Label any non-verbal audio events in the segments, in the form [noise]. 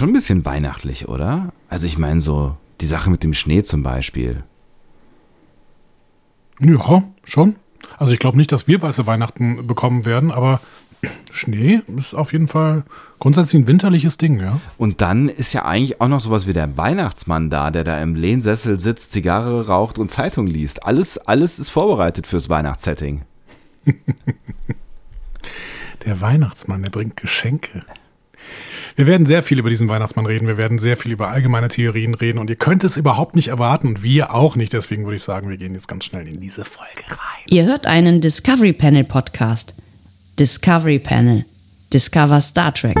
schon ein bisschen weihnachtlich, oder? Also ich meine so die Sache mit dem Schnee zum Beispiel. Ja, schon. Also ich glaube nicht, dass wir weiße Weihnachten bekommen werden, aber Schnee ist auf jeden Fall grundsätzlich ein winterliches Ding, ja. Und dann ist ja eigentlich auch noch sowas wie der Weihnachtsmann da, der da im Lehnsessel sitzt, Zigarre raucht und Zeitung liest. Alles, alles ist vorbereitet fürs Weihnachtssetting. [laughs] der Weihnachtsmann, der bringt Geschenke. Wir werden sehr viel über diesen Weihnachtsmann reden. Wir werden sehr viel über allgemeine Theorien reden und ihr könnt es überhaupt nicht erwarten und wir auch nicht. Deswegen würde ich sagen, wir gehen jetzt ganz schnell in diese Folge rein. Ihr hört einen Discovery Panel Podcast. Discovery Panel. Discover Star Trek.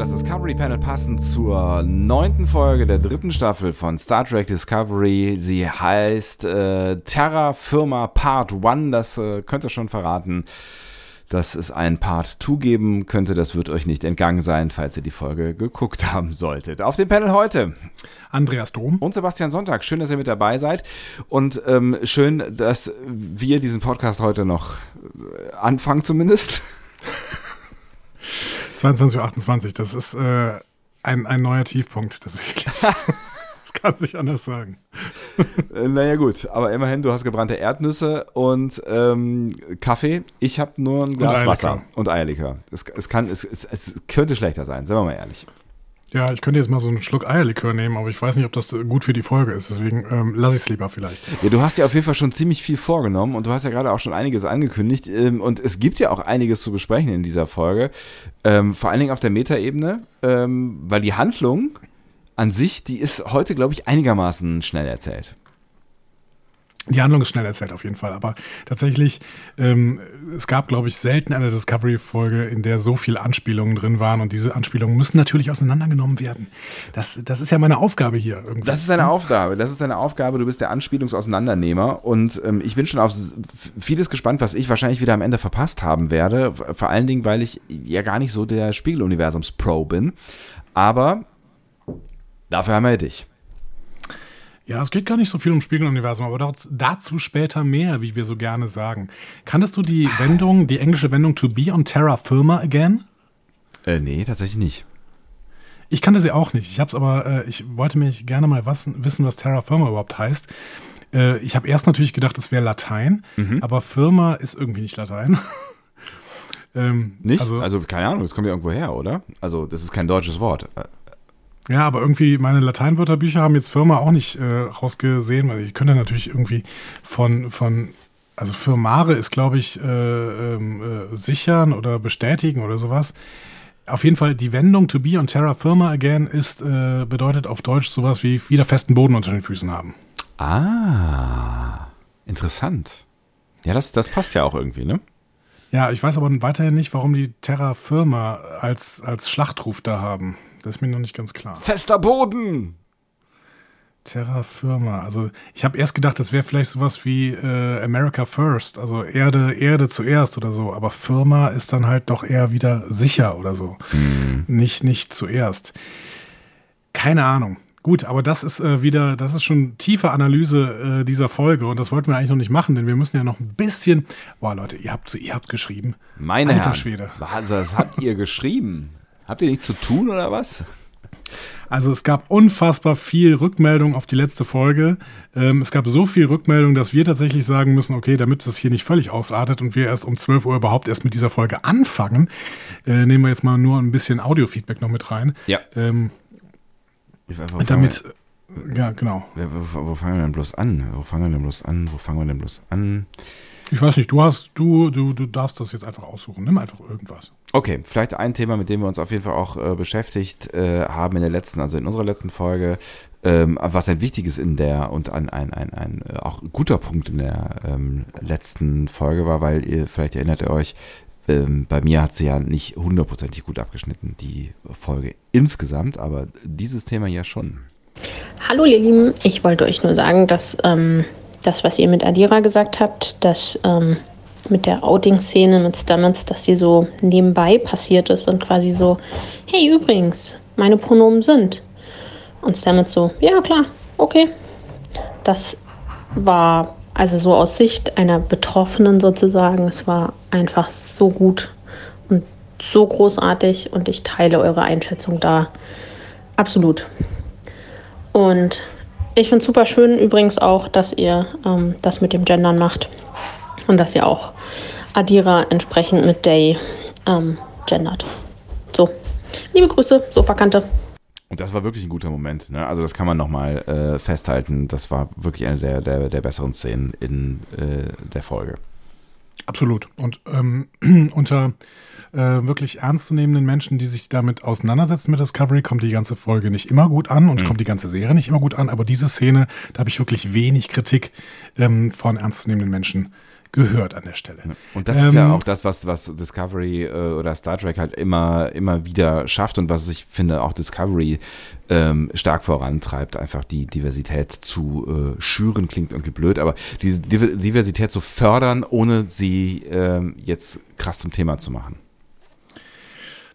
Das Discovery Panel passend zur neunten Folge der dritten Staffel von Star Trek Discovery. Sie heißt äh, Terra Firma Part 1. Das äh, könnt ihr schon verraten. Dass es einen Part 2 geben könnte, das wird euch nicht entgangen sein, falls ihr die Folge geguckt haben solltet. Auf dem Panel heute Andreas Dom und Sebastian Sonntag. Schön, dass ihr mit dabei seid und ähm, schön, dass wir diesen Podcast heute noch äh, anfangen zumindest. 22.28 Uhr, das ist äh, ein, ein neuer Tiefpunkt. Das, ich, [laughs] das kann sich anders sagen. Äh, naja gut, aber immerhin, du hast gebrannte Erdnüsse und ähm, Kaffee. Ich habe nur ein Glas und Wasser und Eierlikör. Es, es, kann, es, es, es könnte schlechter sein, seien wir mal ehrlich. Ja, ich könnte jetzt mal so einen Schluck Eierlikör nehmen, aber ich weiß nicht, ob das gut für die Folge ist. Deswegen ähm, lasse ich es lieber vielleicht. Ja, du hast ja auf jeden Fall schon ziemlich viel vorgenommen und du hast ja gerade auch schon einiges angekündigt. Ähm, und es gibt ja auch einiges zu besprechen in dieser Folge. Ähm, vor allen Dingen auf der Metaebene, ähm, weil die Handlung an sich, die ist heute, glaube ich, einigermaßen schnell erzählt. Die Handlung ist schnell erzählt auf jeden Fall, aber tatsächlich, ähm, es gab, glaube ich, selten eine Discovery-Folge, in der so viele Anspielungen drin waren und diese Anspielungen müssen natürlich auseinandergenommen werden. Das, das ist ja meine Aufgabe hier irgendwie. Das ist deine Aufgabe, das ist deine Aufgabe, du bist der Anspielungsauseinandernehmer und ähm, ich bin schon auf vieles gespannt, was ich wahrscheinlich wieder am Ende verpasst haben werde, vor allen Dingen, weil ich ja gar nicht so der Spiegeluniversums-Pro bin, aber dafür haben wir dich. Ja, es geht gar nicht so viel um Spiegeluniversum, aber dazu später mehr, wie wir so gerne sagen. Kanntest du die Wendung, die englische Wendung to be on Terra Firma again? Äh, nee, tatsächlich nicht. Ich kannte sie auch nicht. Ich habe aber, äh, ich wollte mich gerne mal was, wissen, was Terra Firma überhaupt heißt. Äh, ich habe erst natürlich gedacht, es wäre Latein, mhm. aber Firma ist irgendwie nicht Latein. [laughs] ähm, nicht? Also, also, keine Ahnung, das kommt ja irgendwo her, oder? Also, das ist kein deutsches Wort. Ja, aber irgendwie meine Lateinwörterbücher haben jetzt Firma auch nicht äh, rausgesehen, weil ich könnte natürlich irgendwie von, von also firmare ist, glaube ich, äh, ähm, äh, sichern oder bestätigen oder sowas. Auf jeden Fall, die Wendung to be on Terra Firma again ist, äh, bedeutet auf Deutsch sowas wie wieder festen Boden unter den Füßen haben. Ah, interessant. Ja, das, das passt ja auch irgendwie, ne? Ja, ich weiß aber weiterhin nicht, warum die Terra Firma als, als Schlachtruf da haben. Das ist mir noch nicht ganz klar. Fester Boden! Terra Firma. Also ich habe erst gedacht, das wäre vielleicht sowas wie äh, America First, also Erde, Erde zuerst oder so. Aber Firma ist dann halt doch eher wieder sicher oder so. Hm. Nicht, nicht zuerst. Keine Ahnung. Gut, aber das ist äh, wieder, das ist schon tiefe Analyse äh, dieser Folge und das wollten wir eigentlich noch nicht machen, denn wir müssen ja noch ein bisschen. Boah, Leute, ihr habt, ihr habt geschrieben. Meine Alter Herren, Schwede. Was, das habt ihr geschrieben? Habt ihr nichts zu tun oder was? Also es gab unfassbar viel Rückmeldung auf die letzte Folge. Ähm, es gab so viel Rückmeldung, dass wir tatsächlich sagen müssen, okay, damit es hier nicht völlig ausartet und wir erst um 12 Uhr überhaupt erst mit dieser Folge anfangen, äh, nehmen wir jetzt mal nur ein bisschen Audio-Feedback noch mit rein. Ja. Ähm, weiß, damit, wir, ja, genau. Wo, wo, fangen wir denn bloß an? Wo fangen wir denn bloß an? Wo fangen wir denn bloß an? Ich weiß nicht, du hast, du, du, du darfst das jetzt einfach aussuchen. Nimm einfach irgendwas. Okay, vielleicht ein Thema, mit dem wir uns auf jeden Fall auch äh, beschäftigt äh, haben in der letzten, also in unserer letzten Folge, ähm, was ein wichtiges in der und ein, ein, ein, ein äh, auch guter Punkt in der ähm, letzten Folge war, weil ihr, vielleicht erinnert ihr euch, ähm, bei mir hat sie ja nicht hundertprozentig gut abgeschnitten, die Folge insgesamt, aber dieses Thema ja schon. Hallo ihr Lieben, ich wollte euch nur sagen, dass ähm, das, was ihr mit Adira gesagt habt, dass ähm, mit der Outing-Szene mit Stamets, dass sie so nebenbei passiert ist und quasi so, hey, übrigens, meine Pronomen sind. Und Stamets so, ja klar, okay. Das war also so aus Sicht einer Betroffenen sozusagen, es war einfach so gut und so großartig und ich teile eure Einschätzung da absolut. Und ich finde es super schön übrigens auch, dass ihr ähm, das mit dem Gendern macht und dass ihr auch Adira entsprechend mit Day ähm, gendert. So, liebe Grüße, Sofakante. Und das war wirklich ein guter Moment. Ne? Also das kann man nochmal äh, festhalten. Das war wirklich eine der, der, der besseren Szenen in äh, der Folge. Absolut. Und ähm, [clears throat] unter äh, wirklich ernstzunehmenden Menschen, die sich damit auseinandersetzen mit Discovery, kommt die ganze Folge nicht immer gut an und mhm. kommt die ganze Serie nicht immer gut an. Aber diese Szene, da habe ich wirklich wenig Kritik ähm, von ernstzunehmenden Menschen gehört an der Stelle. Und das ähm, ist ja ähm, auch das, was, was Discovery äh, oder Star Trek halt immer, immer wieder schafft und was ich finde auch Discovery ähm, stark vorantreibt, einfach die Diversität zu äh, schüren, klingt irgendwie blöd, aber diese Diversität zu fördern, ohne sie ähm, jetzt krass zum Thema zu machen.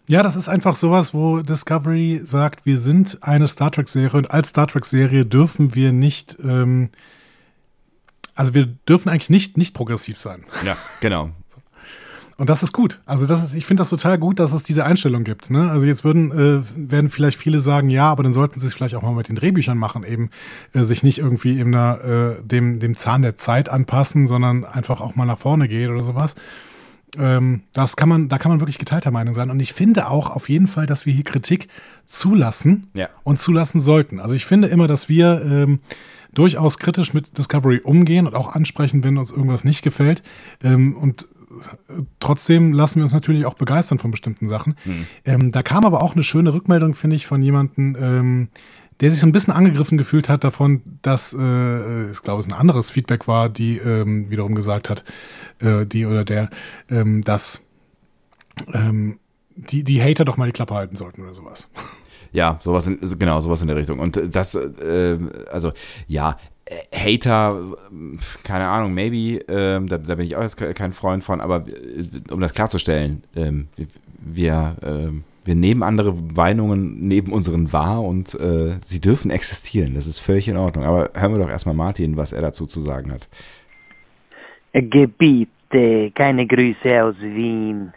Ja, das ist einfach sowas, wo Discovery sagt, wir sind eine Star Trek-Serie und als Star Trek-Serie dürfen wir nicht ähm, also wir dürfen eigentlich nicht, nicht progressiv sein. Ja, genau. Und das ist gut. Also das ist, ich finde das total gut, dass es diese Einstellung gibt. Ne? Also jetzt würden, äh, werden vielleicht viele sagen, ja, aber dann sollten sie es vielleicht auch mal mit den Drehbüchern machen, eben äh, sich nicht irgendwie eben da, äh, dem, dem Zahn der Zeit anpassen, sondern einfach auch mal nach vorne gehen oder sowas. Ähm, das kann man, da kann man wirklich geteilter Meinung sein. Und ich finde auch auf jeden Fall, dass wir hier Kritik zulassen ja. und zulassen sollten. Also ich finde immer, dass wir ähm, durchaus kritisch mit Discovery umgehen und auch ansprechen, wenn uns irgendwas nicht gefällt. Ähm, und trotzdem lassen wir uns natürlich auch begeistern von bestimmten Sachen. Mhm. Ähm, da kam aber auch eine schöne Rückmeldung, finde ich, von jemandem, ähm, der sich so ein bisschen angegriffen gefühlt hat davon, dass, äh, ich glaube, es ein anderes Feedback war, die ähm, wiederum gesagt hat, äh, die oder der, ähm, dass ähm, die, die Hater doch mal die Klappe halten sollten oder sowas. Ja, sowas in, genau, sowas in der Richtung. Und das, äh, also ja, Hater, keine Ahnung, maybe, ähm, da, da, bin ich auch jetzt kein Freund von, aber äh, um das klarzustellen, ähm, wir, äh, wir nehmen andere Meinungen neben unseren wahr und äh, sie dürfen existieren. Das ist völlig in Ordnung. Aber hören wir doch erstmal Martin, was er dazu zu sagen hat. Gebiete, keine Grüße aus Wien.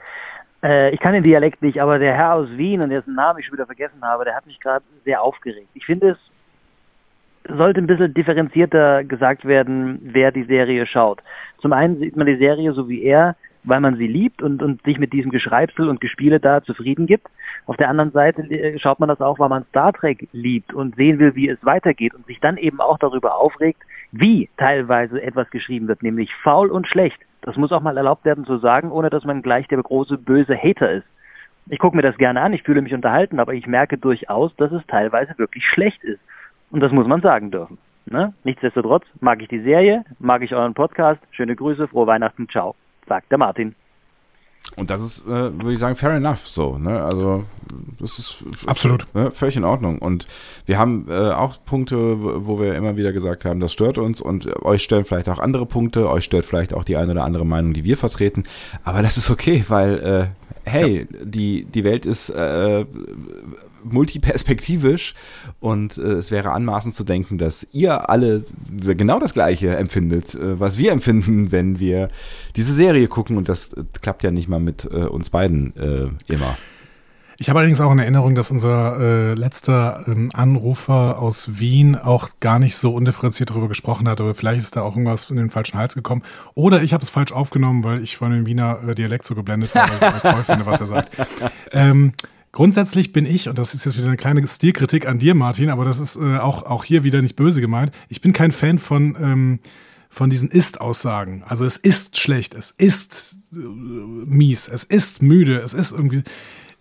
Äh, ich kann den Dialekt nicht, aber der Herr aus Wien, und dessen Namen ich schon wieder vergessen habe, der hat mich gerade sehr aufgeregt. Ich finde, es sollte ein bisschen differenzierter gesagt werden, wer die Serie schaut. Zum einen sieht man die Serie so wie er, weil man sie liebt und, und sich mit diesem Geschreibsel und Gespiele da zufrieden gibt. Auf der anderen Seite äh, schaut man das auch, weil man Star Trek liebt und sehen will, wie es weitergeht und sich dann eben auch darüber aufregt, wie teilweise etwas geschrieben wird, nämlich faul und schlecht. Das muss auch mal erlaubt werden zu sagen, ohne dass man gleich der große böse Hater ist. Ich gucke mir das gerne an, ich fühle mich unterhalten, aber ich merke durchaus, dass es teilweise wirklich schlecht ist. Und das muss man sagen dürfen. Ne? Nichtsdestotrotz mag ich die Serie, mag ich euren Podcast. Schöne Grüße, frohe Weihnachten, ciao, sagt der Martin. Und das ist, äh, würde ich sagen, fair enough so. Ne? Also das ist absolut ne? völlig in Ordnung. Und wir haben äh, auch Punkte, wo wir immer wieder gesagt haben, das stört uns und euch stören vielleicht auch andere Punkte, euch stört vielleicht auch die eine oder andere Meinung, die wir vertreten. Aber das ist okay, weil äh, hey, ja. die, die Welt ist äh, multiperspektivisch und äh, es wäre anmaßend zu denken, dass ihr alle genau das Gleiche empfindet, äh, was wir empfinden, wenn wir diese Serie gucken und das äh, klappt ja nicht mal mit äh, uns beiden äh, immer. Ich habe allerdings auch in Erinnerung, dass unser äh, letzter ähm, Anrufer aus Wien auch gar nicht so undifferenziert darüber gesprochen hat, aber vielleicht ist da auch irgendwas in den falschen Hals gekommen. Oder ich habe es falsch aufgenommen, weil ich von dem Wiener Dialekt so geblendet war, weil ich alles toll finde, was er sagt. [laughs] Ähm, Grundsätzlich bin ich, und das ist jetzt wieder eine kleine Stilkritik an dir, Martin, aber das ist äh, auch, auch hier wieder nicht böse gemeint, ich bin kein Fan von, ähm, von diesen Ist-Aussagen. Also es ist schlecht, es ist äh, mies, es ist müde, es ist irgendwie.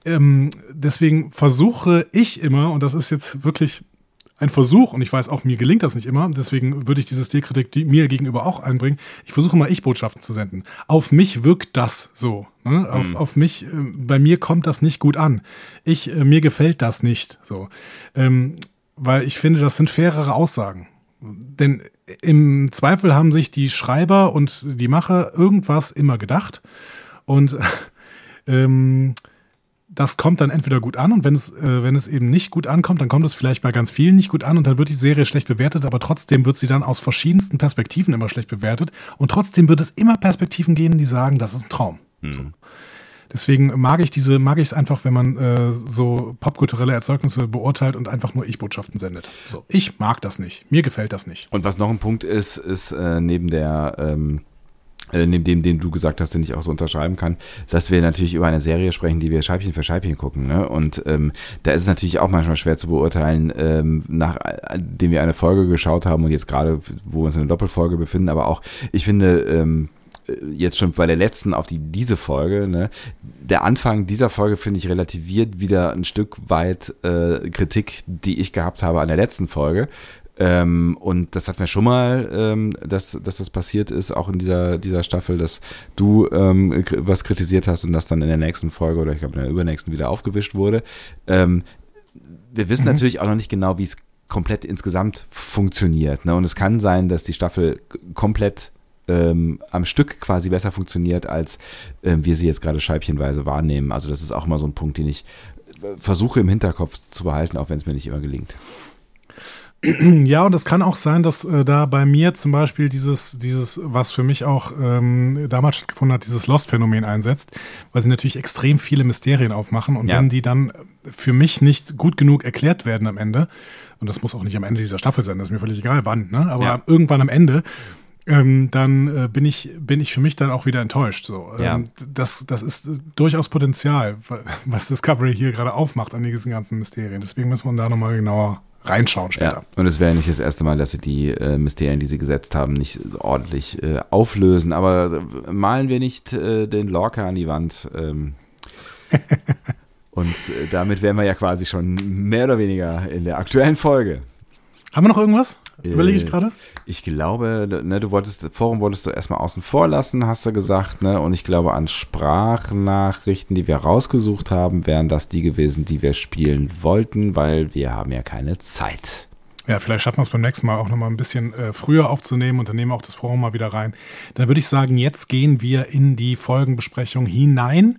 Ähm, deswegen versuche ich immer, und das ist jetzt wirklich ein Versuch, und ich weiß auch, mir gelingt das nicht immer, deswegen würde ich diese Stilkritik die mir gegenüber auch einbringen. Ich versuche mal Ich-Botschaften zu senden. Auf mich wirkt das so. Ne? Auf, mhm. auf mich, äh, bei mir kommt das nicht gut an. Ich, äh, mir gefällt das nicht so. Ähm, weil ich finde, das sind fairere Aussagen. Denn im Zweifel haben sich die Schreiber und die Macher irgendwas immer gedacht. Und [laughs] ähm, das kommt dann entweder gut an und wenn es, äh, wenn es eben nicht gut ankommt, dann kommt es vielleicht bei ganz vielen nicht gut an und dann wird die Serie schlecht bewertet, aber trotzdem wird sie dann aus verschiedensten Perspektiven immer schlecht bewertet und trotzdem wird es immer Perspektiven geben, die sagen, das ist ein Traum. Mhm. So. Deswegen mag ich diese, mag ich es einfach, wenn man äh, so popkulturelle Erzeugnisse beurteilt und einfach nur Ich-Botschaften sendet. So, ich mag das nicht. Mir gefällt das nicht. Und was noch ein Punkt ist, ist äh, neben der ähm, äh, neben dem, den du gesagt hast, den ich auch so unterschreiben kann, dass wir natürlich über eine Serie sprechen, die wir Scheibchen für Scheibchen gucken. Ne? Und ähm, da ist es natürlich auch manchmal schwer zu beurteilen, ähm, nachdem wir eine Folge geschaut haben und jetzt gerade, wo wir uns in einer Doppelfolge befinden, aber auch, ich finde, ähm, jetzt schon bei der letzten auf die diese Folge, ne, der Anfang dieser Folge finde ich relativiert wieder ein Stück weit äh, Kritik, die ich gehabt habe an der letzten Folge. Ähm, und das hatten wir schon mal, ähm, dass, dass das passiert ist, auch in dieser, dieser Staffel, dass du ähm, was kritisiert hast und das dann in der nächsten Folge oder ich glaube in der übernächsten wieder aufgewischt wurde. Ähm, wir wissen mhm. natürlich auch noch nicht genau, wie es komplett insgesamt funktioniert. Ne? Und es kann sein, dass die Staffel komplett ähm, am Stück quasi besser funktioniert, als ähm, wir sie jetzt gerade scheibchenweise wahrnehmen. Also das ist auch immer so ein Punkt, den ich äh, versuche im Hinterkopf zu behalten, auch wenn es mir nicht immer gelingt. [clears throat] Ja, und es kann auch sein, dass äh, da bei mir zum Beispiel dieses, dieses, was für mich auch ähm, damals stattgefunden hat, dieses Lost-Phänomen einsetzt, weil sie natürlich extrem viele Mysterien aufmachen und ja. wenn die dann für mich nicht gut genug erklärt werden am Ende, und das muss auch nicht am Ende dieser Staffel sein, das ist mir völlig egal wann, ne? aber ja. irgendwann am Ende, ähm, dann äh, bin ich bin ich für mich dann auch wieder enttäuscht. So, ähm, ja. das das ist äh, durchaus Potenzial, was Discovery hier gerade aufmacht an diesen ganzen Mysterien. Deswegen muss man da nochmal genauer reinschauen später. Ja, und es wäre nicht das erste Mal, dass sie die äh, Mysterien, die sie gesetzt haben, nicht ordentlich äh, auflösen. Aber äh, malen wir nicht äh, den Lorca an die Wand. Ähm, [laughs] und äh, damit wären wir ja quasi schon mehr oder weniger in der aktuellen Folge. Haben wir noch irgendwas? Überlege ich äh, gerade? Ich glaube, ne, du wolltest, Forum wolltest du erstmal außen vor lassen, hast du gesagt, ne? Und ich glaube, an Sprachnachrichten, die wir rausgesucht haben, wären das die gewesen, die wir spielen wollten, weil wir haben ja keine Zeit. Ja, vielleicht schaffen wir es beim nächsten Mal auch nochmal ein bisschen äh, früher aufzunehmen und dann nehmen wir auch das Forum mal wieder rein. Dann würde ich sagen, jetzt gehen wir in die Folgenbesprechung hinein.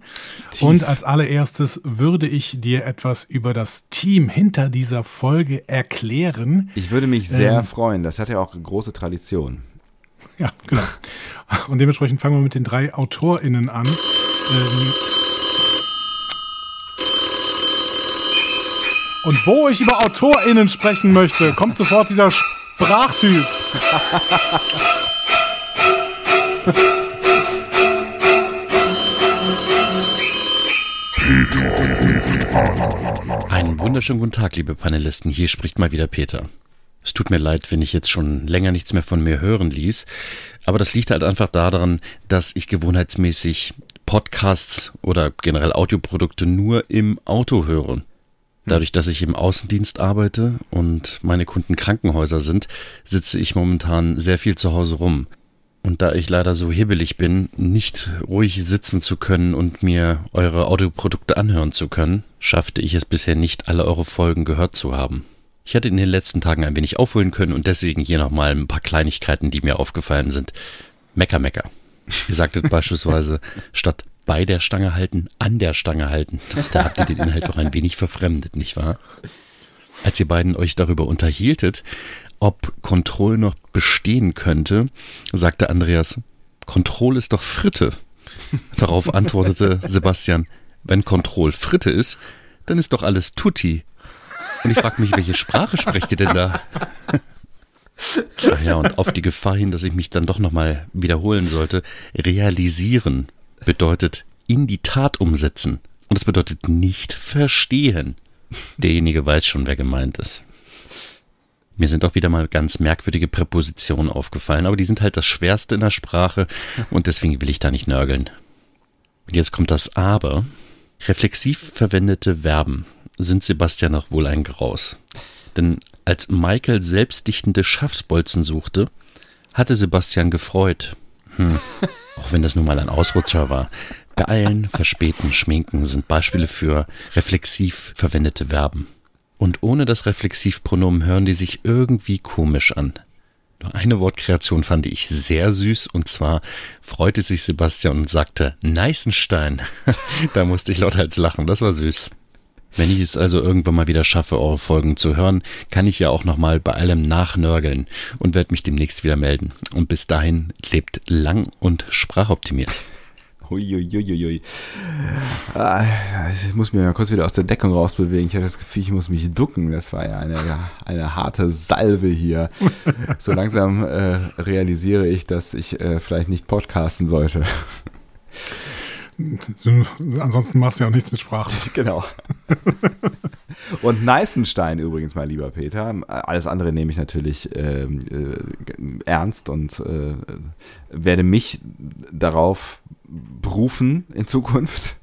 Tief. Und als allererstes würde ich dir etwas über das Team hinter dieser Folge erklären. Ich würde mich sehr ähm, freuen. Das hat ja auch große Tradition. Ja, genau. Und dementsprechend fangen wir mit den drei AutorInnen an. Ähm, Und wo ich über AutorInnen sprechen möchte, kommt sofort dieser Sprachtyp. Einen wunderschönen guten Tag, liebe Panelisten. Hier spricht mal wieder Peter. Es tut mir leid, wenn ich jetzt schon länger nichts mehr von mir hören ließ, aber das liegt halt einfach daran, dass ich gewohnheitsmäßig Podcasts oder generell Audioprodukte nur im Auto höre. Dadurch, dass ich im Außendienst arbeite und meine Kunden Krankenhäuser sind, sitze ich momentan sehr viel zu Hause rum. Und da ich leider so hibbelig bin, nicht ruhig sitzen zu können und mir eure Audioprodukte anhören zu können, schaffte ich es bisher nicht, alle eure Folgen gehört zu haben. Ich hätte in den letzten Tagen ein wenig aufholen können und deswegen hier nochmal ein paar Kleinigkeiten, die mir aufgefallen sind. Mecker, mecker. Ihr sagtet [laughs] beispielsweise statt bei der Stange halten, an der Stange halten. Da habt ihr den Inhalt doch ein wenig verfremdet, nicht wahr? Als ihr beiden euch darüber unterhieltet, ob Kontroll noch bestehen könnte, sagte Andreas, Kontroll ist doch Fritte. Darauf antwortete Sebastian, wenn Kontroll Fritte ist, dann ist doch alles Tutti. Und ich frage mich, welche Sprache sprecht ihr denn da? Ach ja, und auf die Gefahr hin, dass ich mich dann doch nochmal wiederholen sollte, realisieren bedeutet in die Tat umsetzen. Und das bedeutet nicht verstehen. Derjenige weiß schon, wer gemeint ist. Mir sind auch wieder mal ganz merkwürdige Präpositionen aufgefallen, aber die sind halt das Schwerste in der Sprache und deswegen will ich da nicht nörgeln. Und jetzt kommt das Aber. Reflexiv verwendete Verben sind Sebastian noch wohl ein Graus. Denn als Michael selbstdichtende Schafsbolzen suchte, hatte Sebastian gefreut. Hm. Auch wenn das nun mal ein Ausrutscher war. Beeilen, verspäten, schminken sind Beispiele für reflexiv verwendete Verben. Und ohne das Reflexivpronomen hören die sich irgendwie komisch an. Eine Wortkreation fand ich sehr süß und zwar freute sich Sebastian und sagte Neißenstein. [laughs] da musste ich lauthals lachen, das war süß. Wenn ich es also irgendwann mal wieder schaffe, eure Folgen zu hören, kann ich ja auch nochmal bei allem nachnörgeln und werde mich demnächst wieder melden. Und bis dahin lebt lang und sprachoptimiert. Huiuiuiui. Ah, ich muss mir mal kurz wieder aus der Deckung rausbewegen. Ich hatte das Gefühl, ich muss mich ducken. Das war ja eine, eine harte Salve hier. [laughs] So langsam äh, realisiere ich, dass ich äh, vielleicht nicht podcasten sollte. Ansonsten machst du ja auch nichts mit Sprache. [laughs] Genau. Und Neißenstein übrigens, mein lieber Peter. Alles andere nehme ich natürlich ähm, äh, ernst und äh, werde mich darauf berufen in Zukunft.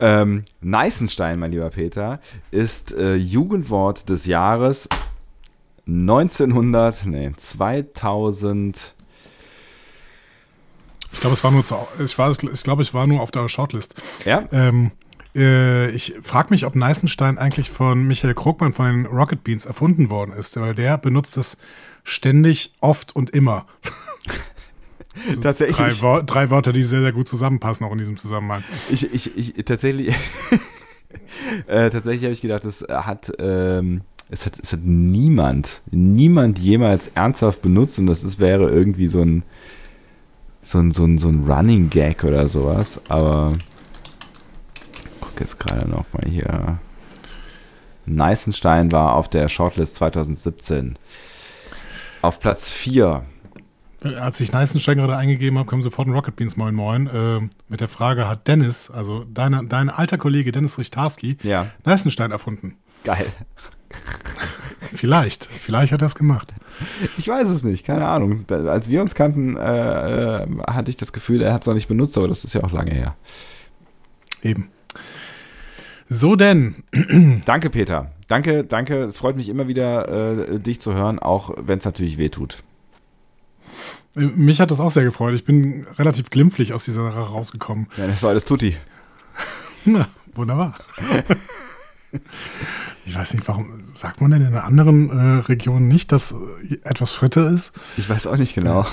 Ähm, Neißenstein, mein lieber Peter, ist äh, Jugendwort des Jahres 1900, nee, 2000. Ich glaube, es war nur zu, ich war, ich glaube, ich war nur auf der Shortlist. Ja. Ähm, äh, ich frage mich, ob Neißenstein eigentlich von Michael Krugmann von den Rocket Beans erfunden worden ist, weil der benutzt es ständig, oft und immer. [laughs] tatsächlich. Drei, Wo drei, Worte, die sehr, sehr gut zusammenpassen, auch in diesem Zusammenhang. Ich, ich, ich tatsächlich, [laughs] äh, tatsächlich habe ich gedacht, es hat, ähm, es hat, es hat niemand, niemand jemals ernsthaft benutzt und das ist, wäre irgendwie so ein, so ein, so ein, so ein Running Gag oder sowas, aber guck jetzt gerade noch mal hier. Neißenstein war auf der Shortlist 2017 auf Platz 4 als ich Neißenstein gerade eingegeben habe, kam sofort ein Rocket Beans Moin Moin äh, mit der Frage, hat Dennis, also deine, dein alter Kollege Dennis Richtarski, ja. Neißenstein erfunden? Geil. [laughs] vielleicht, vielleicht hat er es gemacht. Ich weiß es nicht, keine Ahnung. Als wir uns kannten, äh, äh, hatte ich das Gefühl, er hat es noch nicht benutzt, aber das ist ja auch lange her. Eben. So denn. [clears throat] danke, Peter. Danke, danke. Es freut mich immer wieder, äh, dich zu hören, auch wenn es natürlich weh tut. Mich hat das auch sehr gefreut. Ich bin relativ glimpflich aus dieser Sache rausgekommen. Ja, das war alles Tutti. [laughs] Na, wunderbar. [laughs] ich weiß nicht, warum sagt man denn in anderen äh, Regionen nicht, dass äh, etwas Fritte ist? Ich weiß auch nicht genau.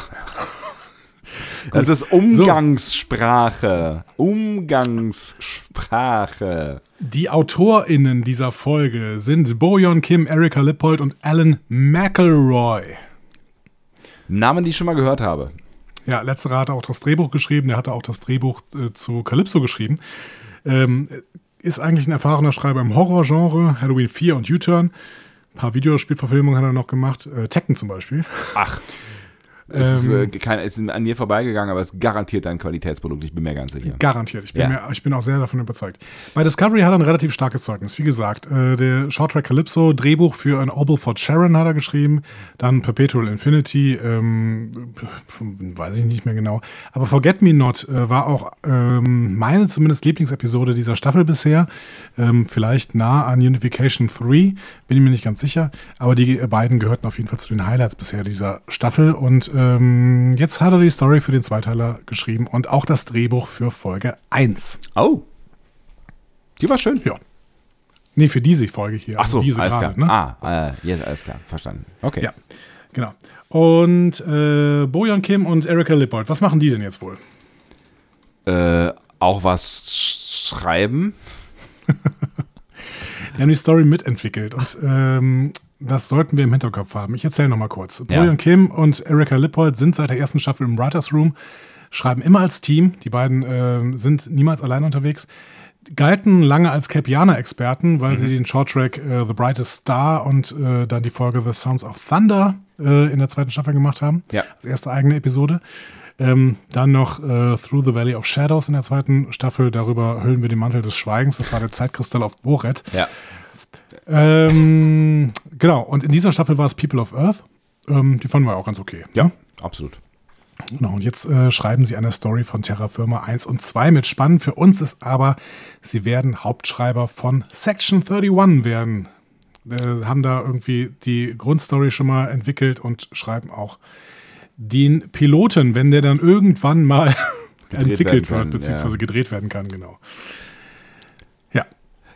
das [laughs] ist Umgangssprache. So. Umgangssprache. Die AutorInnen dieser Folge sind Boyon Kim, Erika Lippold und Alan McElroy. Namen, die ich schon mal gehört habe. Ja, letzterer hat auch das Drehbuch geschrieben. Der hatte auch das Drehbuch äh, zu Calypso geschrieben. Ähm, ist eigentlich ein erfahrener Schreiber im Horrorgenre, Halloween 4 und U-Turn. Ein paar Videospielverfilmungen hat er noch gemacht, äh, Tekken zum Beispiel. Ach. Es, ähm, ist, äh, kein, es ist an mir vorbeigegangen, aber es ist garantiert ein Qualitätsprodukt, ich bin mir ganz sicher. Garantiert, ich bin, ja. mir, ich bin auch sehr davon überzeugt. Bei Discovery hat er ein relativ starkes Zeugnis. Wie gesagt, äh, der Shorttrack Calypso, Drehbuch für ein Obel for Sharon hat er geschrieben, dann Perpetual Infinity, ähm, weiß ich nicht mehr genau. Aber Forget Me Not äh, war auch ähm, meine zumindest Lieblingsepisode dieser Staffel bisher. Ähm, vielleicht nah an Unification 3, bin ich mir nicht ganz sicher. Aber die beiden gehörten auf jeden Fall zu den Highlights bisher dieser Staffel und ähm, jetzt hat er die Story für den Zweiteiler geschrieben und auch das Drehbuch für Folge 1. Oh. Die war schön. Ja. Nee, für diese Folge hier. Ach so, also diese alles gerade, klar. Ne? Ah, äh, alles klar, verstanden. Okay. Ja, genau. Und äh, Bojan Kim und Erika Lippold, was machen die denn jetzt wohl? Äh, auch was schreiben. [laughs] die haben die Story mitentwickelt und ähm, das sollten wir im Hinterkopf haben. Ich erzähle nochmal kurz. Ja. Brian Kim und Erika Lippold sind seit der ersten Staffel im Writers Room, schreiben immer als Team. Die beiden äh, sind niemals allein unterwegs. Galten lange als Capiana-Experten, weil mhm. sie den Shorttrack äh, The Brightest Star und äh, dann die Folge The Sounds of Thunder äh, in der zweiten Staffel gemacht haben. Ja. Als erste eigene Episode. Ähm, dann noch äh, Through the Valley of Shadows in der zweiten Staffel. Darüber hüllen wir den Mantel des Schweigens. Das war der Zeitkristall auf Boret. Ja. Ähm, genau, und in dieser Staffel war es People of Earth. Ähm, die fanden wir auch ganz okay. Ja, absolut. Genau, und jetzt äh, schreiben sie eine Story von Terra Firma 1 und 2 mit spannend. Für uns ist aber, sie werden Hauptschreiber von Section 31 werden. Äh, haben da irgendwie die Grundstory schon mal entwickelt und schreiben auch den Piloten, wenn der dann irgendwann mal [laughs] entwickelt wird, beziehungsweise ja. gedreht werden kann, genau.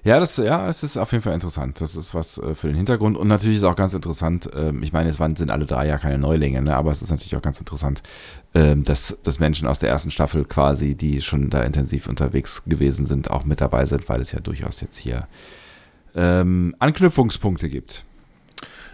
Ja, das, ja, es ist auf jeden Fall interessant. Das ist was äh, für den Hintergrund. Und natürlich ist auch ganz interessant, ähm, ich meine, es waren, sind alle drei ja keine Neulinge, ne? aber es ist natürlich auch ganz interessant, ähm, dass, dass Menschen aus der ersten Staffel quasi, die schon da intensiv unterwegs gewesen sind, auch mit dabei sind, weil es ja durchaus jetzt hier ähm, Anknüpfungspunkte gibt.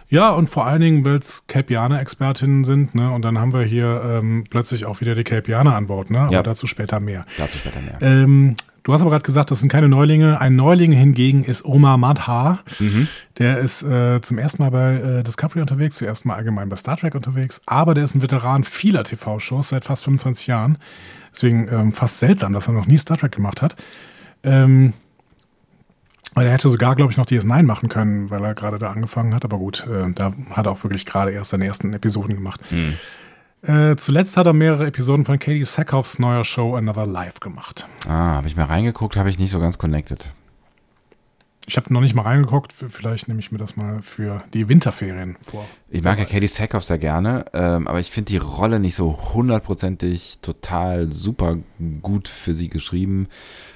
Ja, und vor allen Dingen, weil es Capianer-Expertinnen sind, ne? Und dann haben wir hier ähm, plötzlich auch wieder die Capianer an Bord, ne? Aber Ja. dazu später mehr. Dazu später mehr. Ähm, du hast aber gerade gesagt, das sind keine Neulinge. Ein Neuling hingegen ist Omar Madha. Mhm. Der ist äh, zum ersten Mal bei äh, Discovery unterwegs, zum ersten Mal allgemein bei Star Trek unterwegs, aber der ist ein Veteran vieler TV-Shows seit fast 25 Jahren. Deswegen ähm, fast seltsam, dass er noch nie Star Trek gemacht hat. Ähm, weil er hätte sogar, glaube ich, noch DS9 machen können, weil er gerade da angefangen hat. Aber gut, äh, da hat er auch wirklich gerade erst seine ersten Episoden gemacht. Äh, zuletzt hat er mehrere Episoden von Katie Sackhoffs neuer Show Another Life gemacht. Ah, habe ich mal reingeguckt, habe ich nicht so ganz connected. Ich habe noch nicht mal reingeguckt. Vielleicht nehme ich mir das mal für die Winterferien vor. Ich mag ja. Katie Sackhoff sehr gerne, ähm, aber ich finde die Rolle nicht so hundertprozentig total super gut für sie geschrieben.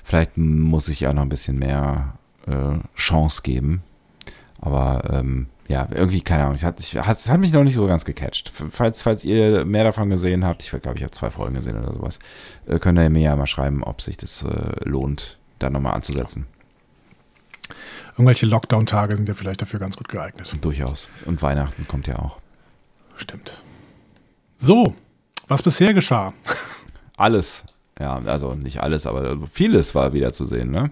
Vielleicht muss ich ja noch ein bisschen mehr äh, Chance geben. Aber ähm, ja, irgendwie, keine Ahnung, es hat, ich, hat, hat mich noch nicht so ganz gecatcht. Falls, falls ihr mehr davon gesehen habt, ich glaube, ich habe zwei Folgen gesehen oder sowas, äh, könnt ihr mir ja mal schreiben, ob sich das äh, lohnt, da nochmal anzusetzen. Irgendwelche Lockdown-Tage sind ja vielleicht dafür ganz gut geeignet. Durchaus. Und Weihnachten kommt ja auch. Stimmt. So, was bisher geschah. Alles. Ja, also nicht alles, aber vieles war wieder zu sehen, ne?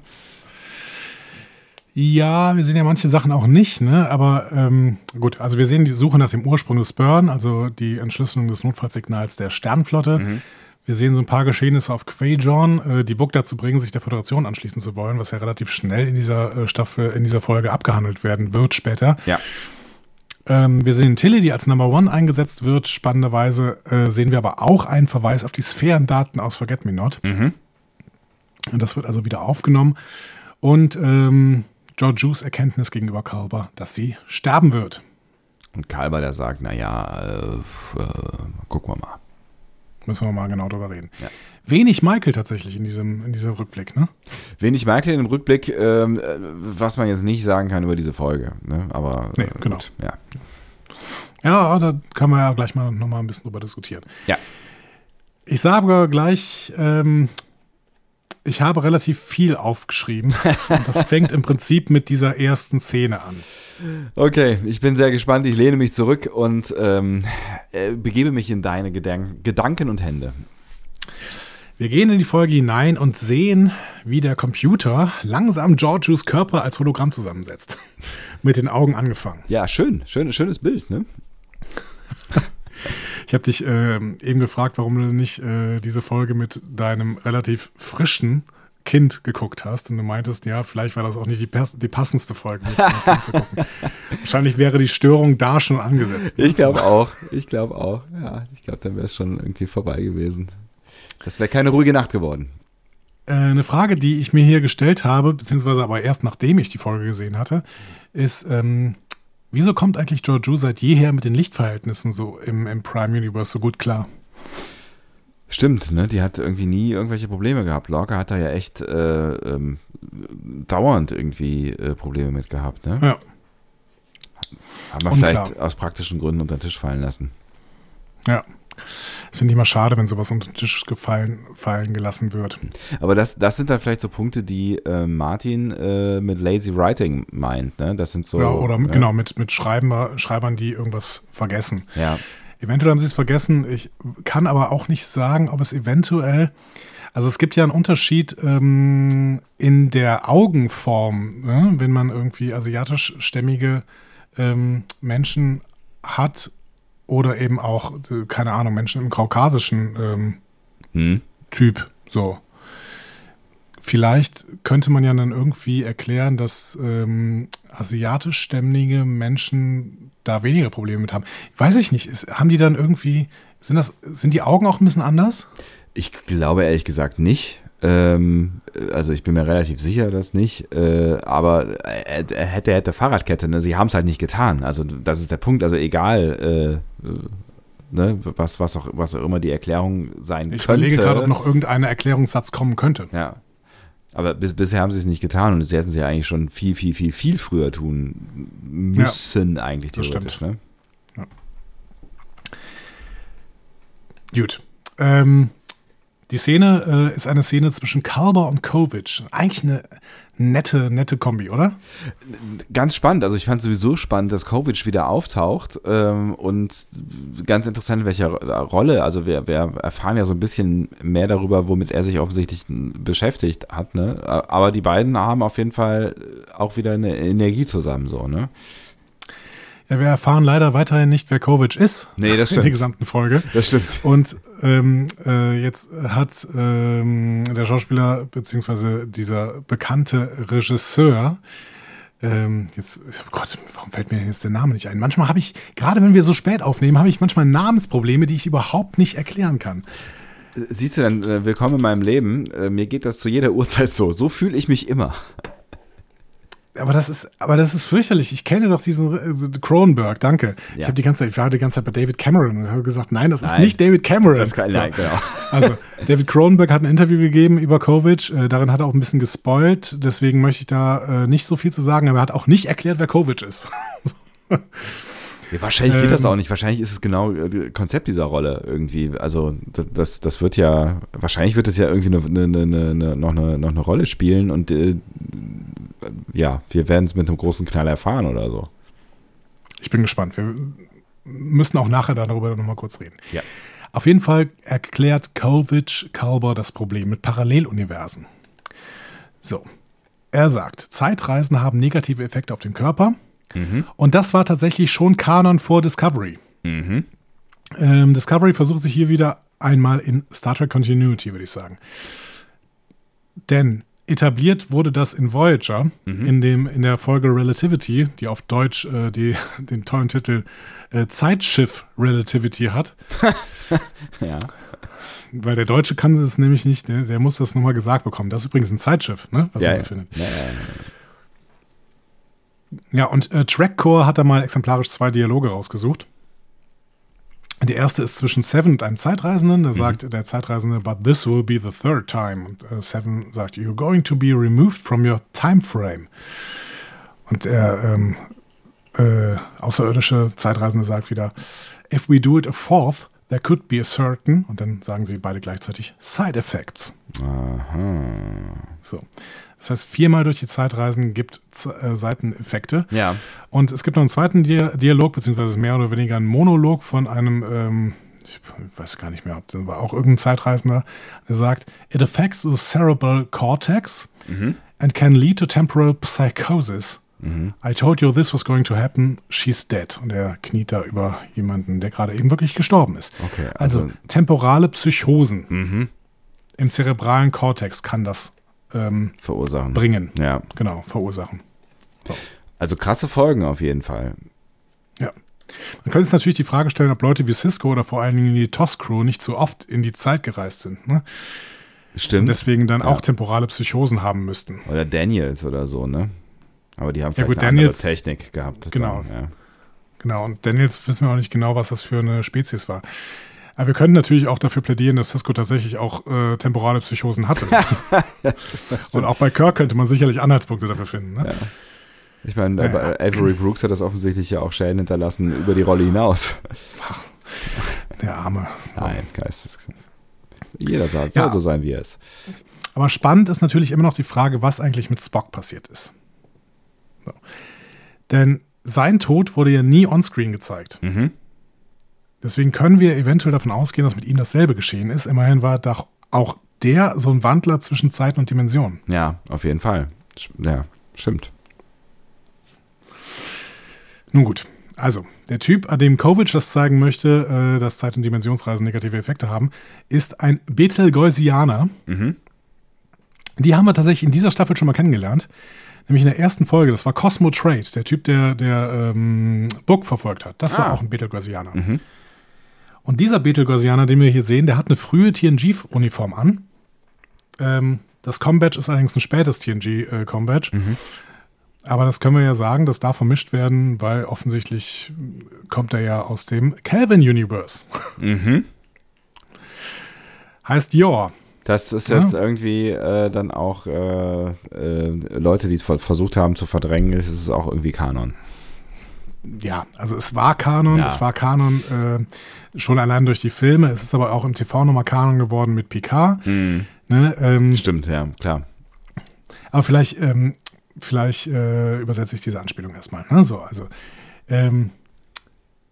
Ja, wir sehen ja manche Sachen auch nicht, ne? Aber ähm, gut, also wir sehen die Suche nach dem Ursprung des Burn, also die Entschlüsselung des Notfallsignals der Sternflotte. Wir sehen so ein paar Geschehnisse auf Quajon, äh, die Book dazu bringen, sich der Föderation anschließen zu wollen, was ja relativ schnell in dieser äh, Staffel, in dieser Folge abgehandelt werden wird später. Ja. Ähm, wir sehen Tilly, die als Number One eingesetzt wird. Spannenderweise äh, sehen wir aber auch einen Verweis auf die Sphärendaten aus Forget Me Not. Und das wird also wieder aufgenommen. Und ähm, Georgious Erkenntnis gegenüber Kalber, dass sie sterben wird. Und Kalber, der sagt, naja, äh, äh, gucken wir mal. Müssen wir mal genau drüber reden. Ja. Wenig Michael tatsächlich in diesem, in diesem Rückblick, ne? Wenig Michael im Rückblick, ähm, äh, was man jetzt nicht sagen kann über diese Folge. Ne? Aber Nee, äh, genau. gut, ja. Ja, da können wir ja gleich mal nochmal ein bisschen drüber diskutieren. Ja. Ich sage gleich, ähm, ich habe relativ viel aufgeschrieben. Und das fängt im Prinzip mit dieser ersten Szene an. Okay, ich bin sehr gespannt. Ich lehne mich zurück und ähm, äh, begebe mich in deine Gedank Gedanken und Hände. Wir gehen in die Folge hinein und sehen, wie der Computer langsam Georgios Körper als Hologramm zusammensetzt. Mit den Augen angefangen. Ja, schön, schön, schönes Bild, ne? Ich habe dich ähm, eben gefragt, warum du nicht äh, diese Folge mit deinem relativ frischen Kind geguckt hast. Und du meintest, ja, vielleicht war das auch nicht die, die passendste Folge, mit deinem Kind zu gucken. [laughs] Wahrscheinlich wäre die Störung da schon angesetzt. ne? Ich glaube auch. Ich glaube auch. Ja, ich glaube, dann wäre es schon irgendwie vorbei gewesen. Das wäre keine ruhige Nacht geworden. Äh, eine Frage, die ich mir hier gestellt habe, beziehungsweise aber erst nachdem ich die Folge gesehen hatte, ist, ähm, wieso kommt eigentlich Georgiou seit jeher mit den Lichtverhältnissen so im, im Prime Universe so gut klar? Stimmt, ne? Die hat irgendwie nie irgendwelche Probleme gehabt. Lorca hat da ja echt äh, ähm, dauernd irgendwie äh, Probleme mit gehabt, ne? Ja, Haben wir Unklar. vielleicht aus praktischen Gründen unter den Tisch fallen lassen. ja. Finde ich immer schade, wenn sowas unter den Tisch gefallen, fallen gelassen wird. Aber das, das sind dann vielleicht so Punkte, die äh, Martin äh, mit Lazy Writing meint, ne? Das sind so. ja, oder äh, genau, mit, mit Schreiber, Schreibern, die irgendwas vergessen. Ja. Eventuell haben sie es vergessen. Ich kann aber auch nicht sagen, ob es eventuell. Also es gibt ja einen Unterschied ähm, in der Augenform, ne? wenn man irgendwie asiatischstämmige ähm, Menschen hat oder eben auch, äh, keine Ahnung, Menschen im kaukasischen ähm, Hm. Typ. So. Vielleicht könnte man ja dann irgendwie erklären, dass ähm, asiatischstämmige Menschen da weniger Probleme mit haben. Weiß ich nicht. Ist, haben die dann irgendwie, sind das, sind die Augen auch ein bisschen anders? Ich glaube ehrlich gesagt nicht. Ähm, also ich bin mir relativ sicher, dass nicht. Äh, aber er, er hätte, er hätte Fahrradkette. Ne? Sie haben es halt nicht getan. Also das ist der Punkt. Also egal, äh, ne? was, was, auch, was auch immer die Erklärung sein Ich könnte. überlege gerade, ob noch irgendein Erklärungssatz kommen könnte. Ja. Aber bis, bisher haben sie es nicht getan und sie hätten sie ja eigentlich schon viel, viel, viel, viel früher tun müssen, ja, eigentlich theoretisch. Ne? Ja. Gut. Ähm, die Szene äh, ist eine Szene zwischen Kalber und Kovic. Eigentlich eine nette, nette Kombi, oder? Ganz spannend. Also ich fand sowieso spannend, dass Kovic wieder auftaucht ähm, und ganz interessant, in welcher Rolle. Also wir, wir, erfahren ja so ein bisschen mehr darüber, womit er sich offensichtlich beschäftigt hat. Ne? Aber die beiden haben auf jeden Fall auch wieder eine Energie zusammen, so, ne? Ja, wir erfahren leider weiterhin nicht, wer Kovic ist. Nee, das stimmt. [laughs] In der gesamten Folge. Das stimmt. Und ähm, äh, jetzt hat ähm, der Schauspieler beziehungsweise dieser bekannte Regisseur ähm, jetzt, oh Gott, warum fällt mir jetzt der Name nicht ein? Manchmal habe ich, gerade wenn wir so spät aufnehmen, habe ich manchmal Namensprobleme, die ich überhaupt nicht erklären kann. Siehst du dann, äh, willkommen in meinem Leben. Äh, mir geht das zu jeder Uhrzeit so. So fühle ich mich immer aber das ist, aber das ist fürchterlich. Ich kenne doch diesen äh, Cronenberg, danke. Ja. Ich habe die ganze Zeit, ich war die ganze Zeit bei David Cameron und habe gesagt, nein, das nein. ist nicht David Cameron. Das kann, nein, genau. Also, David Cronenberg hat ein Interview gegeben über Kovic. Äh, darin hat er auch ein bisschen gespoilt. Deswegen möchte ich da äh, nicht so viel zu sagen, aber er hat auch nicht erklärt, wer Kovic ist. [laughs] Ja, wahrscheinlich geht ähm, das auch nicht. Wahrscheinlich ist es genau das äh, Konzept dieser Rolle irgendwie. Also das, das wird ja, wahrscheinlich wird es ja irgendwie eine, eine, eine, noch, eine, noch eine Rolle spielen und äh, ja, wir werden es mit einem großen Knall erfahren oder so. Ich bin gespannt. Wir müssen auch nachher darüber nochmal kurz reden. Ja. Auf jeden Fall erklärt Kovic Kalber das Problem mit Paralleluniversen. So. Er sagt, Zeitreisen haben negative Effekte auf den Körper. Mhm. Und das war tatsächlich schon Kanon vor Discovery. Mhm. Ähm, Discovery versucht sich hier wieder einmal in Star Trek Continuity, würde ich sagen. Denn etabliert wurde das in Voyager, mhm. in, dem, in der Folge Relativity, die auf Deutsch äh, die, [laughs] den tollen Titel äh, Zeitschiff Relativity hat. [laughs] ja. Weil der Deutsche kann es nämlich nicht, der, der muss das nochmal gesagt bekommen. Das ist übrigens ein Zeitschiff, ne? was ja, man ja. findet. Ja, ja, und äh, Trackcore hat da mal exemplarisch zwei Dialoge rausgesucht. Der erste ist zwischen Seven und einem Zeitreisenden. Da mhm. sagt der Zeitreisende, but this will be the third time. Und äh, Seven sagt, you're going to be removed from your time frame. Und der ähm, äh, außerirdische Zeitreisende sagt wieder, if we do it a fourth, there could be a certain, und dann sagen sie beide gleichzeitig, side effects. Aha. So. Das heißt, viermal durch die Zeit reisen gibt äh, Seiteneffekte. Ja. Und es gibt noch einen zweiten Di Dialog, beziehungsweise mehr oder weniger ein Monolog von einem, ähm, ich weiß gar nicht mehr, ob das war auch irgendein Zeitreisender, der sagt, it affects the cerebral cortex mhm. and can lead to temporal psychosis. Mhm. I told you this was going to happen, she's dead. Und er kniet da über jemanden, der gerade eben wirklich gestorben ist. Okay, also, also temporale Psychosen mhm. im zerebralen Kortex kann das ähm, verursachen. Bringen. Ja. Genau, verursachen. So. Also krasse Folgen auf jeden Fall. Ja. Man könnte jetzt natürlich die Frage stellen, ob Leute wie Cisco oder vor allen Dingen die TOS-Crew nicht so oft in die Zeit gereist sind. Ne? Stimmt. Und deswegen dann ja. auch temporale Psychosen haben müssten. Oder Daniels oder so, ne? Aber die haben vielleicht ja, gut, eine Daniels, andere Technik gehabt. Genau. Dann, ja. Genau. Und Daniels wissen wir auch nicht genau, was das für eine Spezies war. Aber wir können natürlich auch dafür plädieren, dass Cisco tatsächlich auch äh, temporale Psychosen hatte. [laughs] Und auch bei Kirk könnte man sicherlich Anhaltspunkte dafür finden. Ne? Ja. Ich meine, ja. Avery Brooks hat das offensichtlich ja auch Schäden hinterlassen über die Rolle hinaus. Der Arme. Nein, Geistes. Jeder soll ja. so sein, wie er ist. Aber spannend ist natürlich immer noch die Frage, was eigentlich mit Spock passiert ist. So. Denn sein Tod wurde ja nie onscreen gezeigt. Mhm. Deswegen können wir eventuell davon ausgehen, dass mit ihm dasselbe geschehen ist. Immerhin war doch auch der so ein Wandler zwischen Zeit und Dimension. Ja, auf jeden Fall. Ja, stimmt. Nun gut. Also, der Typ, an dem Kovic das zeigen möchte, äh, dass Zeit- und Dimensionsreisen negative Effekte haben, ist ein Betelgeusianer. Mhm. Die haben wir tatsächlich in dieser Staffel schon mal kennengelernt. Nämlich in der ersten Folge, das war Cosmo Trade, der Typ, der, der ähm, Book verfolgt hat. Das ah. war auch ein Betelgeusianer. Mhm. Und dieser Betelgeuse, den wir hier sehen, der hat eine frühe TNG-Uniform an. Ähm, das Combadge ist allerdings ein spätes TNG-Combadge. Äh, mhm. Aber das können wir ja sagen, das darf vermischt werden, weil offensichtlich kommt er ja aus dem Calvin Universe. Mhm. [laughs] heißt Yor. Das ist jetzt ja. irgendwie äh, dann auch äh, äh, Leute, die es versucht haben zu verdrängen, ist es auch irgendwie Kanon. Ja, also es war Kanon, ja. es war Kanon äh, schon allein durch die Filme, es ist aber auch im TV nochmal Kanon geworden mit Picard. Mhm. Ne, ähm, Stimmt, ja, klar. Aber vielleicht, ähm, vielleicht äh, übersetze ich diese Anspielung erstmal. Ne? So, also ähm,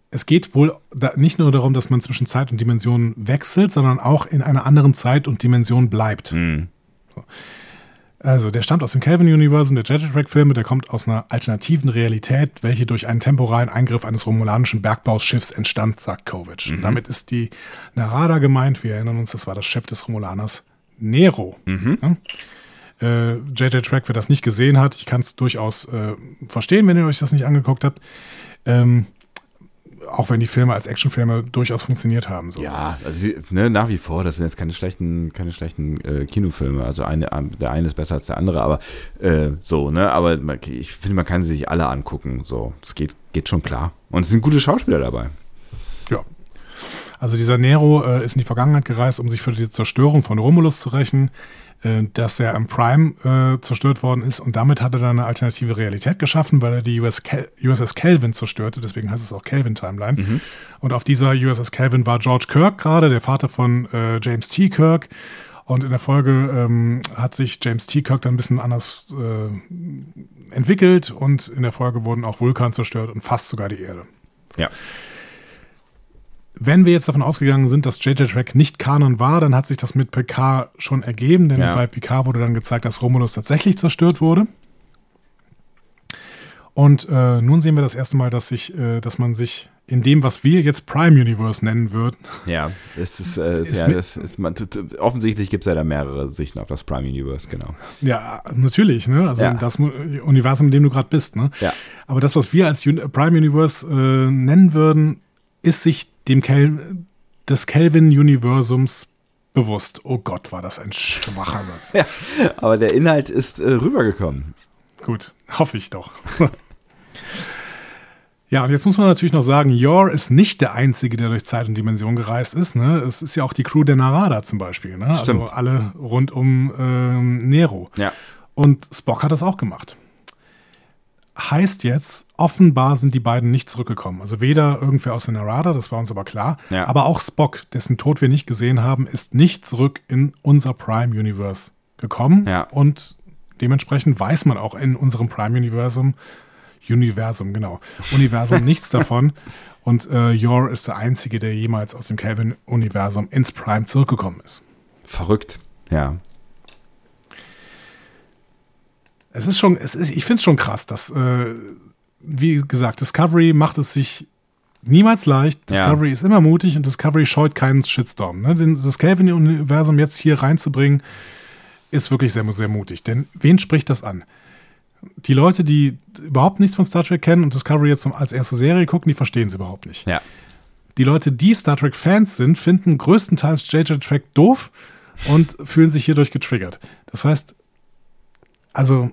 es geht wohl da nicht nur darum, dass man zwischen Zeit und Dimension wechselt, sondern auch in einer anderen Zeit und Dimension bleibt. Mhm. So. Also, der stammt aus dem Kelvin-Universum der Jet Track-Filme, der kommt aus einer alternativen Realität, welche durch einen temporalen Eingriff eines romulanischen Bergbauschiffs entstand, sagt Kovic. Mhm. Damit ist die Narada gemeint, wir erinnern uns, das war das Schiff des Romulaners Nero. Mhm. Ja? Äh, JJ Track, wer das nicht gesehen hat, ich kann es durchaus äh, verstehen, wenn ihr euch das nicht angeguckt habt. Ähm, auch wenn die Filme als Actionfilme durchaus funktioniert haben. So. Ja, also ne, nach wie vor, das sind jetzt keine schlechten, keine schlechten äh, Kinofilme. Also eine, der eine ist besser als der andere, aber äh, so, ne? Aber ich finde, man kann sie sich alle angucken. So, das geht, geht schon klar. Und es sind gute Schauspieler dabei. Ja. Also dieser Nero äh, ist in die Vergangenheit gereist, um sich für die Zerstörung von Romulus zu rächen. Äh, dass er im Prime äh, zerstört worden ist und damit hat er dann eine alternative Realität geschaffen, weil er die US Kel USS Kelvin zerstörte, deswegen heißt es auch Kelvin Timeline. Mhm. Und auf dieser USS Kelvin war George Kirk gerade, der Vater von äh, James T. Kirk. Und in der Folge ähm, hat sich James T. Kirk dann ein bisschen anders äh, entwickelt und in der Folge wurden auch Vulkan zerstört und fast sogar die Erde. Ja. Wenn wir jetzt davon ausgegangen sind, dass JJ Track nicht Kanon war, dann hat sich das mit Picard schon ergeben, denn ja. bei Picard wurde dann gezeigt, dass Romulus tatsächlich zerstört wurde. Und äh, nun sehen wir das erste Mal, dass sich, äh, dass man sich in dem, was wir jetzt Prime Universe nennen würden. Ja, es ist, äh, ist ja, das ist man, offensichtlich gibt es ja da mehrere Sichten auf das Prime Universe, genau. Ja, natürlich, ne? Also ja. das Universum, in dem du gerade bist, ne? Ja. Aber das, was wir als Prime Universe äh, nennen würden, ist sich dem Kel des Kelvin-Universums bewusst. Oh Gott, war das ein schwacher Satz. Ja, aber der Inhalt ist äh, rübergekommen. Gut, hoffe ich doch. [laughs] ja, und jetzt muss man natürlich noch sagen, Yor ist nicht der Einzige, der durch Zeit und Dimension gereist ist. Ne? Es ist ja auch die Crew der Narada zum Beispiel. Ne? Also Stimmt. Also alle rund um ähm, Nero. Ja. Und Spock hat das auch gemacht heißt jetzt, offenbar sind die beiden nicht zurückgekommen. Also weder irgendwer aus der Narada, das war uns aber klar, ja. aber auch Spock, dessen Tod wir nicht gesehen haben, ist nicht zurück in unser Prime Universe gekommen. Ja. Und dementsprechend weiß man auch in unserem Prime Universum, Universum, genau, Universum [laughs] nichts davon. Und äh, Yor ist der Einzige, der jemals aus dem Kelvin-Universum ins Prime zurückgekommen ist. Verrückt, ja es ist schon, es ist, ich finde es schon krass, dass, äh, wie gesagt, Discovery macht es sich niemals leicht. Discovery ja. ist immer mutig und Discovery scheut keinen Shitstorm. Ne? Das Kelvin-Universum jetzt hier reinzubringen, ist wirklich sehr, sehr mutig. Denn wen spricht das an? Die Leute, die überhaupt nichts von Star Trek kennen und Discovery jetzt als erste Serie gucken, die verstehen es überhaupt nicht. Ja. Die Leute, die Star Trek-Fans sind, finden größtenteils JJ Track doof und fühlen sich hierdurch getriggert. Das heißt, also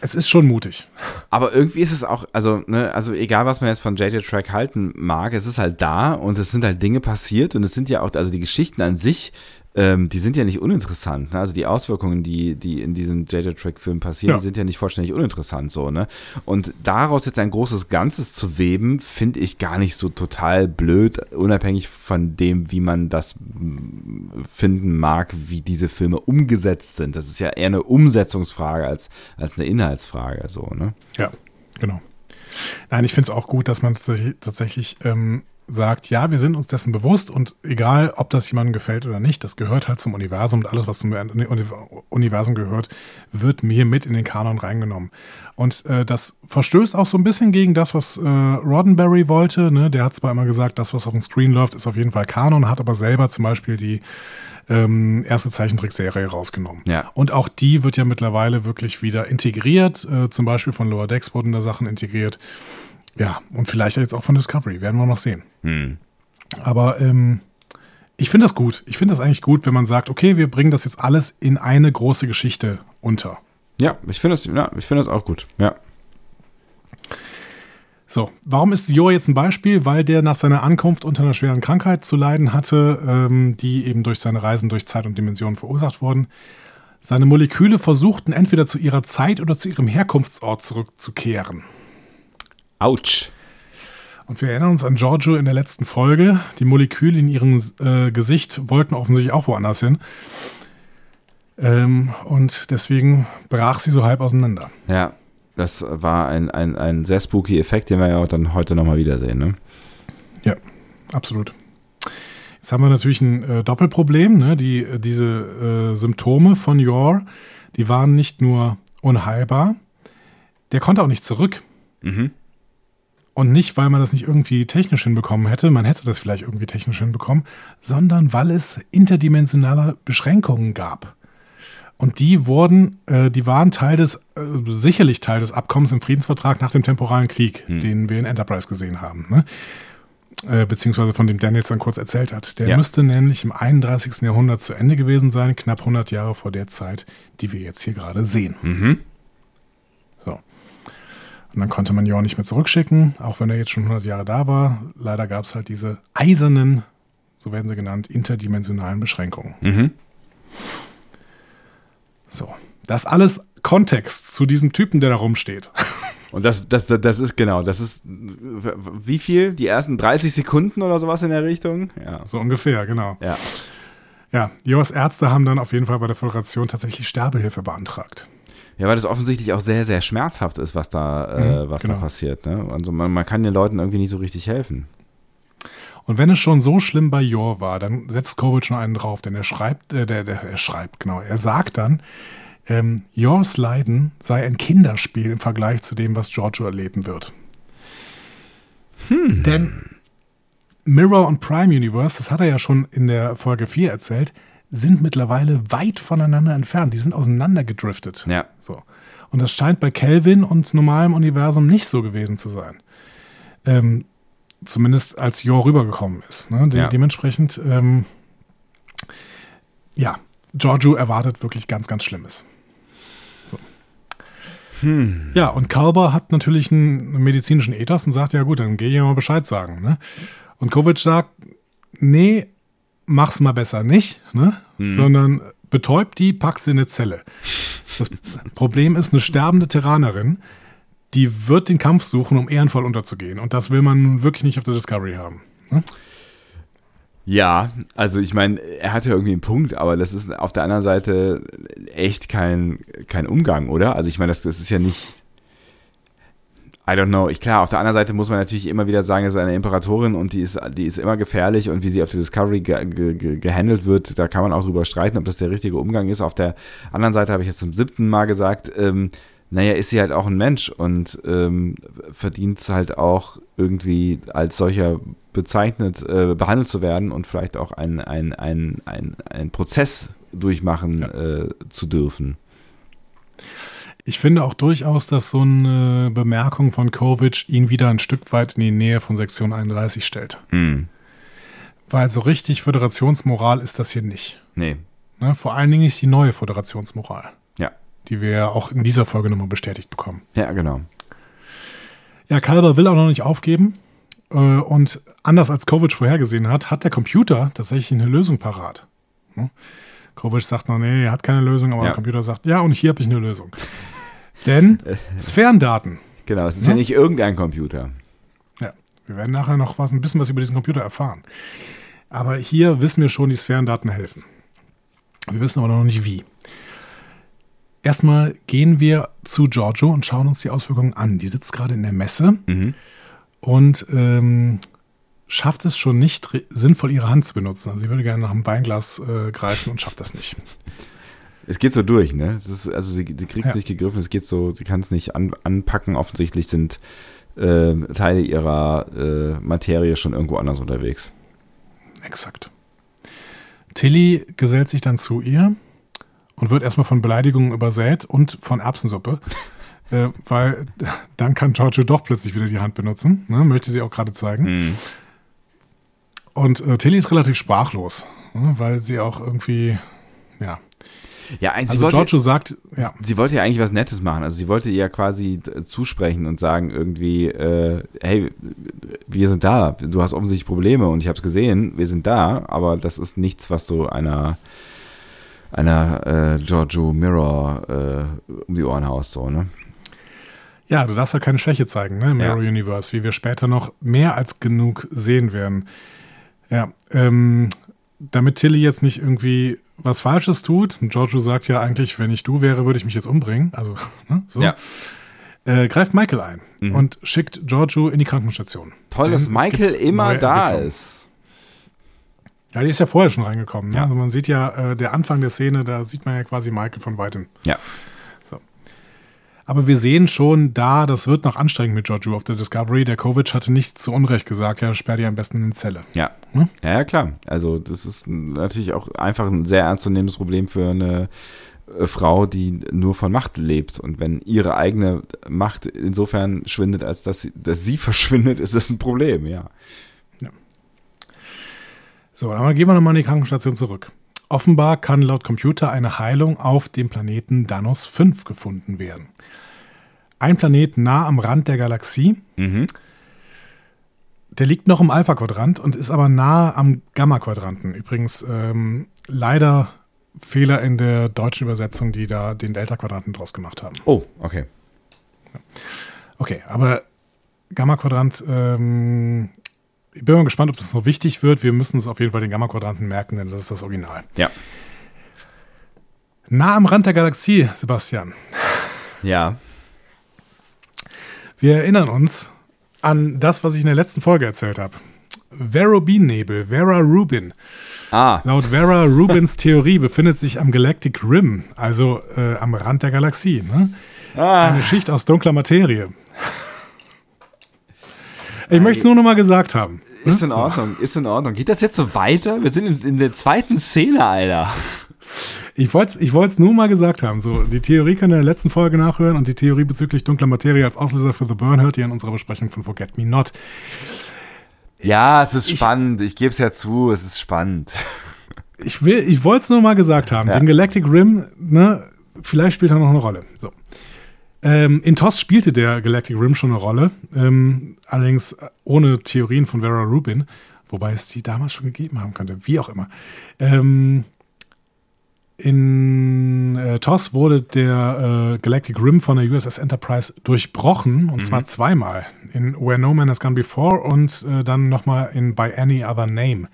es ist schon mutig. Aber irgendwie ist es auch, also, ne, also egal, was man jetzt von JJ Track halten mag, es ist halt da und es sind halt Dinge passiert und es sind ja auch, also die Geschichten an sich ähm, die sind ja nicht uninteressant. Ne? Also die Auswirkungen, die, die in diesem JJ-Track-Film passieren, ja. die sind ja nicht vollständig uninteressant so, ne? Und daraus jetzt ein großes Ganzes zu weben, finde ich gar nicht so total blöd, unabhängig von dem, wie man das finden mag, wie diese Filme umgesetzt sind. Das ist ja eher eine Umsetzungsfrage als, als eine Inhaltsfrage, so, ne? Ja, genau. Nein, ich finde es auch gut, dass man tatsächlich, tatsächlich ähm, sagt, ja, wir sind uns dessen bewusst und egal, ob das jemandem gefällt oder nicht, das gehört halt zum Universum und alles, was zum Universum gehört, wird mir mit in den Kanon reingenommen. Und äh, das verstößt auch so ein bisschen gegen das, was äh, Roddenberry wollte. Ne? Der hat zwar immer gesagt, das, was auf dem Screen läuft, ist auf jeden Fall Kanon, hat aber selber zum Beispiel die ähm, erste Zeichentrickserie rausgenommen. Ja. Und auch die wird ja mittlerweile wirklich wieder integriert. Äh, zum Beispiel von Lower Decks wurden da Sachen integriert. Ja, und vielleicht jetzt auch von Discovery, werden wir noch sehen. Hm. Aber ähm, ich finde das gut. Ich finde das eigentlich gut, wenn man sagt, okay, wir bringen das jetzt alles in eine große Geschichte unter. Ja, ich finde das, ja, find das auch gut. Ja. So, warum ist Jo jetzt ein Beispiel? Weil der nach seiner Ankunft unter einer schweren Krankheit zu leiden hatte, ähm, die eben durch seine Reisen durch Zeit und Dimensionen verursacht wurden. Seine Moleküle versuchten entweder zu ihrer Zeit oder zu ihrem Herkunftsort zurückzukehren. Autsch. Und wir erinnern uns an Giorgio in der letzten Folge. Die Moleküle in ihrem äh, Gesicht wollten offensichtlich auch woanders hin. Ähm, und deswegen brach sie so halb auseinander. Ja, das war ein, ein, ein sehr spooky Effekt, den wir ja auch dann heute nochmal wiedersehen. Ne? Ja, absolut. Jetzt haben wir natürlich ein äh, Doppelproblem. Ne? Die, äh, diese äh, Symptome von Yor, die waren nicht nur unheilbar, der konnte auch nicht zurück. Mhm. Und nicht, weil man das nicht irgendwie technisch hinbekommen hätte, man hätte das vielleicht irgendwie technisch hinbekommen, sondern weil es interdimensionale Beschränkungen gab. Und die wurden, äh, die waren Teil des, äh, sicherlich Teil des Abkommens im Friedensvertrag nach dem temporalen Krieg, Hm. den wir in Enterprise gesehen haben. Ne? Äh, beziehungsweise von dem Daniels dann kurz erzählt hat. Der Ja. müsste nämlich im 31. Jahrhundert zu Ende gewesen sein, knapp 100 Jahre vor der Zeit, die wir jetzt hier gerade sehen. Mhm. Und dann konnte man Jorn nicht mehr zurückschicken, auch wenn er jetzt schon 100 Jahre da war. Leider gab es halt diese eisernen, so werden sie genannt, interdimensionalen Beschränkungen. Mhm. So. Das alles Kontext zu diesem Typen, der da rumsteht. [laughs] Und das, das, das, das ist genau, das ist wie viel? Die ersten 30 Sekunden oder sowas in der Richtung? Ja. So ungefähr, genau. Ja. Ja, Jors Ärzte haben dann auf jeden Fall bei der Föderation tatsächlich Sterbehilfe beantragt. Ja, weil das offensichtlich auch sehr, sehr schmerzhaft ist, was da, äh, Mhm, was genau. da passiert. Ne? Also man, man kann den Leuten irgendwie nicht so richtig helfen. Und wenn es schon so schlimm bei Jor war, dann setzt Kovic schon einen drauf, denn er schreibt, äh, der, der, er schreibt, genau, er sagt dann, ähm, Jors Leiden sei ein Kinderspiel im Vergleich zu dem, was Giorgio erleben wird. Denn Mirror und Prime Universe, das hat er ja schon in der Folge 4 erzählt, sind mittlerweile weit voneinander entfernt. Die sind auseinandergedriftet. Ja. So. Und das scheint bei Kelvin und normalem Universum nicht so gewesen zu sein. Ähm, zumindest als Jor rübergekommen ist. Ne? De Ja. Dementsprechend, ähm, ja, Giorgio erwartet wirklich ganz, ganz Schlimmes. So. Ja, und Kalber hat natürlich einen medizinischen Ethos und sagt, ja gut, dann geh ich mal Bescheid sagen. Ne? Und Kovic sagt, nee, mach's mal besser nicht, ne? sondern betäubt die, pack sie in eine Zelle. Das [laughs] Problem ist, eine sterbende Terranerin, die wird den Kampf suchen, um ehrenvoll unterzugehen. Und das will man nun wirklich nicht auf der Discovery haben. Ne? Ja, also ich meine, er hatte irgendwie einen Punkt, aber das ist auf der anderen Seite echt kein, kein Umgang, oder? Also ich meine, das, das ist ja nicht. I don't know. Ich, klar, auf der anderen Seite muss man natürlich immer wieder sagen, es ist eine Imperatorin und die ist, die ist immer gefährlich und wie sie auf der Discovery ge, ge, ge, gehandelt wird, da kann man auch drüber streiten, ob das der richtige Umgang ist. Auf der anderen Seite habe ich jetzt zum siebten Mal gesagt, ähm, naja, ist sie halt auch ein Mensch und ähm, verdient halt auch irgendwie als solcher bezeichnet, äh, behandelt zu werden und vielleicht auch einen ein, ein, ein, ein Prozess durchmachen äh, zu dürfen. Ich finde auch durchaus, dass so eine Bemerkung von Kovic ihn wieder ein Stück weit in die Nähe von Sektion 31 stellt. Hm. Weil so richtig Föderationsmoral ist das hier nicht. Nee. Ne? Vor allen Dingen ist die neue Föderationsmoral, Ja. die wir ja auch in dieser Folge nochmal bestätigt bekommen. Ja, genau. Ja, Kalber will auch noch nicht aufgeben. Äh, Und anders als Kovic vorhergesehen hat, hat der Computer tatsächlich eine Lösung parat. Hm? Kovic sagt noch, nee, er hat keine Lösung, aber Ja. der Computer sagt, ja, und hier habe ich eine Lösung. Denn Sphärendaten, Genau, es ist Ja. ja nicht irgendein Computer. ja, wir werden nachher noch was, ein bisschen was über diesen Computer erfahren. Aber hier wissen wir schon, die Sphärendaten helfen. Wir wissen aber noch nicht wie. Erstmal gehen wir zu Giorgio und schauen uns die Auswirkungen an. Die sitzt gerade in der Messe Mhm. und ähm, schafft es schon nicht sinnvoll, ihre Hand zu benutzen. Also sie würde gerne nach einem Weinglas äh, greifen und schafft das nicht. Es geht so durch, ne? Es ist, also sie, sie kriegt Ja. es nicht gegriffen, es geht so, sie kann es nicht an, anpacken. Offensichtlich sind äh, Teile ihrer äh, Materie schon irgendwo anders unterwegs. Exakt. Tilly gesellt sich dann zu ihr und wird erstmal von Beleidigungen übersät und von Erbsensuppe. [laughs] äh, weil dann kann Giorgio doch plötzlich wieder die Hand benutzen. Ne? Möchte sie auch gerade zeigen. Mhm. Und äh, Tilly ist relativ sprachlos, ne? weil sie auch irgendwie, ja, Ja, sie Also wollte, Giorgio sagt, ja, sie wollte ja eigentlich was Nettes machen. Also sie wollte ihr quasi zusprechen und sagen irgendwie, äh, hey, wir sind da. Du hast offensichtlich Probleme und ich habe es gesehen. Wir sind da, aber das ist nichts, was so einer einer äh, Giorgio Mirror äh, um die Ohren haust, so, ne? ja, du darfst ja keine Schwäche zeigen, ne, im Ja. Mirror Universe, wie wir später noch mehr als genug sehen werden. Ja, ähm, damit Tilly jetzt nicht irgendwie was Falsches tut, und Giorgio sagt ja eigentlich, wenn ich du wäre, würde ich mich jetzt umbringen, also, [laughs] ne, so, Ja. äh, greift Michael ein Mhm. und schickt Giorgio in die Krankenstation. Toll, Denn dass Michael immer da ist. Ja, die ist ja vorher schon reingekommen. Ne? Ja. Also man sieht ja, äh, der Anfang der Szene, da sieht man ja quasi Michael von weitem. Ja. Aber wir sehen schon da, das wird noch anstrengend mit Giorgio auf der Discovery. Der Kovic hatte nicht zu Unrecht gesagt, ja, sperr die am besten in eine Zelle. Ja. Hm? ja, ja, klar. Also das ist natürlich auch einfach ein sehr ernstzunehmendes Problem für eine äh, Frau, die nur von Macht lebt. Und wenn ihre eigene Macht insofern schwindet, als dass sie, dass sie [laughs] verschwindet, ist das ein Problem, ja. So, dann gehen wir nochmal in die Krankenstation zurück. Offenbar kann laut Computer eine Heilung auf dem Planeten Danos 5 gefunden werden. Ein Planet nah am Rand der Galaxie. Mhm. Der liegt noch im Alpha-Quadrant und ist aber nah am Gamma-Quadranten. Übrigens ähm, leider Fehler in der deutschen Übersetzung, die da den Delta-Quadranten draus gemacht haben. Oh, okay. Okay, aber Gamma-Quadrant, ähm, ich bin mal gespannt, ob das noch wichtig wird. Wir müssen uns auf jeden Fall den Gamma-Quadranten merken, denn das ist das Original. Ja. Nah am Rand der Galaxie, Sebastian. Ja. Wir erinnern uns an das, was ich in der letzten Folge erzählt habe. Verobin-Nebel, Vera Rubin. Ah, Laut Vera Rubins Theorie befindet sich am Galactic Rim, also äh, am Rand der Galaxie, ne? eine Schicht aus dunkler Materie. Ich möchte es nur noch mal gesagt haben. ist in Ordnung, ist in Ordnung. Geht das jetzt so weiter? Wir sind in, in der zweiten Szene, Alter. Ich wollte es ich wollt's nur mal gesagt haben. So, die Theorie könnt ihr in der letzten Folge nachhören und die Theorie bezüglich dunkler Materie als Auslöser für The Burn hört ihr in unserer Besprechung von Forget Me Not. Ja, es ist spannend. Ich gebe es ja zu, es ist spannend. Ich, will- ich wollte es nur mal gesagt haben. Ja. Den Galactic Rim, ne, vielleicht spielt er noch eine Rolle. So. Ähm, in TOS spielte der Galactic Rim schon eine Rolle, ähm, allerdings ohne Theorien von Vera Rubin, wobei es die damals schon gegeben haben könnte, wie auch immer. Ähm, in äh, TOS wurde der äh, Galactic Rim von der USS Enterprise durchbrochen, und zwar zweimal. In Where No Man Has Gone Before und äh, dann nochmal in By Any Other Name.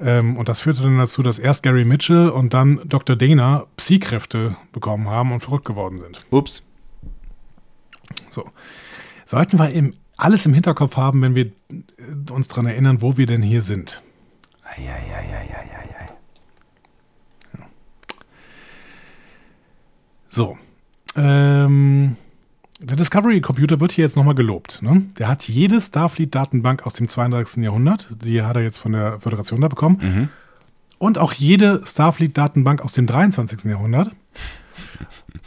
Ähm, und das führte dann dazu, dass erst Gary Mitchell und dann Dr. Dana Psi-Kräfte bekommen haben und verrückt geworden sind. Ups. So. Sollten wir eben alles im Hinterkopf haben, wenn wir äh, uns daran erinnern, wo wir denn hier sind. Eieieiei. So. Ähm, der Discovery-Computer wird hier jetzt nochmal gelobt. Ne? Der hat jede Starfleet-Datenbank aus dem 32. Jahrhundert, die hat er jetzt von der Föderation da bekommen. Und auch jede Starfleet-Datenbank aus dem 23. Jahrhundert.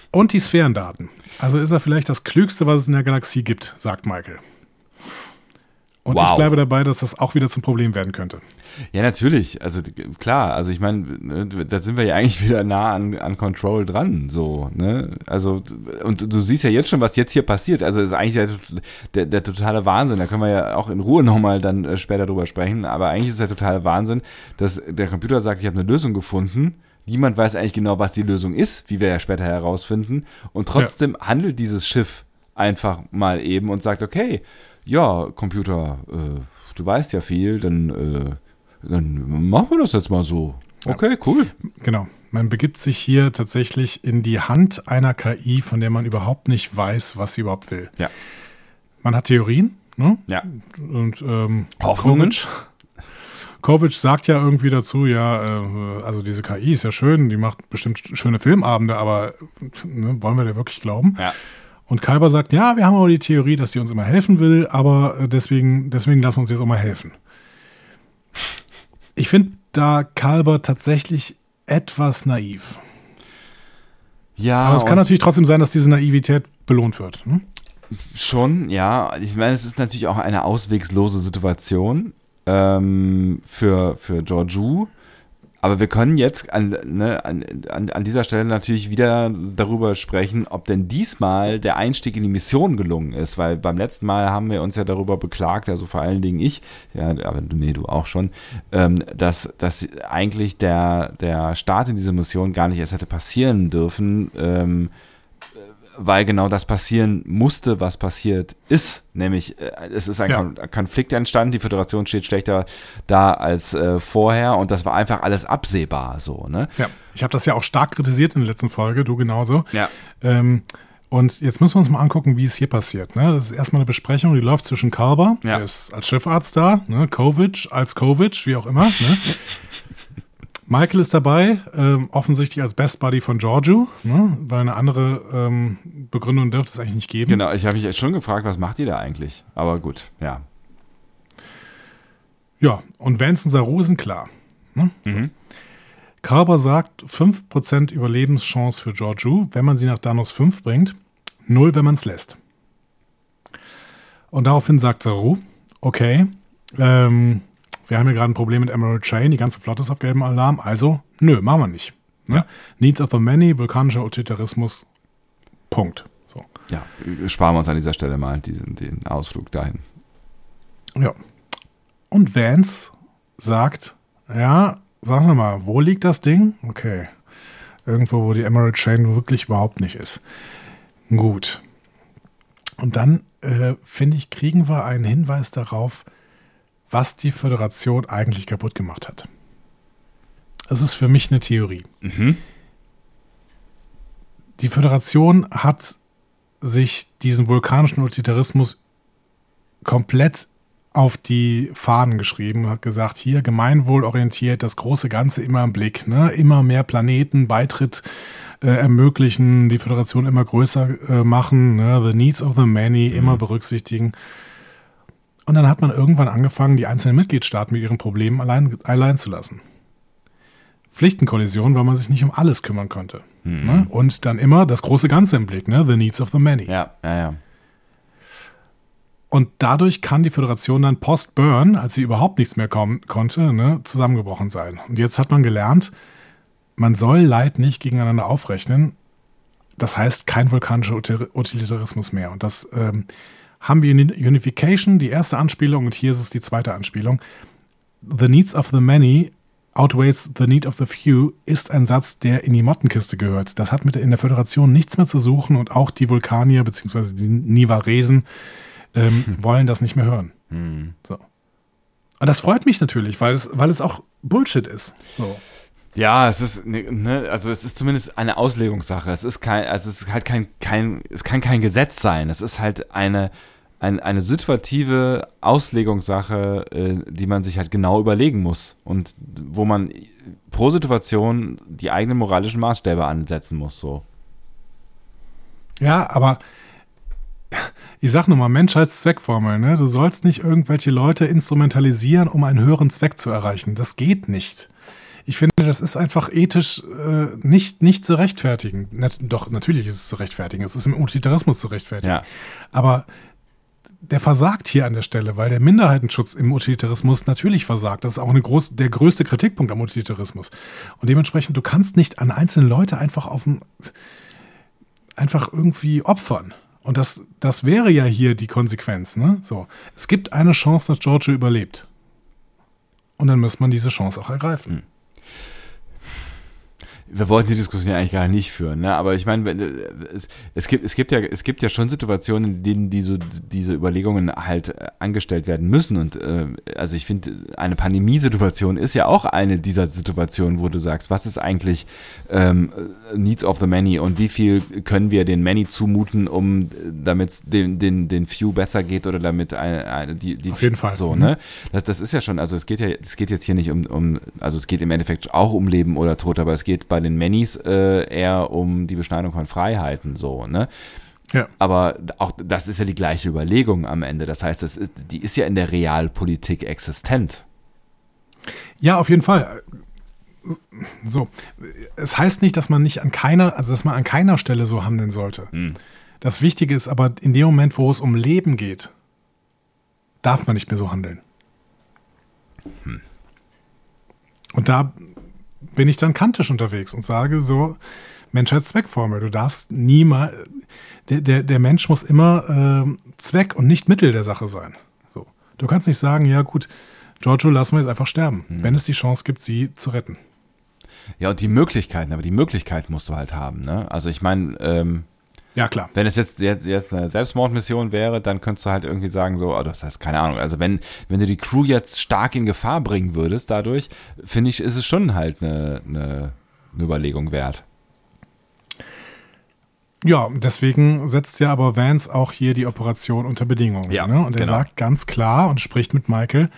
Und die Sphärendaten. Also ist er vielleicht das Klügste, was es in der Galaxie gibt, sagt Michael. Und ich Wow. bleibe dabei, dass das auch wieder zum Problem werden könnte. Ja, natürlich. Also klar, also ich meine, ne, da sind wir ja eigentlich [laughs] wieder nah an, an Control dran, so, ne? Also, und du siehst ja jetzt schon, was jetzt hier passiert. Also ist eigentlich der, der, der totale Wahnsinn. Da können wir ja auch in Ruhe [laughs] nochmal dann äh, später drüber sprechen. Aber eigentlich ist der totale Wahnsinn, dass der Computer sagt, ich habe eine Lösung gefunden. Niemand weiß eigentlich genau, was die Lösung ist, wie wir ja später herausfinden. Und trotzdem handelt dieses Schiff einfach mal eben und sagt, okay, ja, Computer, äh, du weißt ja viel, dann, äh, dann machen wir das jetzt mal so. Okay, cool. Genau. Man begibt sich hier tatsächlich in die Hand einer KI, von der man überhaupt nicht weiß, was sie überhaupt will. Ja. Man hat Theorien, ne? Ja. Und ähm, Hoffnungen. Kovic, Kovic sagt ja irgendwie dazu, ja, äh, also diese KI ist ja schön, die macht bestimmt schöne Filmabende, aber ne, wollen wir der wirklich glauben? Ja. Und Kalber sagt, ja, wir haben aber die Theorie, dass sie uns immer helfen will, aber äh, deswegen, deswegen lassen wir uns jetzt auch mal helfen. Ich finde da Kalber tatsächlich etwas naiv. Ja, Aber es kann natürlich trotzdem sein, dass diese Naivität belohnt wird. Hm? schon, ja. Ich meine, es ist natürlich auch eine auswegslose Situation ähm, für, für Georgiou. aber wir können jetzt an, ne, an, an, dieser Stelle natürlich wieder darüber sprechen, ob denn diesmal der Einstieg in die Mission gelungen ist, weil beim letzten Mal haben wir uns ja darüber beklagt, also vor allen Dingen ich, ja, aber nee, du auch schon, ähm, dass, dass eigentlich der, der Start in diese Mission gar nicht erst hätte passieren dürfen, ähm, weil genau das passieren musste, was passiert ist. Nämlich, äh, es ist ein ja. Konflikt entstanden, die Föderation steht schlechter da als äh, vorher und das war einfach alles absehbar so, ne? Ja, ich habe das ja auch stark kritisiert in der letzten Folge, du genauso. Ja. Ähm, und jetzt müssen wir uns mal angucken, wie es hier passiert. Ne? Das ist erstmal eine Besprechung, die läuft zwischen Kalber, ja. der ist als Schiffarzt da, ne? Kovic als Kovic, wie auch immer. Ne? [laughs] Michael ist dabei, ähm, offensichtlich als Best Buddy von Giorgio, ne? weil eine andere ähm, Begründung dürfte es eigentlich nicht geben. Genau, ich habe mich schon gefragt, was macht die da eigentlich? Aber gut, ja. Ja, und Vance und Saru sind klar. Ne? Mhm. Carver sagt 5% Überlebenschance für Giorgio, wenn man sie nach Danos 5 bringt, 0, wenn man es lässt. Und daraufhin sagt Saru, okay, ähm, wir haben hier gerade ein Problem mit Emerald Chain, die ganze Flotte ist auf gelbem Alarm, also nö, machen wir nicht. Ne? Ja. Needs of the many, vulkanischer Utilitarismus, Punkt. So. Ja, sparen wir uns an dieser Stelle mal diesen, den Ausflug dahin. Ja. Und Vance sagt, ja, sag wir mal, wo liegt das Ding? Okay. Irgendwo, wo die Emerald Chain wirklich überhaupt nicht ist. Gut. Und dann, äh, finde ich, kriegen wir einen Hinweis darauf, was die Föderation eigentlich kaputt gemacht hat. Das ist für mich eine Theorie. Mhm. Die Föderation hat sich diesen vulkanischen Utilitarismus komplett auf die Fahnen geschrieben und hat gesagt, hier gemeinwohlorientiert, das große Ganze immer im Blick, ne? immer mehr Planeten, Beitritt äh, ermöglichen, die Föderation immer größer äh, machen, ne? the needs of the many mhm. immer berücksichtigen. Und dann hat man irgendwann angefangen, die einzelnen Mitgliedstaaten mit ihren Problemen allein, allein zu lassen. Pflichtenkollision, weil man sich nicht um alles kümmern konnte. Mhm. Ne? Und dann immer das große Ganze im Blick, ne? The needs of the many. Ja, ja, ja. Und dadurch kann die Föderation dann post-Burn, als sie überhaupt nichts mehr kommen konnte, ne, zusammengebrochen sein. Und jetzt hat man gelernt, man soll Leid nicht gegeneinander aufrechnen. Das heißt kein vulkanischer Utilitarismus mehr. Und das ähm, haben wir Unification, die erste Anspielung, und hier ist es die zweite Anspielung. The needs of the many outweighs the need of the few ist ein Satz, der in die Mottenkiste gehört. Das hat mit in der Föderation nichts mehr zu suchen und auch die Vulkanier bzw. die Nivaresen ähm, hm. [laughs] wollen das nicht mehr hören. Hm. So. Und das freut mich natürlich, weil es, weil es auch Bullshit ist. So. Ja, es ist, ne, ne, also es ist zumindest eine Auslegungssache. Es ist kein, also es ist halt kein, kein, es kann kein Gesetz sein. Es ist halt eine, ein, eine situative Auslegungssache, äh, die man sich halt genau überlegen muss und wo man pro Situation die eigenen moralischen Maßstäbe ansetzen muss, so. Ja, aber ich sag nur mal, Menschheitszweckformel, ne? Du sollst nicht irgendwelche Leute instrumentalisieren, um einen höheren Zweck zu erreichen. Das geht nicht ich finde, das ist einfach ethisch äh, nicht, nicht zu rechtfertigen. Nat doch, natürlich ist es zu rechtfertigen. Es ist im Utilitarismus zu rechtfertigen. Ja. Aber der versagt hier an der Stelle, weil der Minderheitenschutz im Utilitarismus natürlich versagt. Das ist auch eine groß, der größte Kritikpunkt am Utilitarismus. Und dementsprechend, du kannst nicht an einzelne Leute einfach auf ein, einfach irgendwie opfern. Und das, das wäre ja hier die Konsequenz. Ne? So, es gibt eine Chance, dass Giorgio überlebt. Und dann muss man diese Chance auch ergreifen. Hm wir wollten die Diskussion eigentlich gar nicht führen, ne? aber ich meine, es, es, gibt, es, gibt ja, es gibt ja schon Situationen, in denen diese, diese Überlegungen halt äh, angestellt werden müssen. Und äh, also ich finde, eine Pandemiesituation ist ja auch eine dieser Situationen, wo du sagst, was ist eigentlich ähm, Needs of the Many und wie viel können wir den Many zumuten, um damit es den, den, den Few besser geht oder damit eine, eine, die, die Auf jeden Fall. so, mhm. ne? Das, das ist ja schon, also es geht ja, es geht jetzt hier nicht um, um, also es geht im Endeffekt auch um Leben oder Tod, aber es geht bei bei den Mannys äh, eher um die Beschneidung von Freiheiten so, ne? Ja. Aber auch das ist ja die gleiche Überlegung am Ende. Das heißt, das ist, die ist ja in der Realpolitik existent. Ja, auf jeden Fall. So, es heißt nicht, dass man nicht an keiner, also dass man an keiner Stelle so handeln sollte. Hm. Das Wichtige ist aber, in dem Moment, wo es um Leben geht, darf man nicht mehr so handeln. Hm. Und da bin ich dann kantisch unterwegs und sage so, Menschheitszweckformel. Du darfst niemals, der, der, der Mensch muss immer äh, Zweck und nicht Mittel der Sache sein. So. Du kannst nicht sagen, ja gut, Giorgio lassen wir jetzt einfach sterben, mhm. wenn es die Chance gibt, sie zu retten. Ja, und die Möglichkeiten, aber die Möglichkeit musst du halt haben, ne? Also ich meine, ähm, ja, klar. Wenn es jetzt, jetzt, jetzt eine Selbstmordmission wäre, dann könntest du halt irgendwie sagen, so, oh, das heißt, keine Ahnung. Also wenn, wenn du die Crew jetzt stark in Gefahr bringen würdest, dadurch, finde ich, ist es schon halt eine, eine, eine Überlegung wert. Ja, deswegen setzt ja aber Vance auch hier die Operation unter Bedingungen. Ja, ne? Und er genau. sagt ganz klar und spricht mit Michael,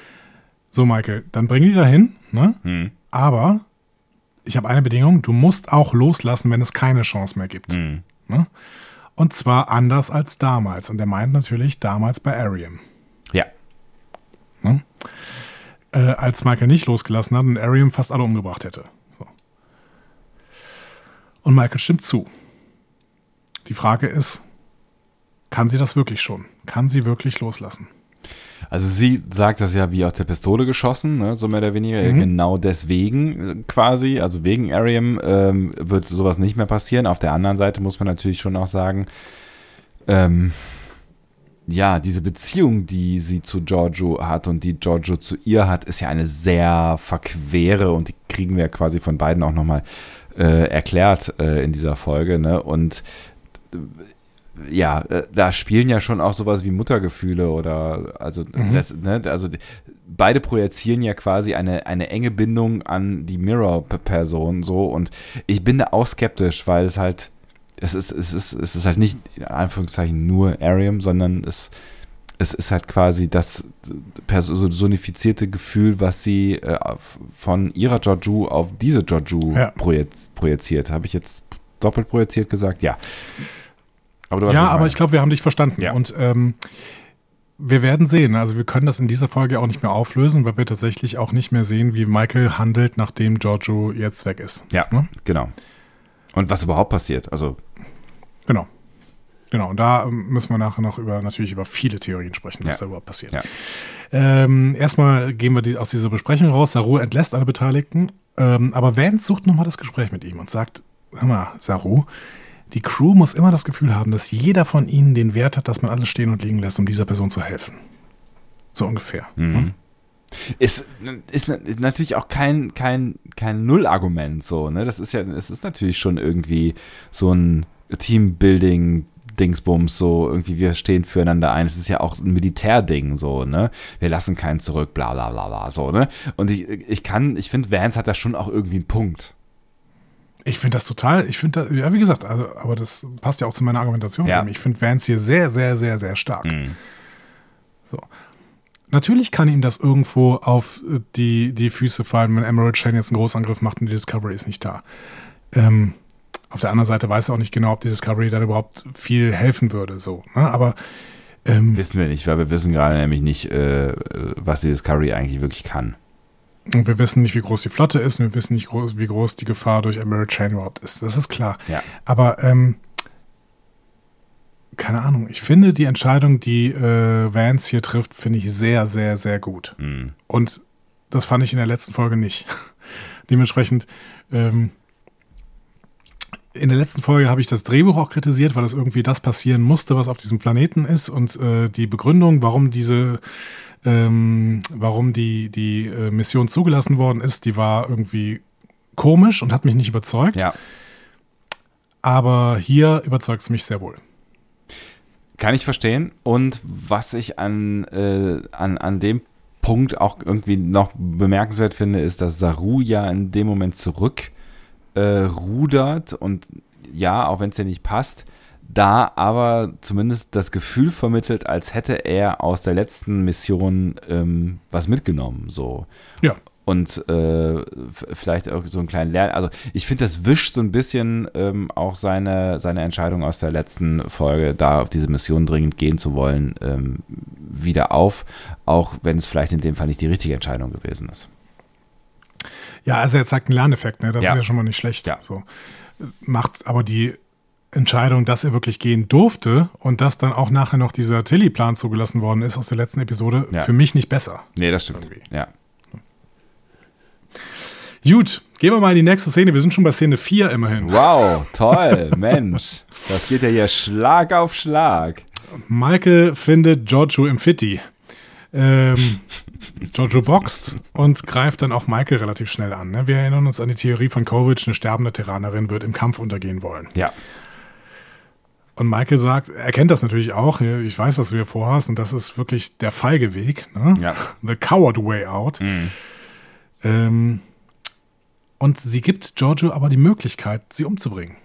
so Michael, dann bring die dahin, ne? Hm. aber ich habe eine Bedingung, du musst auch loslassen, wenn es keine Chance mehr gibt. Hm. Ne? Und zwar anders als damals. Und er meint natürlich damals bei Ariam. Ja. Ne? Äh, als Michael nicht losgelassen hat und Ariam fast alle umgebracht hätte. So. Und Michael stimmt zu. Die Frage ist, kann sie das wirklich schon? Kann sie wirklich loslassen? Also sie sagt das ja wie aus der Pistole geschossen, ne, so mehr oder weniger. Mhm. Genau deswegen äh, quasi, also wegen Ariam ähm, wird sowas nicht mehr passieren. Auf der anderen Seite muss man natürlich schon auch sagen, ähm, ja, diese Beziehung, die sie zu Giorgio hat und die Giorgio zu ihr hat, ist ja eine sehr verquere und die kriegen wir quasi von beiden auch nochmal äh, erklärt äh, in dieser Folge. Ne? Und ja, äh, da spielen ja schon auch sowas wie Muttergefühle oder also mhm. das, ne, also beide projizieren ja quasi eine, eine enge Bindung an die Mirror-Person so und ich bin da auch skeptisch, weil es halt es ist, es ist, es ist halt nicht in Anführungszeichen nur Arium, sondern es, es ist halt quasi das personifizierte Gefühl, was sie äh, von ihrer Joju auf diese Joju ja. projiziert. Habe ich jetzt doppelt projiziert gesagt? Ja. Aber ja, aber ich glaube, wir haben dich verstanden. Ja. Und ähm, wir werden sehen. Also wir können das in dieser Folge auch nicht mehr auflösen, weil wir tatsächlich auch nicht mehr sehen, wie Michael handelt, nachdem Giorgio jetzt weg ist. Ja, ne? genau. Und was überhaupt passiert. Also genau. Genau, und da ähm, müssen wir nachher noch über natürlich über viele Theorien sprechen, was ja. da überhaupt passiert. Ja. Ähm, erstmal gehen wir die, aus dieser Besprechung raus. Saru entlässt alle Beteiligten, ähm, aber Vance sucht nochmal das Gespräch mit ihm und sagt: Hör mal, Saru, die Crew muss immer das Gefühl haben, dass jeder von ihnen den Wert hat, dass man alles stehen und liegen lässt, um dieser Person zu helfen. So ungefähr. Mhm. Hm? Ist, ist, ist, natürlich auch kein, kein, kein Nullargument so, ne? Das ist ja, es ist natürlich schon irgendwie so ein Teambuilding Dingsbums, so irgendwie wir stehen füreinander ein. Es ist ja auch ein Militärding, so, ne? Wir lassen keinen zurück, bla bla bla bla, so, ne? Und ich, ich kann, ich finde, Vance hat da schon auch irgendwie einen Punkt. Ich finde das total, ich finde das, ja, wie gesagt, also, aber das passt ja auch zu meiner Argumentation. Ja. Ich finde Vance hier sehr, sehr, sehr, sehr stark. Mhm. So. Natürlich kann ihm das irgendwo auf äh, die, die Füße fallen, wenn Emerald Chain jetzt einen Großangriff macht und die Discovery ist nicht da. Ähm, auf der anderen Seite weiß er auch nicht genau, ob die Discovery dann überhaupt viel helfen würde. So, ne? Aber ähm, wissen wir nicht, weil wir wissen gerade nämlich nicht, äh, was die Discovery eigentlich wirklich kann. Und wir wissen nicht, wie groß die Flotte ist und wir wissen nicht, wie groß die Gefahr durch Emerald Chain überhaupt ist. Das ist klar. Ja. Aber ähm, keine Ahnung. Ich finde die Entscheidung, die äh, Vance hier trifft, finde ich sehr, sehr, sehr gut. Mhm. Und das fand ich in der letzten Folge nicht. [laughs] Dementsprechend, ähm, in der letzten Folge habe ich das Drehbuch auch kritisiert, weil das irgendwie das passieren musste, was auf diesem Planeten ist und äh, die Begründung, warum diese ähm, warum die, die äh, Mission zugelassen worden ist, die war irgendwie komisch und hat mich nicht überzeugt. Ja. Aber hier überzeugt es mich sehr wohl. Kann ich verstehen. Und was ich an, äh, an, an dem Punkt auch irgendwie noch bemerkenswert finde, ist, dass Saru ja in dem Moment zurück äh, rudert und ja, auch wenn es dir nicht passt, da aber zumindest das Gefühl vermittelt, als hätte er aus der letzten Mission ähm, was mitgenommen. So. Ja. Und äh, vielleicht auch so einen kleinen Lern. Also ich finde, das wischt so ein bisschen ähm, auch seine, seine Entscheidung aus der letzten Folge, da auf diese Mission dringend gehen zu wollen, ähm, wieder auf. Auch wenn es vielleicht in dem Fall nicht die richtige Entscheidung gewesen ist. Ja, also er zeigt einen Lerneffekt, ne? Das ja. ist ja schon mal nicht schlecht. Ja. So. Macht aber die Entscheidung, dass er wirklich gehen durfte und dass dann auch nachher noch dieser Tilly-Plan zugelassen worden ist aus der letzten Episode, ja. für mich nicht besser. Nee, das stimmt. Irgendwie. Ja. Gut, gehen wir mal in die nächste Szene. Wir sind schon bei Szene 4 immerhin. Wow, toll, [laughs] Mensch. Das geht ja hier Schlag auf Schlag. Michael findet Giorgio im Fitti. Ähm, [laughs] Giorgio boxt und greift dann auch Michael relativ schnell an. Ne? Wir erinnern uns an die Theorie von Kovic, eine sterbende Terranerin wird im Kampf untergehen wollen. Ja. Und Michael sagt, er kennt das natürlich auch, ich weiß, was du hier vorhast, und das ist wirklich der feige Weg. Ne? Ja. The coward way out. Ähm, und sie gibt Giorgio aber die Möglichkeit, sie umzubringen.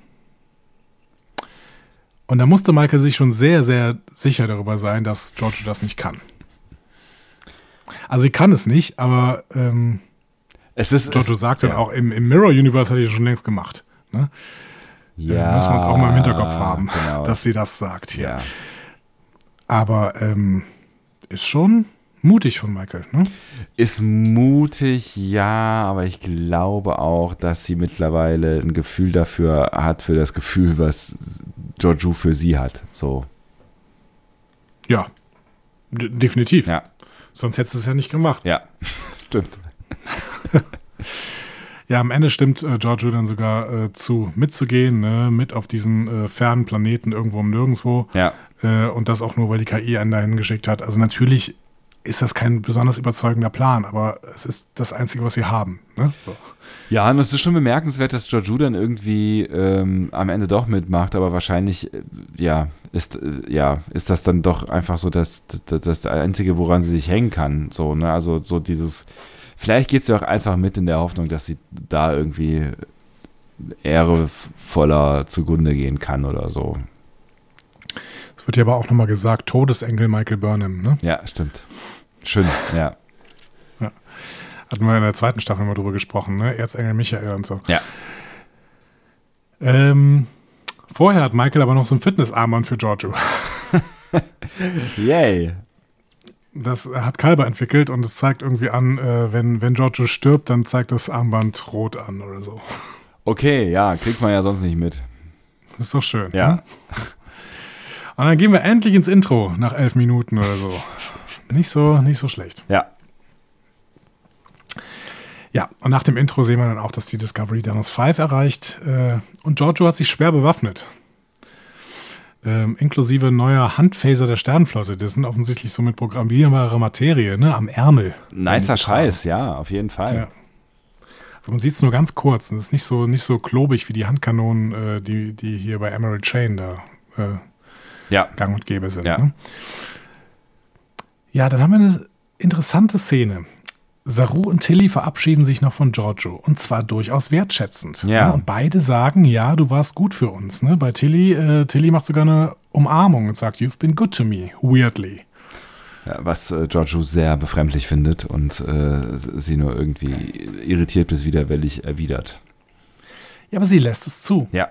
Und da musste Michael sich schon sehr, sehr sicher darüber sein, dass Giorgio das nicht kann. Also sie kann es nicht, aber ähm, Es ist. Giorgio es, sagt dann ja. auch, im, im Mirror Universe hat sie schon längst gemacht. Ne? Ja, müssen wir uns auch mal im Hinterkopf haben, [laughs] Genau. dass sie das sagt hier. ja. Aber ähm, ist schon mutig von Michael. Ne? Ist mutig, ja, aber ich glaube auch, dass sie mittlerweile ein Gefühl dafür hat, für das Gefühl, was Giorgio für sie hat. So, Ja, D definitiv. ja, Sonst hättest du es ja nicht gemacht. ja, [laughs] stimmt. [laughs] Ja, am Ende stimmt äh, Giorgio dann sogar äh, zu, mitzugehen, ne? mit auf diesen äh, fernen Planeten irgendwo im Nirgendwo. Ja, Äh, und das auch nur, weil die KI einen dahin geschickt hat. Also natürlich ist das kein besonders überzeugender Plan, aber es ist das Einzige, was sie haben. Ne? So. Ja, und es ist schon bemerkenswert, dass Giorgio dann irgendwie ähm, am Ende doch mitmacht, aber wahrscheinlich, äh, ja, ist, äh, ja, ist das dann doch einfach so das, das, das Einzige, woran sie sich hängen kann. So, ne? Also so dieses, vielleicht geht sie auch einfach mit in der Hoffnung, dass sie da irgendwie ehrevoller zugrunde gehen kann oder so. Es wird hier aber auch nochmal gesagt, Todesengel Michael Burnham. Ne? Ja, stimmt. Schön, ja. Hatten wir in der zweiten Staffel mal drüber gesprochen, ne? Erzengel Michael und so. Ja. Ähm, vorher hat Michael aber noch so ein Fitnessarmband für Giorgio. [laughs] Yay. Das hat Kalber entwickelt und es zeigt irgendwie an, äh, wenn, wenn Giorgio stirbt, dann zeigt das Armband rot an oder so. Okay, ja, kriegt man ja sonst nicht mit. Ist doch schön. Ja. Ne? Und dann gehen wir endlich ins Intro nach elf Minuten oder so. Nicht so, nicht so schlecht. Ja. Ja, und nach dem Intro sehen wir dann auch, dass die Discovery Danos 5 erreicht. Äh, und Giorgio hat sich schwer bewaffnet. Ähm, inklusive neuer Handphaser der Sternenflotte. Das sind offensichtlich so mit programmierbarer Materie, ne? Am Ärmel. Nicer Scheiß, ja, auf jeden Fall. Ja. Also man sieht es nur ganz kurz. Es ist nicht so, nicht so klobig wie die Handkanonen, äh, die, die hier bei Emerald Chain da äh, Ja. gang und gäbe sind. Ja. Ne? ja, dann haben wir eine interessante Szene. Saru und Tilly verabschieden sich noch von Giorgio und zwar durchaus wertschätzend. Ja. Ne? Und beide sagen, ja, du warst gut für uns. Ne? Bei Tilly, äh, Tilly macht sogar eine Umarmung und sagt, you've been good to me, weirdly. Ja, was äh, Giorgio sehr befremdlich findet und äh, sie nur irgendwie irritiert bis widerwillig erwidert. Ja, aber sie lässt es zu. Ja.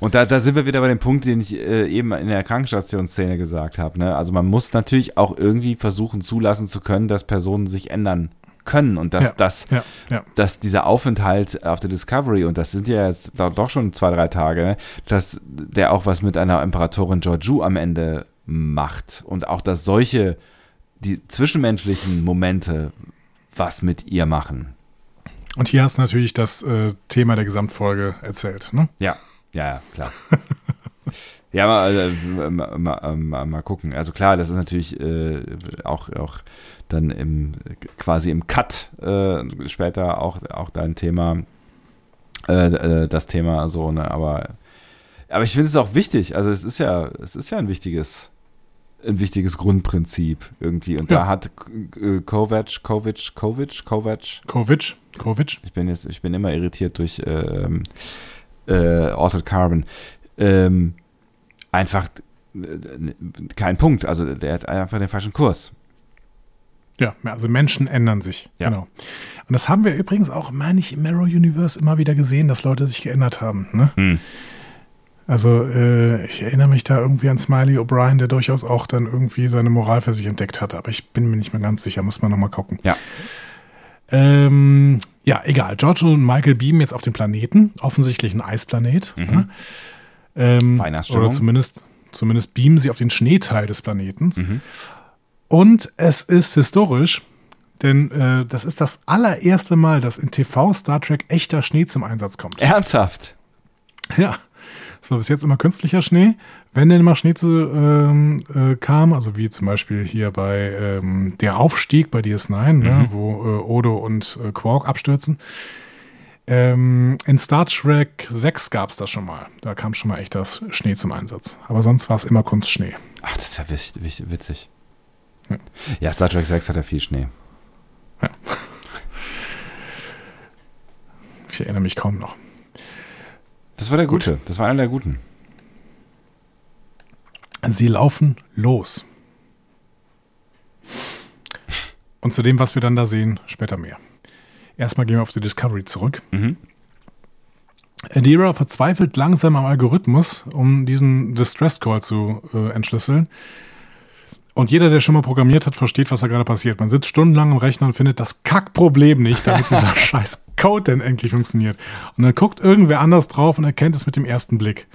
Und da, da sind wir wieder bei dem Punkt, den ich äh, eben in der Krankenstationsszene gesagt habe. Ne? Also man muss natürlich auch irgendwie versuchen zulassen zu können, dass Personen sich ändern können und dass, Ja, dass, ja, ja. dass dieser Aufenthalt auf der Discovery, und das sind ja jetzt doch schon zwei, drei Tage, dass der auch was mit einer Imperatorin Giorgio am Ende macht und auch, dass solche, die zwischenmenschlichen Momente was mit ihr machen. Und hier hast du natürlich das äh, Thema der Gesamtfolge erzählt. Ne? Ja, ja, ja, klar. [laughs] ja, mal, äh, mal, mal, mal, mal gucken. Also klar, das ist natürlich äh, auch, auch dann im quasi im Cut äh, später auch, auch dein Thema, äh, äh, das Thema so, ne, aber aber ich finde es auch wichtig. Also es ist ja, es ist ja ein wichtiges, ein wichtiges Grundprinzip irgendwie. Und Ja. da hat äh, Kovac, Kovic, Kovic, Kovac, Kovic, Kovic. ich bin jetzt, ich bin immer irritiert durch ähm, äh, Altered Carbon. Ähm, einfach äh, kein Punkt. Also der hat einfach den falschen Kurs. Ja, also Menschen ändern sich. Ja. Genau. Und das haben wir übrigens auch, meine ich, im Mirror Universe immer wieder gesehen, dass Leute sich geändert haben. Ne? Hm. Also äh, ich erinnere mich da irgendwie an Smiley O'Brien, der durchaus auch dann irgendwie seine Moral für sich entdeckt hat. Aber ich bin mir nicht mehr ganz sicher, muss man nochmal gucken. Ja. Ähm, ja, egal. Giorgio und Michael beamen jetzt auf den Planeten. Offensichtlich ein Eisplanet. Ne? Ähm, Weihnachtsstimmung. oder zumindest, zumindest beamen sie auf den Schneeteil des Planetens. Mhm. Und es ist historisch, denn äh, das ist das allererste Mal, dass in TV Star Trek echter Schnee zum Einsatz kommt. Ernsthaft? Ja. Es war bis jetzt immer künstlicher Schnee. Wenn denn mal Schnee zu, ähm, äh, kam, also wie zum Beispiel hier bei ähm, der Aufstieg bei DS9, ne, wo äh, Odo und äh, Quark abstürzen. Ähm, in Star Trek 6 gab es das schon mal. Da kam schon mal echt das Schnee zum Einsatz. Aber sonst war es immer Kunstschnee. Ach, das ist ja wis- witzig. Ja. Ja, Star Trek 6 hat ja viel Schnee. Ich erinnere mich kaum noch. Das war der Gute. Das war einer der Guten. Sie laufen los. Und zu dem, was wir dann da sehen, später mehr. Erstmal gehen wir auf die Discovery zurück. Mhm. Adira verzweifelt langsam am Algorithmus, um diesen Distress Call zu äh, entschlüsseln. Und jeder, der schon mal programmiert hat, versteht, was da gerade passiert. Man sitzt stundenlang am Rechner und findet das Kackproblem nicht, damit dieser [laughs] scheiß Code denn endlich funktioniert. Und dann guckt irgendwer anders drauf und erkennt es mit dem ersten Blick.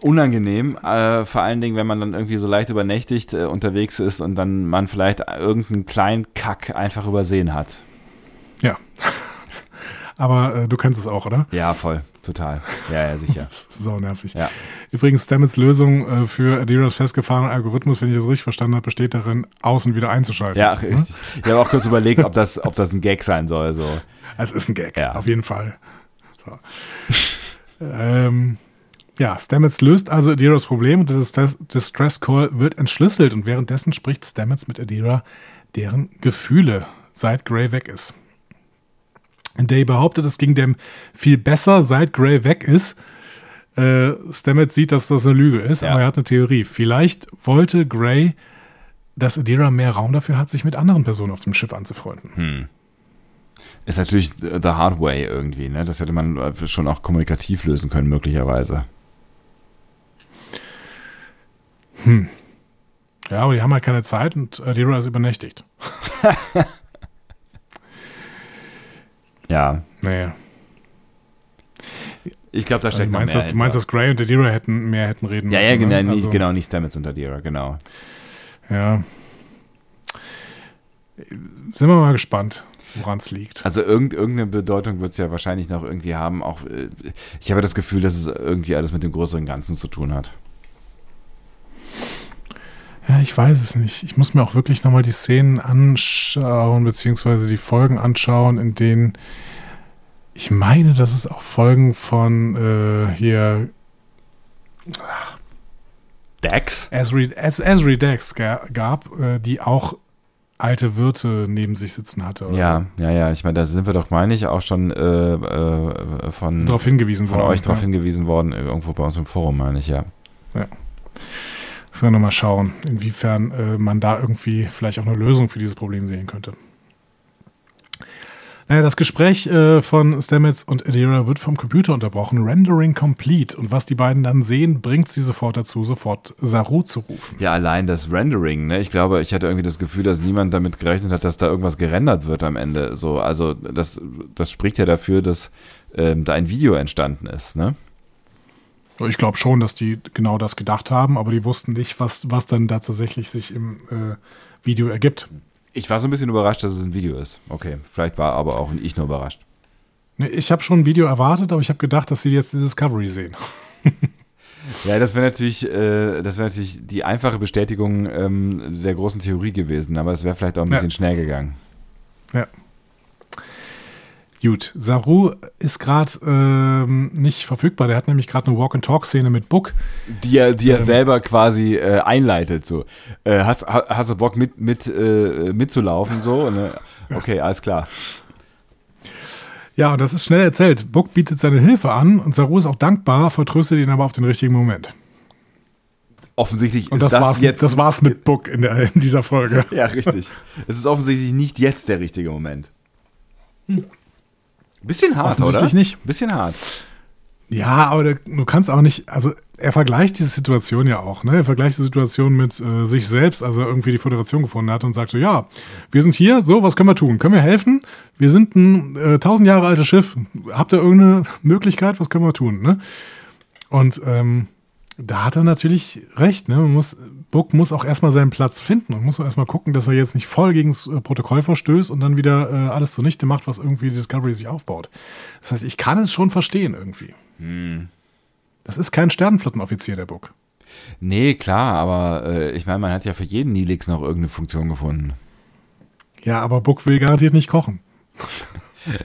Unangenehm, äh, vor allen Dingen, wenn man dann irgendwie so leicht übernächtigt äh, unterwegs ist und dann man vielleicht irgendeinen kleinen Kack einfach übersehen hat. Ja. [laughs] Aber äh, du kennst es auch, oder? Ja, voll. Total. Ja, ja, sicher. [laughs] Das ist so nervig. Ja. Übrigens, Stamets Lösung äh, für Adidas festgefahrenen Algorithmus, wenn ich das richtig verstanden habe, besteht darin, außen wieder einzuschalten. Ja, richtig. Ich habe auch kurz überlegt, ob das, ob das ein Gag sein soll. So. Es ist ein Gag, Ja. auf jeden Fall. So. ähm, ja, Stamets löst also Adiras Problem und der Dis- Distress Call wird entschlüsselt und währenddessen spricht Stamets mit Adira deren Gefühle, seit Gray weg ist. Day behauptet, es ging dem viel besser, seit Gray weg ist. Äh, Stamets sieht, dass das eine Lüge ist, Ja. aber er hat eine Theorie. Vielleicht wollte Gray, dass Adira mehr Raum dafür hat, sich mit anderen Personen auf dem Schiff anzufreunden. Ist natürlich the hard way irgendwie, ne? Das hätte man äh, schon auch kommunikativ lösen können, möglicherweise. Ja, aber die haben halt keine Zeit und Adira ist übernächtigt. [laughs] Ja. Nee. Ich glaube, da Also steckt noch meinst, mehr dass, du meinst, dass Gray und Adira hätten mehr hätten reden Ja, müssen. ja, genau, ne? nicht, Also, genau, nicht Stamets und Adira, genau. Ja. Sind wir mal gespannt, woran es liegt. Also irgend, irgendeine Bedeutung wird es ja wahrscheinlich noch irgendwie haben. Auch äh, ich habe das Gefühl, dass es irgendwie alles mit dem größeren Ganzen zu tun hat. Ja, ich weiß es nicht. Ich muss mir auch wirklich nochmal die Szenen anschauen, beziehungsweise die Folgen anschauen, in denen ich meine, dass es auch Folgen von äh, hier Dex? Esri, Es, Esri Dex ga- gab, äh, die auch alte Wirte neben sich sitzen hatte. oder Ja, ja, ja. Ich meine, da sind wir doch, meine ich, auch schon äh, äh, von, so. darauf hingewiesen von worden. euch darauf ja. hingewiesen worden, irgendwo bei uns im Forum, meine ich, ja. Müssen wir nochmal schauen, inwiefern äh, man da irgendwie vielleicht auch eine Lösung für dieses Problem sehen könnte. Naja, das Gespräch äh, von Stamets und Adira wird vom Computer unterbrochen. Rendering complete. Und was die beiden dann sehen, bringt sie sofort dazu, sofort Saru zu rufen. Ja, allein das Rendering, ne? Ich glaube, ich hatte irgendwie das Gefühl, dass niemand damit gerechnet hat, dass da irgendwas gerendert wird am Ende. So, also das, das spricht ja dafür, dass ähm, da ein Video entstanden ist, ne? Ich glaube schon, dass die genau das gedacht haben, aber die wussten nicht, was, was dann da tatsächlich sich im äh, Video ergibt. Ich war so ein bisschen überrascht, dass es ein Video ist. Okay, vielleicht war aber auch ich nur überrascht. Nee, Ich habe schon ein Video erwartet, aber ich habe gedacht, dass sie jetzt die Discovery sehen. [laughs] Ja, das wäre natürlich, äh, das wäre natürlich die einfache Bestätigung ähm, der großen Theorie gewesen, aber es wäre vielleicht auch ein Ja. bisschen schnell gegangen. Ja. Gut, Saru ist gerade ähm, nicht verfügbar. Der hat nämlich gerade eine Walk-and-Talk-Szene mit Book. Die er, die er Ähm. selber quasi äh, einleitet, so. Äh, hast, ha- hast du Bock mit, mit, äh, mitzulaufen, so? Ne? Okay, alles klar. Ja, und das ist schnell erzählt. Book bietet seine Hilfe an und Saru ist auch dankbar, vertröstet ihn aber auf den richtigen Moment. Offensichtlich Und ist das, das, war's, jetzt. das war's mit Book in, der, in dieser Folge. [laughs] Ja, richtig. Es ist offensichtlich nicht jetzt der richtige Moment. Bisschen hart, oder? Offensichtlich nicht. Bisschen hart. Ja, aber der, du kannst auch nicht, also er vergleicht diese Situation ja auch, ne? Er vergleicht die Situation mit äh, sich selbst, als er irgendwie die Föderation gefunden hat und sagt so, ja, wir sind hier, so, was können wir tun? Können wir helfen? Wir sind ein äh, tausend Jahre altes Schiff. Habt ihr irgendeine Möglichkeit? Was können wir tun, ne? Und ähm, da hat er natürlich recht, ne? Man muss Book muss auch erstmal seinen Platz finden und muss auch erstmal gucken, dass er jetzt nicht voll gegen das äh, Protokoll verstößt und dann wieder äh, alles zunichte macht, was irgendwie die Discovery sich aufbaut. Das heißt, ich kann es schon verstehen irgendwie. Hm. Das ist kein Sternenflottenoffizier, der Book. Nee, klar, aber äh, ich meine, man hat ja für jeden Nilix noch irgendeine Funktion gefunden. Ja, aber Book will garantiert nicht kochen. [laughs]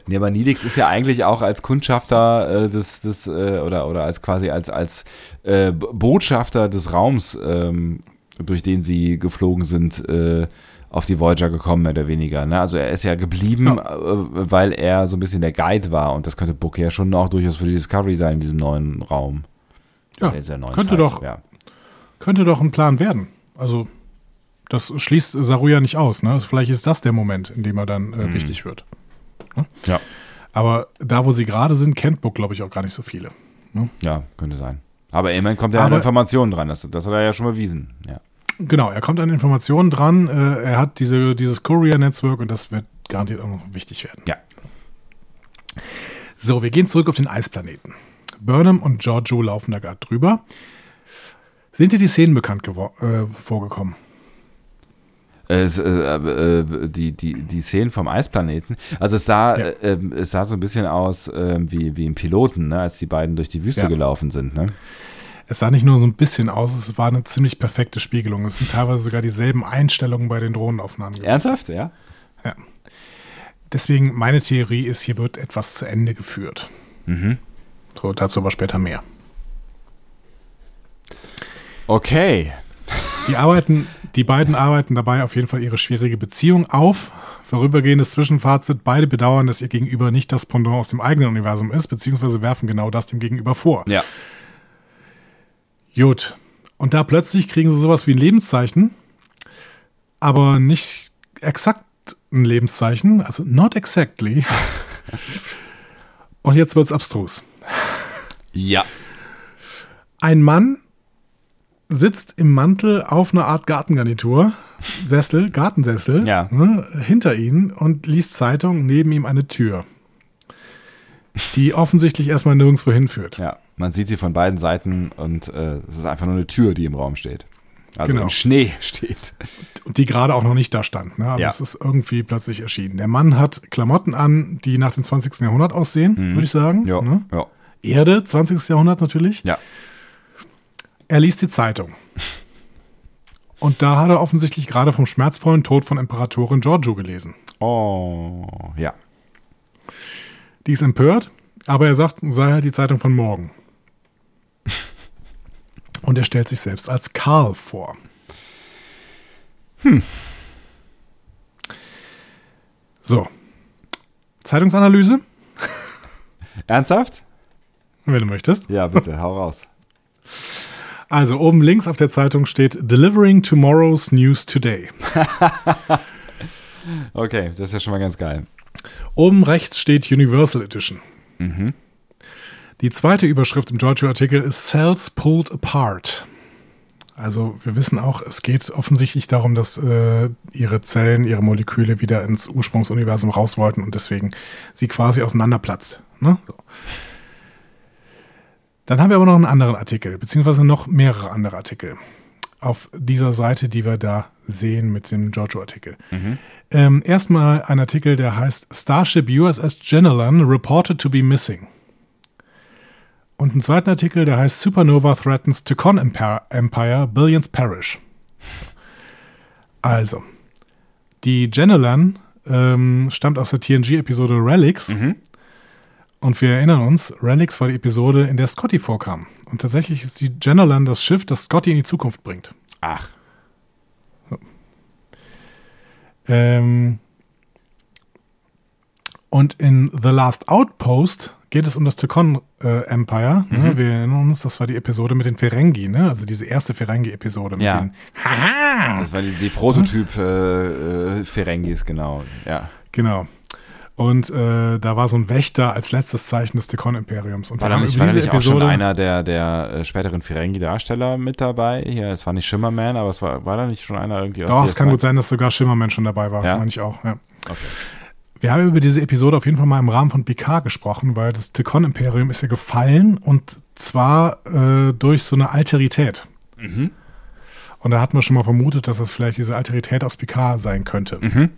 Nee, aber Nilix ist ja eigentlich auch als Kundschafter äh, des, des äh, oder, oder als quasi als, als äh, Botschafter des Raums, ähm, durch den sie geflogen sind, äh, auf die Voyager gekommen, mehr oder weniger. Ne? Also er ist ja geblieben, Ja. Äh, weil er so ein bisschen der Guide war und das könnte Book ja schon auch durchaus für die Discovery sein in diesem neuen Raum. Ja, neuen könnte Zeit, doch, Ja. könnte doch ein Plan werden. Also, das schließt Saruya nicht aus. Ne? Vielleicht ist das der Moment, in dem er dann äh, wichtig wird. Ja. Aber da, wo sie gerade sind, kennt Book, glaube ich, auch gar nicht so viele. ja, könnte sein. Aber immerhin kommt er an Informationen dran, das, das hat er ja schon bewiesen. Ja. Genau, er kommt an Informationen dran. Äh, er hat diese, dieses Courier-Netzwerk und das wird garantiert auch noch wichtig werden. Ja. So, wir gehen zurück auf den Eisplaneten. Burnham und Giorgio laufen da gerade drüber. Sind dir die Szenen bekannt äh, vorgekommen? Es, äh, äh, die, die, die Szenen vom Eisplaneten. Also es sah, Ja. äh, ähm, es sah so ein bisschen aus ähm, wie, wie im Piloten, ne, als die beiden durch die Wüste Ja. gelaufen sind. Ne? Es sah nicht nur so ein bisschen aus, es war eine ziemlich perfekte Spiegelung. Es sind teilweise sogar dieselben Einstellungen bei den Drohnenaufnahmen. gewesen. Ernsthaft, ja? Ja. Deswegen, meine Theorie ist, hier wird etwas zu Ende geführt. Mhm. So, dazu aber später mehr. Okay. Die arbeiten, die beiden arbeiten dabei auf jeden Fall ihre schwierige Beziehung auf. Vorübergehendes Zwischenfazit, beide bedauern, dass ihr Gegenüber nicht das Pendant aus dem eigenen Universum ist, beziehungsweise werfen genau das dem Gegenüber vor. Ja. Gut. Und da plötzlich kriegen sie sowas wie ein Lebenszeichen, aber nicht exakt ein Lebenszeichen, also not exactly. [laughs] Und jetzt wird's abstrus. Ja. Ein Mann sitzt im Mantel auf einer Art Gartengarnitur, Sessel, Gartensessel, Ja. ne, hinter ihnen und liest Zeitung, neben ihm eine Tür, die offensichtlich erstmal nirgendwo hinführt. Ja. Man sieht sie von beiden Seiten und äh, es ist einfach nur eine Tür, die im Raum steht. Also Genau. im Schnee [laughs] steht. Und die gerade auch noch nicht da stand. Ne? Also Ja. es ist irgendwie plötzlich erschienen. Der Mann hat Klamotten an, die nach dem 20. Jahrhundert aussehen, würde ich sagen. Mhm. Ja. Ne? Ja. Erde, 20. Jahrhundert natürlich. Ja. Er liest die Zeitung. [laughs] Und da hat er offensichtlich gerade vom schmerzvollen Tod von Imperatorin Giorgio gelesen. Oh. Ja. Die ist empört, aber er sagt, sei halt die Zeitung von morgen. Und er stellt sich selbst als Karl vor. Hm. So. Zeitungsanalyse, [laughs] Ernsthaft? wenn du möchtest. Ja, bitte, hau raus. Also oben links auf der Zeitung steht Delivering Tomorrow's News Today. [laughs] Okay, das ist ja schon mal ganz geil. Oben rechts steht Universal Edition. Die zweite Überschrift im Giorgio-Artikel ist Cells Pulled Apart. Also wir wissen auch, es geht offensichtlich darum, dass äh, ihre Zellen, ihre Moleküle wieder ins Ursprungsuniversum raus wollten und deswegen sie quasi auseinanderplatzt. Ne? So. Dann haben wir aber noch einen anderen Artikel, beziehungsweise noch mehrere andere Artikel auf dieser Seite, die wir da sehen mit dem Giorgio-Artikel. Ähm, erstmal ein Artikel, der heißt Starship USS Genelan reported to be missing. Und einen zweiten Artikel, der heißt Supernova threatens Ticon Empire, Empire Billions Perish. Also, die Genelan ähm, stammt aus der TNG-Episode Relics. Und wir erinnern uns, Relics war die Episode, in der Scotty vorkam. Und tatsächlich ist die Genelan das Schiff, das Scotty in die Zukunft bringt. Ach. Ähm, und in The Last Outpost geht es um das Tekon äh, Empire. Ne? Wir erinnern uns, das war die Episode mit den Ferengi, ne? also diese erste Ferengi-Episode mit Ja. den Haha! Das war die, die Prototyp äh, äh, Ferengis, genau. Ja. Genau. Und äh, da war so ein Wächter als letztes Zeichen des Tekon-Imperiums. Und War da nicht, war nicht auch schon einer der, der äh, späteren Ferengi-Darsteller mit dabei? Hier, es war nicht Shimmerman, aber es war, war da nicht schon einer irgendwie aus Doch, es kann DS9? gut sein, dass sogar Schimmerman schon dabei war, Ja? meine ich auch. Ja. Okay. Wir haben über diese Episode auf jeden Fall mal im Rahmen von Picard gesprochen, weil das Tekon-Imperium ist ja gefallen und zwar äh, durch so eine Alterität. Mhm. Und da hatten wir schon mal vermutet, dass das vielleicht diese Alterität aus Picard sein könnte. Mhm.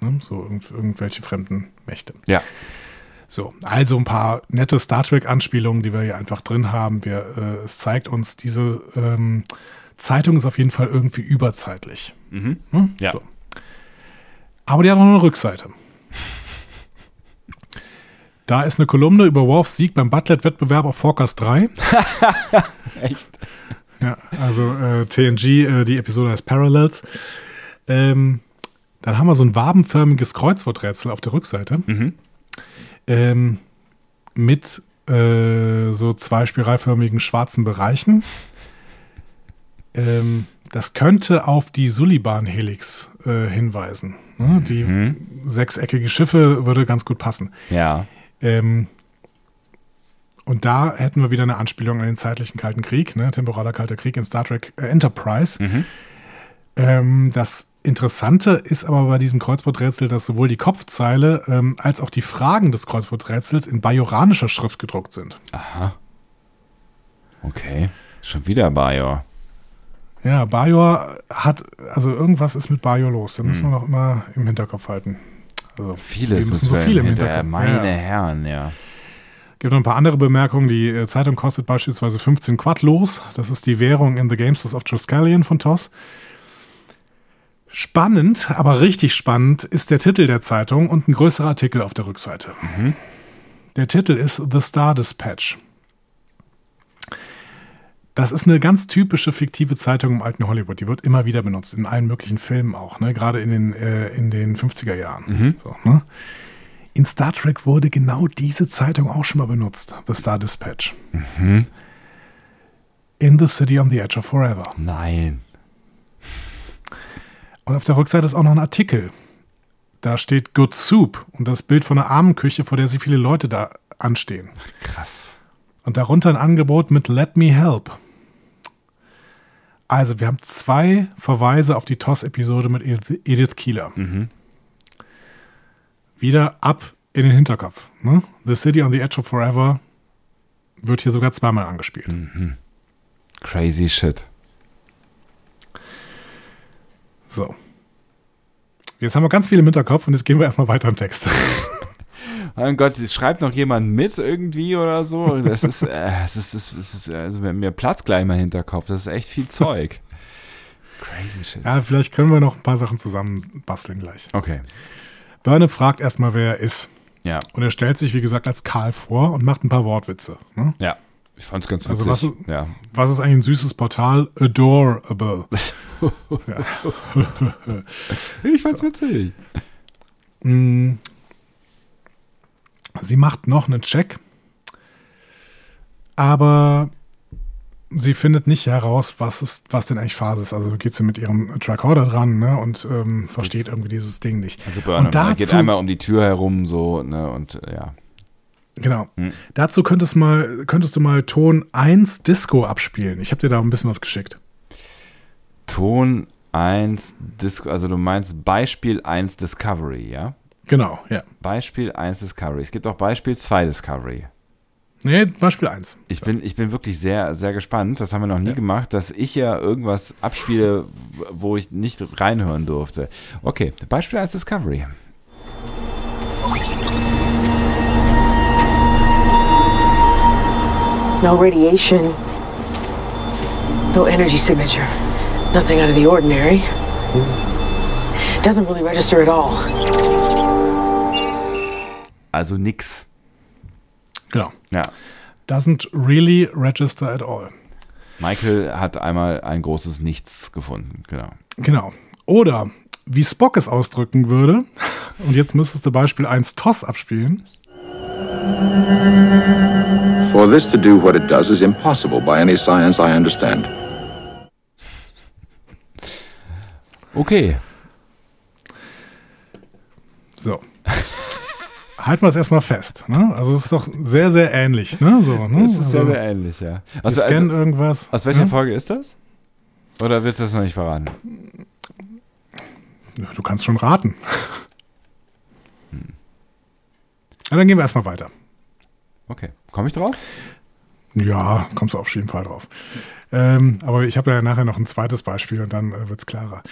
Ne? So irgend, irgendwelche fremden Mächte. Ja. So, also ein paar nette Star Trek-Anspielungen, die wir hier einfach drin haben. Wir, äh, es zeigt uns, diese ähm, Zeitung ist auf jeden Fall irgendwie überzeitlich. Mhm. Ne? Ja. So. Aber die hat noch eine Rückseite. Da ist eine Kolumne über Worfs Sieg beim Butlet-Wettbewerb auf Forecast 3. [laughs] Echt? Ja, also äh, TNG, äh, die Episode heißt Parallels. Ähm, dann haben wir so ein wabenförmiges Kreuzworträtsel auf der Rückseite. Mhm. Ähm, mit äh, so zwei spiralförmigen schwarzen Bereichen. Ähm, das könnte auf die Suliban-Helix äh, hinweisen. Ne? Die Mhm. sechseckige Schiffe würde ganz gut passen. Ja. Ähm, und da hätten wir wieder eine Anspielung an den zeitlichen Kalten Krieg, ne? temporaler Kalter Krieg in Star Trek äh, Enterprise. Mhm. Ähm, das Interessante ist aber bei diesem Kreuzworträtsel, dass sowohl die Kopfzeile ähm, als auch die Fragen des Kreuzworträtsels in bajoranischer Schrift gedruckt sind. Aha. Okay. Schon wieder Bajor. Ja, Bajor hat, also irgendwas ist mit Bajor los. Da müssen wir noch immer im Hinterkopf halten. Also, Vieles wir müssen so wir viel im im Hintergrund. Hinterkopf. Meine Ja. Herren, ja. Gibt noch ein paar andere Bemerkungen. Die äh, Zeitung kostet beispielsweise 15 Quad los. Das ist die Währung in The Gamesters of Triskelion von TOS. Spannend, aber richtig spannend ist der Titel der Zeitung und ein größerer Artikel auf der Rückseite. Der Titel ist The Star Dispatch. Das ist eine ganz typische fiktive Zeitung im alten Hollywood. Die wird immer wieder benutzt, in allen möglichen Filmen auch, ne? gerade in den, äh, in den 50er Jahren. So, ne? In Star Trek wurde genau diese Zeitung auch schon mal benutzt, The Star Dispatch. In the City on the Edge of Forever. Nein. Und auf der Rückseite ist auch noch ein Artikel. Da steht Good Soup und das Bild von einer Armenküche, vor der sich viele Leute da anstehen. Krass. Und darunter ein Angebot mit Let Me Help. Also, wir haben zwei Verweise auf die TOS-Episode mit Edith- Keeler. Wieder ab in den Hinterkopf. Ne? The City on the Edge of Forever wird hier sogar zweimal angespielt. Crazy shit. So. Jetzt haben wir ganz viel im Hinterkopf und jetzt gehen wir erstmal weiter im Text. Mein Gott, schreibt noch jemand mit irgendwie oder so. Das ist, äh, es ist, es ist, also mir platzt gleich mein Hinterkopf. Das ist echt viel Zeug. Crazy shit. ja, vielleicht können wir noch ein paar Sachen zusammen basteln gleich. Okay. Burnham fragt erstmal, wer er ist. Ja, Und er stellt sich, wie gesagt, als Karl vor und macht ein paar Wortwitze. Ne? ja. Ich fand's ganz Also witzig. was- ja. Was ist eigentlich ein süßes Portal? Adorable. [laughs] Ich fand's witzig. Mm. Sie macht noch einen Check, aber sie findet nicht heraus, was, ist, was denn eigentlich Phase ist. Also geht sie mit ihrem Tricorder dran ne, und ähm, versteht irgendwie dieses Ding nicht. Also Burnham und er dazu, geht einmal um die Tür herum so, ne, und ja. Genau. Hm. Dazu könntest, mal, könntest du mal Ton 1 Disco abspielen. Ich habe dir da ein bisschen was geschickt. Ton 1 Disco, also du meinst Beispiel 1 Discovery, ja? Genau, ja. Beispiel 1 Discovery. Es gibt auch Beispiel 2 Discovery. Nee, Beispiel 1. Ich bin, ich bin wirklich sehr, sehr gespannt. Das haben wir noch nie Ja. gemacht, dass ich ja irgendwas abspiele, wo ich nicht reinhören durfte. Okay, Beispiel 1 Discovery. No radiation. No energy signature. Nothing out of the ordinary. Doesn't really register at all. Also nix. Genau. Ja. Doesn't really register at all. Michael hat einmal ein großes Nichts gefunden. Genau. Genau. Oder wie Spock es ausdrücken würde, [laughs] und jetzt müsstest du Beispiel 1 TOS abspielen. For this to do what it does is impossible by any science I understand. Okay. So. Halten wir es erstmal fest. Ne? Also es ist doch sehr, sehr ähnlich. Ne? So, ne? Das ist also, sehr, sehr ähnlich, ja. wir Also, scannen also, irgendwas. aus welcher ne? Folge ist das? Oder willst du das noch nicht verraten? Du kannst schon raten. Ja, dann gehen wir erstmal weiter. Okay. Komme ich drauf? Ja, kommst du auf jeden Fall drauf. Ähm, aber ich habe ja nachher noch ein zweites Beispiel und dann äh, wird es klarer.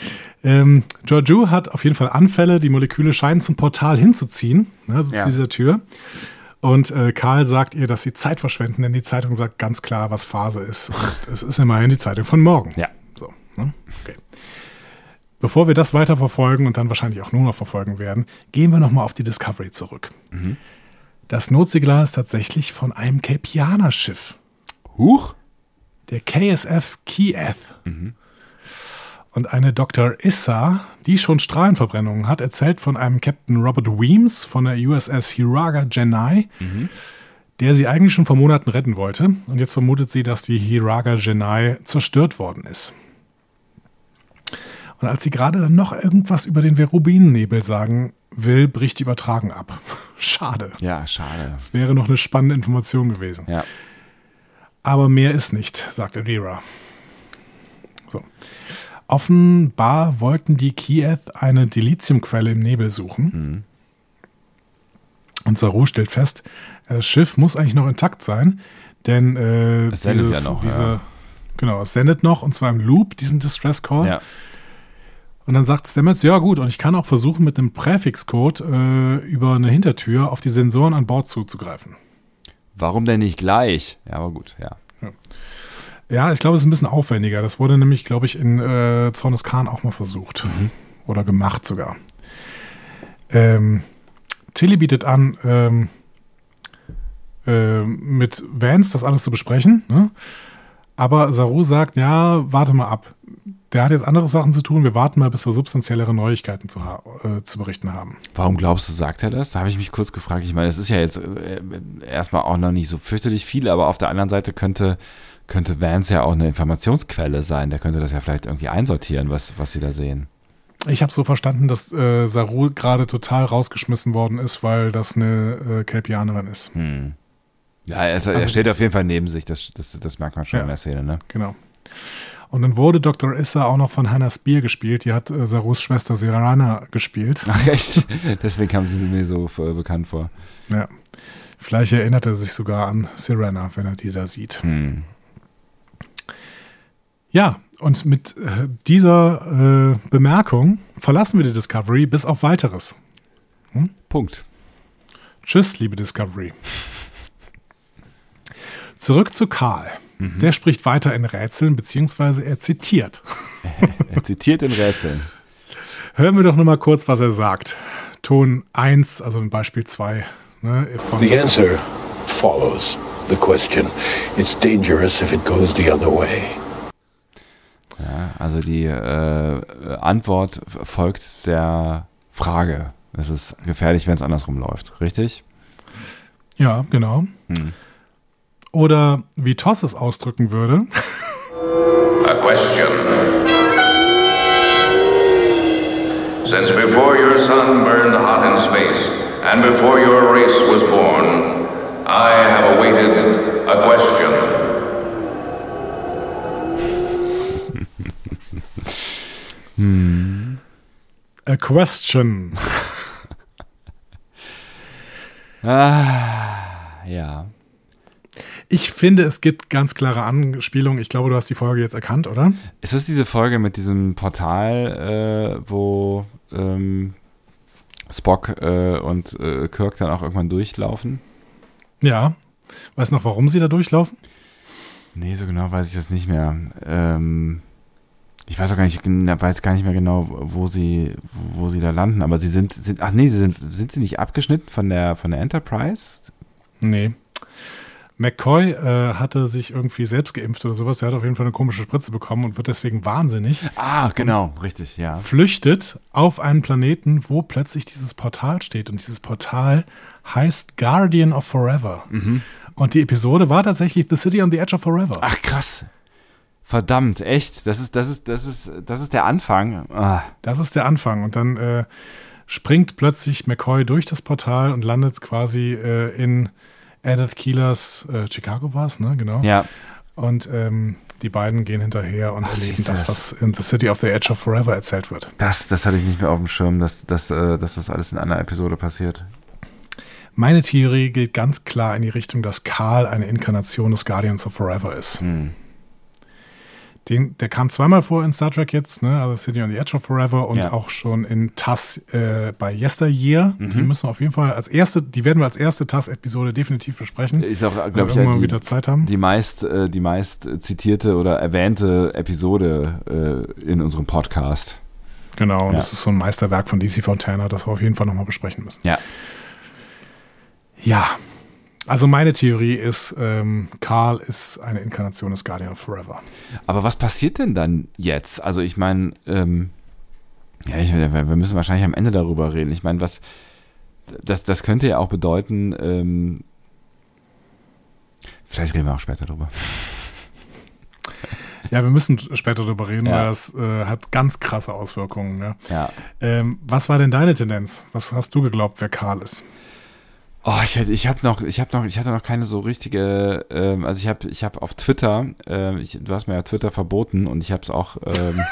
Ähm, Giorgio hat auf jeden Fall Anfälle, die Moleküle scheinen zum Portal hinzuziehen, ne, also Ja. zu dieser Tür. Und äh, Karl sagt ihr, dass sie Zeit verschwenden, denn die Zeitung sagt ganz klar, was Phase ist. Und es ist immerhin die Zeitung von morgen. Ja. So, ne? okay. Bevor wir das weiter verfolgen und dann wahrscheinlich auch nur noch verfolgen werden, gehen wir nochmal auf die Discovery zurück. Das Notsignal ist tatsächlich von einem Capianer-Schiff Huch? der KSF Kiev. Und eine Dr. Issa, die schon Strahlenverbrennungen hat, erzählt von einem Captain Robert Weems von der USS Hiraga Genai, der sie eigentlich schon vor Monaten retten wollte. Und jetzt vermutet sie, dass die Hiraga Genai zerstört worden ist. Und als sie gerade dann noch irgendwas über den Verubinennebel sagen will, bricht die Übertragung ab. [laughs] Schade. Ja, schade. Das wäre noch eine spannende Information gewesen. Ja. Aber mehr ist nicht, sagte Rira. So. Offenbar wollten die Kiev eine Dilithiumquelle im Nebel suchen. Und Saru stellt fest, das Schiff muss eigentlich noch intakt sein, denn äh, Es sendet ja noch, diese, ja. genau, es sendet noch und zwar im Loop diesen Distress Call. Ja. Und dann sagt Stamets, ja gut, und ich kann auch versuchen, mit einem Präfixcode äh, über eine Hintertür auf die Sensoren an Bord zuzugreifen. Warum denn nicht gleich? Ja, aber gut, ja. Ja, ich glaube, es ist ein bisschen aufwendiger. Das wurde nämlich, glaube ich, in äh, Zornes Khan auch mal versucht. Oder gemacht sogar. Ähm, Tilly bietet an, ähm, äh, mit Vance das alles zu besprechen. Ne? Aber Saru sagt, ja, warte mal ab. Der hat jetzt andere Sachen zu tun. Wir warten mal, bis wir substanziellere Neuigkeiten zu, äh, zu berichten haben. Warum glaubst du, sagt er das? Da habe ich mich kurz gefragt. Ich meine, es ist ja jetzt äh, erstmal auch noch nicht so fürchterlich viel, aber auf der anderen Seite könnte, könnte Vance ja auch eine Informationsquelle sein. Der könnte das ja vielleicht irgendwie einsortieren, was, was sie da sehen. Ich habe so verstanden, dass äh, Saru gerade total rausgeschmissen worden ist, weil das eine äh, Kelpianerin ist. Hm. Ja, er, ist, er Also steht auf jeden Fall neben sich. Das, das, das merkt man schon Ja. in der Szene, ne? Genau. Und dann wurde Dr. Issa auch noch von Hannah Spear gespielt. Die hat äh, Sarus Schwester Sirana gespielt. Ach, echt? [laughs] Deswegen kam sie mir so äh, bekannt vor. Ja. Vielleicht erinnert er sich sogar an Sirena, wenn er die da sieht. Hm. Ja, und mit äh, dieser äh, Bemerkung verlassen wir die Discovery bis auf weiteres. Punkt. Tschüss, liebe Discovery. Zurück zu Karl. Der spricht weiter in Rätseln, beziehungsweise er zitiert. [laughs] Er zitiert in Rätseln. Hören wir doch noch mal kurz, was er sagt. Ton 1, also in Beispiel 2. Ne, The answer follows the question. It's dangerous if it goes the other way. Ja, also die äh, Antwort folgt der Frage. Es ist gefährlich, wenn es andersrum läuft. Richtig? Ja, genau. Hm. Oder wie Toss es ausdrücken würde. A question. Since before your sun burned hot in space, and before your race was born, I have awaited a question. A question. [laughs] Ah, ja. Ich finde, es gibt ganz klare Anspielungen. Ich glaube, du hast die Folge jetzt erkannt, oder? Ist das diese Folge mit diesem Portal, äh, wo ähm, Spock äh, und äh, Kirk dann auch irgendwann durchlaufen? Ja. Weißt du noch, warum sie da durchlaufen? Nee, so genau weiß ich das nicht mehr. Ähm, ich weiß auch gar nicht, weiß gar nicht mehr genau, wo sie, wo sie da landen, aber sie sind, sind ach nee, sie sind, sind sie nicht abgeschnitten von der, von der Enterprise? Nee. McCoy äh, hatte sich irgendwie selbst geimpft oder sowas. Der hat auf jeden Fall eine komische Spritze bekommen und wird deswegen wahnsinnig. Ah, genau, richtig, ja. Flüchtet auf einen Planeten, wo plötzlich dieses Portal steht. Und dieses Portal heißt Guardian of Forever. Und die Episode war tatsächlich The City on the Edge of Forever. Ach krass. Verdammt, echt? Das ist, das ist, das ist, das ist der Anfang. Ah, Das ist der Anfang. Und dann äh, springt plötzlich McCoy durch das Portal und landet quasi äh, in Edith Keelers, äh, Chicago war es, ne? Genau. ja. Und ähm, die beiden gehen hinterher und Ach, erleben das, das? was in The City of the Edge of Forever erzählt wird. Das, das hatte ich nicht mehr auf dem Schirm, dass, dass, äh, dass das alles in einer Episode passiert. Meine Theorie geht ganz klar in die Richtung, dass Karl eine Inkarnation des Guardians of Forever ist. Hm. Den, der kam zweimal vor in Star Trek jetzt, ne? also City on the Edge of Forever und Ja. auch schon in TAS äh, bei Yesteryear. Mhm. Die müssen wir auf jeden Fall als erste, die werden wir als erste TAS-Episode definitiv besprechen. Ist auch, glaube ich, ja, die, wieder Zeit haben. die meist, äh, die meist zitierte oder erwähnte Episode äh, in unserem Podcast. Genau, und Ja. das ist so ein Meisterwerk von DC Fontana, das wir auf jeden Fall nochmal besprechen müssen. Ja. Ja, also meine Theorie ist, ähm, Karl ist eine Inkarnation des Guardian of Forever. Aber was passiert denn dann jetzt? Also ich meine, ähm, ja, ich, wir müssen wahrscheinlich am Ende darüber reden. Ich meine, was das, das könnte ja auch bedeuten, ähm, vielleicht reden wir auch später drüber. [laughs] Ja, wir müssen später darüber reden, Ja. weil das äh, hat ganz krasse Auswirkungen. Ne? Ja. Ähm, was war denn deine Tendenz? Was hast du geglaubt, wer Karl ist? Oh, ich, ich habe noch, ich habe noch, ich hatte noch keine so richtige, ähm, also ich habe, ich habe auf Twitter, ähm, ich, du hast mir ja Twitter verboten und ich habe es auch, ähm,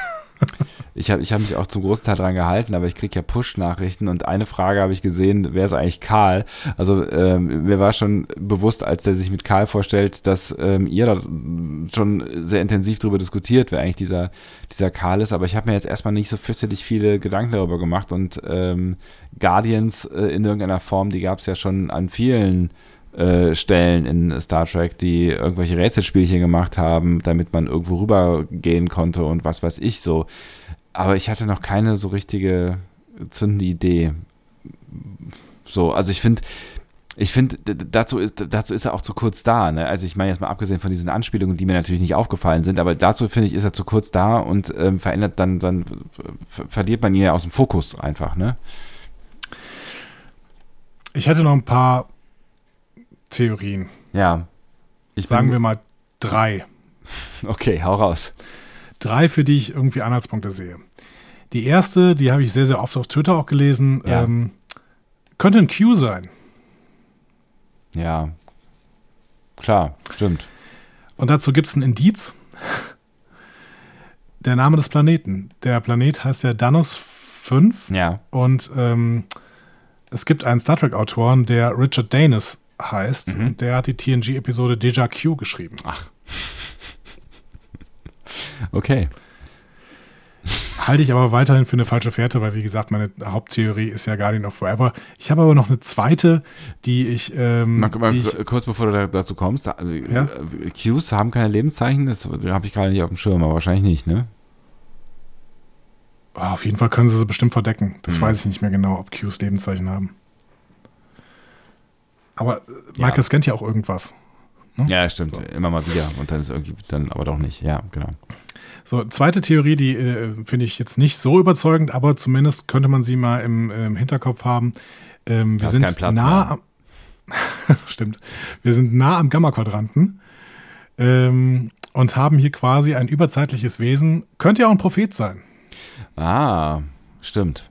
[laughs] ich habe, ich habe mich auch zum großen Teil dran gehalten, aber ich kriege ja Push-Nachrichten und eine Frage habe ich gesehen, wer ist eigentlich Karl? Also ähm, mir war schon bewusst, als der sich mit Karl vorstellt, dass ähm, ihr da schon sehr intensiv darüber diskutiert, wer eigentlich dieser, dieser Karl ist, aber ich habe mir jetzt erstmal nicht so fürchterlich viele Gedanken darüber gemacht und ähm, Guardians äh, in irgendeiner Form, die gab es ja schon an vielen äh, Stellen in Star Trek, die irgendwelche Rätselspielchen gemacht haben, damit man irgendwo rübergehen konnte und was weiß ich so. Aber ich hatte noch keine so richtige zündende Idee. So, also ich finde, ich finde, dazu ist, dazu ist er auch zu kurz da. Ne? Also ich meine jetzt mal abgesehen von diesen Anspielungen, die mir natürlich nicht aufgefallen sind, aber dazu finde ich, ist er zu kurz da und ähm, verändert dann, dann ver- verliert man ihn ja aus dem Fokus einfach. Ne? Ich hätte noch ein paar Theorien. Ja. Ich Sagen wir mal drei. [laughs] Okay, hau raus. Drei, für die ich irgendwie Anhaltspunkte sehe. Die erste, die habe ich sehr, sehr oft auf Twitter auch gelesen, Ja. ähm, könnte ein Q sein. Ja. Klar, stimmt. Und dazu gibt es ein Indiz. Der Name des Planeten. Der Planet heißt ja Danos 5. Ja. Und ähm, es gibt einen Star Trek-Autoren, der Richard Danis heißt. Mhm. Und der hat die TNG-Episode Deja Q geschrieben. Ach. [laughs] Okay. Halte ich aber weiterhin für eine falsche Fährte, weil wie gesagt, meine Haupttheorie ist ja Guardian of Forever. Ich habe aber noch eine zweite, die ich. Ähm, Mal, mal die ich kurz bevor du da, dazu kommst, äh, Ja? äh, Qs haben keine Lebenszeichen, das habe ich gerade nicht auf dem Schirm, aber wahrscheinlich nicht, ne? Oh, auf jeden Fall können sie sie bestimmt verdecken. Das Hm. weiß ich nicht mehr genau, ob Qs Lebenszeichen haben. Aber äh, Ja. Michael scannt ja auch irgendwas. ne? Ja, stimmt. Immer mal wieder. Und dann ist irgendwie, dann aber doch nicht. Ja, genau. So, zweite Theorie, die äh, finde ich jetzt nicht so überzeugend, aber zumindest könnte man sie mal im, im Hinterkopf haben. Ähm, wir sind nah am, [laughs] stimmt. Wir sind nah am Gamma-Quadranten ähm, und haben hier quasi ein überzeitliches Wesen. Könnte ja auch ein Prophet sein. Ah, stimmt.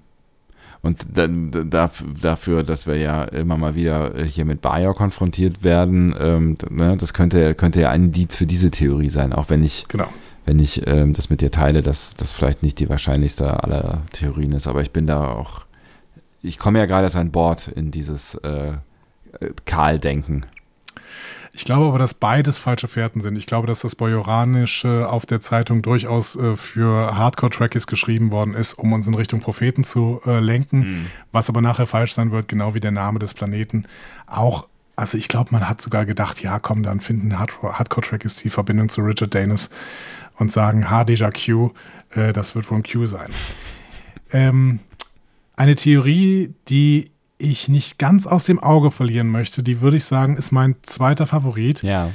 Und dafür, dass wir ja immer mal wieder hier mit Bayer konfrontiert werden, ähm, ne, das könnte, könnte ja ein Indiz für diese Theorie sein, auch wenn ich, Genau. Wenn ich ähm, das mit dir teile, dass das vielleicht nicht die wahrscheinlichste aller Theorien ist. Aber ich bin da auch, ich komme ja gerade erst an Bord in dieses äh, Karl-Denken. Ich glaube aber, dass beides falsche Fährten sind. Ich glaube, dass das Bajoranische auf der Zeitung durchaus äh, für Hardcore-Trackies geschrieben worden ist, um uns in Richtung Propheten zu äh, lenken, was aber nachher falsch sein wird, genau wie der Name des Planeten. Auch, also ich glaube, man hat sogar gedacht, ja komm, dann finden Hard Hardcore-Trackies die Verbindung zu Richard Danis und sagen, ha, déjà Q, äh, das wird wohl ein Q sein. Ähm, eine Theorie, die ich nicht ganz aus dem Auge verlieren möchte, die würde ich sagen, ist mein zweiter Favorit, Ja.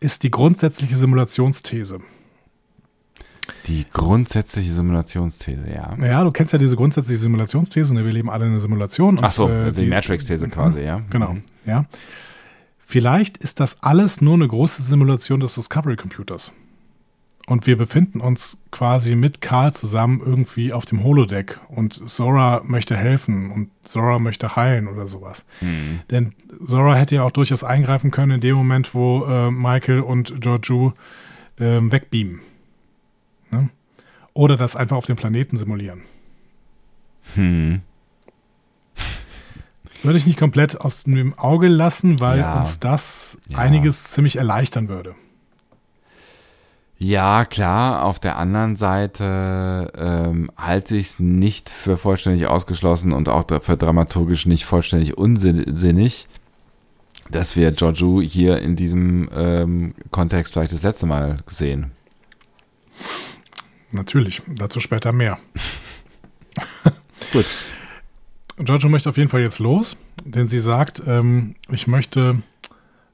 ist die grundsätzliche Simulationsthese. Die grundsätzliche Simulationsthese, ja. Ja, du kennst ja diese grundsätzliche Simulationsthese, ne? wir leben alle in einer Simulation. Ach so, äh, die Matrix-These quasi, ja. [laughs] Genau, Mhm. ja. Vielleicht ist das alles nur eine große Simulation des Discovery Computers. Und wir befinden uns quasi mit Karl zusammen irgendwie auf dem Holodeck und Zora möchte helfen und Zora möchte heilen oder sowas. Mhm. Denn Zora hätte ja auch durchaus eingreifen können in dem Moment, wo äh, Michael und Georgiou ähm, wegbeamen. Ne? Oder das einfach auf dem Planeten simulieren. Hm. würde ich nicht komplett aus dem Auge lassen, weil Ja. uns das Ja. einiges ziemlich erleichtern würde. Ja, klar. Auf der anderen Seite ähm, halte ich es nicht für vollständig ausgeschlossen und auch für dramaturgisch nicht vollständig unsinnig, dass wir Giorgio hier in diesem ähm, Kontext vielleicht das letzte Mal sehen. Natürlich, dazu später mehr. [laughs] Gut. Giorgio möchte auf jeden Fall jetzt los, denn sie sagt, ähm, ich möchte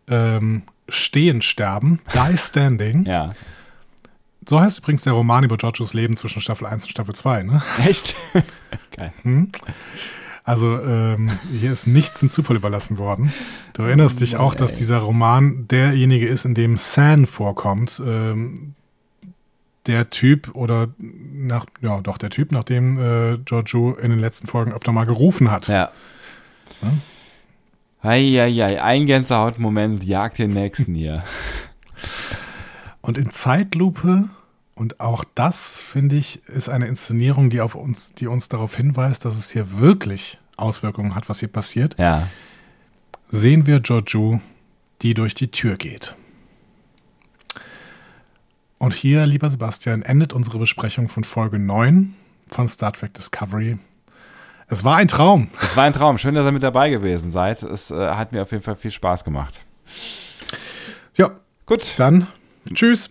ähm, stehen sterben, die standing. Ja. So heißt übrigens der Roman über Giorgios Leben zwischen Staffel 1 und Staffel 2. Ne? Echt? [laughs] Geil. Hm? Also ähm, hier ist nichts dem Zufall überlassen worden. Du erinnerst dich auch, dass dieser Roman derjenige ist, in dem San vorkommt. Ähm, der Typ oder nach, ja doch der Typ, nach dem äh, Giorgio in den letzten Folgen öfter mal gerufen hat. Ja. Eieiei, ein Gänsehautmoment jagt den nächsten hier. Und in Zeitlupe, und auch das, finde ich, ist eine Inszenierung, die, auf uns, die uns darauf hinweist, dass es hier wirklich Auswirkungen hat, was hier passiert, Ja. sehen wir Giorgio, die durch die Tür geht. Und hier, lieber Sebastian, endet unsere Besprechung von Folge 9 von Star Trek Discovery. Es war ein Traum. Es war ein Traum. Schön, dass ihr mit dabei gewesen seid. Es äh, hat mir auf jeden Fall viel Spaß gemacht. Ja, Gut. dann tschüss.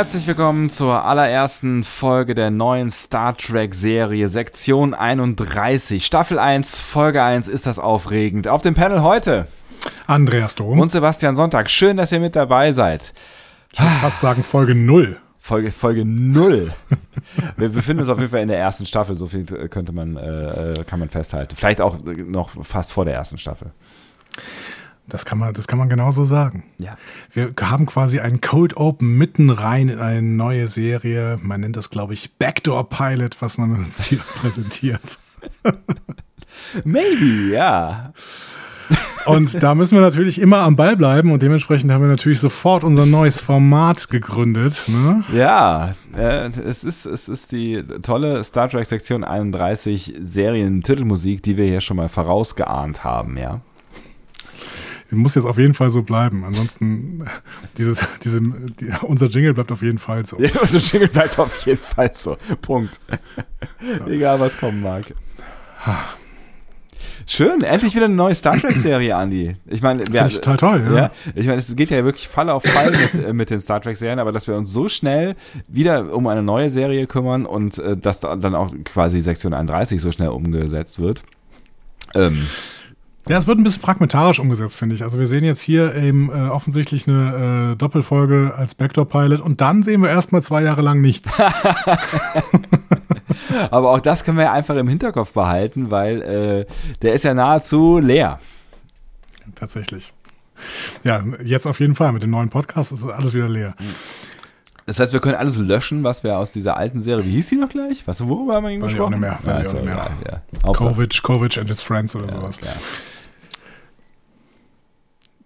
Herzlich willkommen zur allerersten Folge der neuen Star Trek Serie, Sektion 31. Staffel 1, Folge 1 ist das aufregend. Auf dem Panel heute Andreas Dom. und Sebastian Sonntag. Schön, dass ihr mit dabei seid. ich würde fast sagen Folge 0. Folge, Folge 0. [laughs] Wir befinden uns auf jeden Fall in der ersten Staffel, so viel könnte man, äh, äh, kann man festhalten. Vielleicht auch noch fast vor der ersten Staffel. Das kann man, das kann man genauso sagen. Ja. Wir haben quasi einen Cold Open mitten rein in eine neue Serie. Man nennt das, glaube ich, Backdoor Pilot, was man uns hier [laughs] präsentiert. Maybe, ja. Und da müssen wir natürlich immer am Ball bleiben und dementsprechend haben wir natürlich sofort unser neues Format gegründet. Ne? Ja, äh, es, ist, es ist die tolle Star Trek Sektion 31 Serientitelmusik, die wir hier schon mal vorausgeahnt haben, ja. Muss jetzt auf jeden Fall so bleiben. Ansonsten, [laughs] dieses, diese, die, unser Jingle bleibt auf jeden Fall so. Ja, Unser Jingle bleibt auf jeden Fall so. Punkt. Egal, was kommen mag. Schön, endlich wieder eine neue Star Trek-Serie, [clears throat] Andi. Ich meine, wir, ich total toll, ja. ja. Ich meine, es geht ja wirklich Fall auf Fall mit, äh, mit den Star Trek-Serien, aber dass wir uns so schnell wieder um eine neue Serie kümmern und äh, dass da dann auch quasi Sektion 31 so schnell umgesetzt wird. Ähm, Ja, es wird ein bisschen fragmentarisch umgesetzt, finde ich. Also wir sehen jetzt hier eben äh, offensichtlich eine äh, Doppelfolge als Backdoor-Pilot und dann sehen wir erstmal zwei Jahre lang nichts. [laughs] aber auch das können wir ja einfach im Hinterkopf behalten, weil äh, der ist ja nahezu leer. Tatsächlich. Ja, jetzt auf jeden Fall. Mit dem neuen Podcast ist alles wieder leer. Das heißt, wir können alles löschen, was wir aus dieser alten Serie, wie hieß die noch gleich? Was, worüber haben wir eben Weiß ich gesprochen? auch nicht mehr, weiß Ja, ich auch nicht ja mehr. Ja. Hauptsache- Kovic, Kovic and its Friends oder Ja, sowas. klar.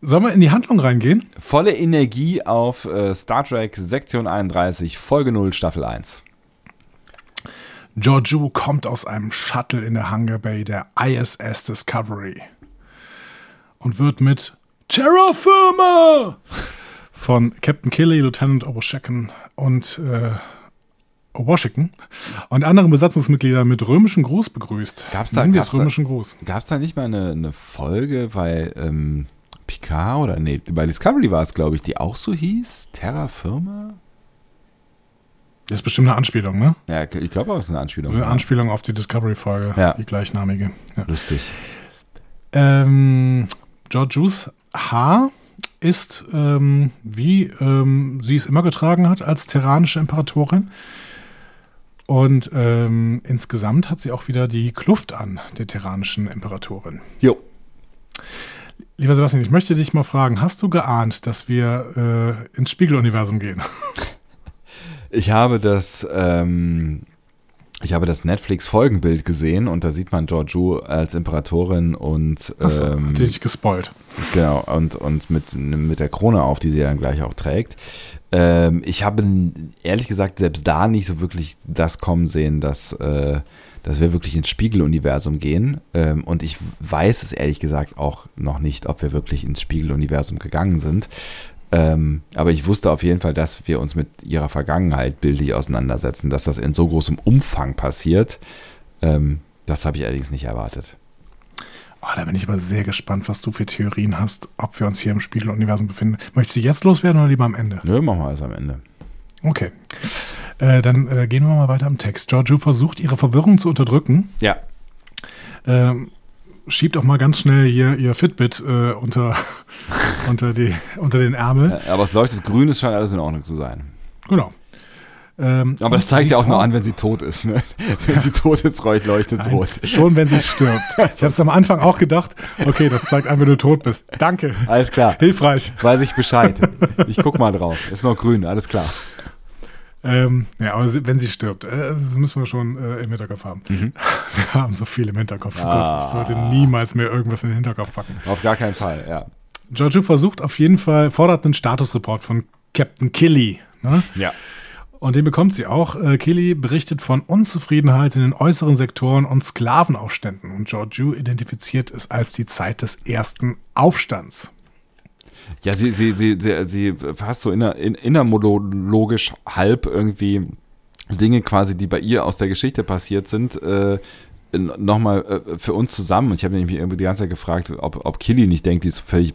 Sollen wir in die Handlung reingehen? Volle Energie auf äh, Star Trek Sektion 31, Folge 0, Staffel 1. Giorgio kommt aus einem Shuttle in der Hangar Bay der ISS Discovery und wird mit Terra Firma von Captain Kelly, Lieutenant Oboshekin und äh, Washington und anderen Besatzungsmitgliedern mit römischen Gruß begrüßt. Da- wir es da- Gruß. Gab es da nicht mal eine, eine Folge bei ähm, Picard oder nee, bei Discovery war es, glaube ich, die auch so hieß? Terra Firma? Das ist bestimmt eine Anspielung, ne? Ja, ich glaube auch, es ist eine Anspielung. Eine Anspielung auf die Discovery-Folge, Ja. die gleichnamige. Ja. Lustig. Ähm, Georgius Haar ist, ähm, wie ähm, sie es immer getragen hat, als terranische Imperatorin. Und ähm, insgesamt hat sie auch wieder die Kluft an der terranischen Imperatorin. Jo. Lieber Sebastian, ich möchte dich mal fragen, hast du geahnt, dass wir äh, ins Spiegeluniversum gehen? [laughs] Ich habe das, ähm, ich habe das Netflix-Folgenbild gesehen und da sieht man Georgiou als Imperatorin und ähm, hat dich gespoilt. Genau, und, und mit, mit der Krone auf, die sie dann gleich auch trägt. Ähm, ich habe ehrlich gesagt selbst da nicht so wirklich das kommen sehen, dass, äh, dass wir wirklich ins Spiegeluniversum gehen. Ähm, und ich weiß es ehrlich gesagt auch noch nicht, ob wir wirklich ins Spiegeluniversum gegangen sind. Ähm, aber ich wusste auf jeden Fall, dass wir uns mit ihrer Vergangenheit bildlich auseinandersetzen, dass das in so großem Umfang passiert. Ähm, das habe ich allerdings nicht erwartet. Oh, da bin ich aber sehr gespannt, was du für Theorien hast, ob wir uns hier im Spiegeluniversum befinden. Möchtest du jetzt loswerden oder lieber am Ende? Nö, machen wir alles am Ende. Okay. Äh, dann äh, gehen wir mal weiter am Text. Giorgio versucht, ihre Verwirrung zu unterdrücken. Ja. Ähm, schiebt auch mal ganz schnell hier ihr Fitbit äh, unter, [laughs] unter, die, unter den Ärmel. Ja, aber es leuchtet grün, es scheint alles in Ordnung zu sein. Genau. Ähm, aber das zeigt ja auch nur an, wenn sie tot ist. Ne? [laughs] Wenn sie tot ist, leuchtet es rot. Schon, wenn sie stirbt. [laughs] Ich habe es am Anfang auch gedacht, okay, das zeigt an, wenn du tot bist. Danke. Alles klar. Hilfreich. Weiß ich Bescheid. Ich guck mal drauf. Ist noch grün, alles klar. Ähm, ja, aber wenn sie stirbt, äh, das müssen wir schon äh, im Hinterkopf haben. Mhm. [laughs] Wir haben so viel im Hinterkopf. Ah. Gott, ich sollte niemals mehr irgendwas in den Hinterkopf packen. Auf gar keinen Fall, ja. Giorgio versucht auf jeden Fall, fordert einen Statusreport von Captain Killy. Ne? Ja. Und den bekommt sie auch. Äh, Killy berichtet von Unzufriedenheit in den äußeren Sektoren und Sklavenaufständen. Und Giorgio identifiziert es als die Zeit des ersten Aufstands. Ja, sie, sie, sie, sie, sie fast so inner, in, innermonologisch halb irgendwie Dinge quasi, die bei ihr aus der Geschichte passiert sind, äh, nochmal äh, für uns zusammen. Und ich habe nämlich irgendwie die ganze Zeit gefragt, ob, ob Killy nicht denkt, die ist völlig,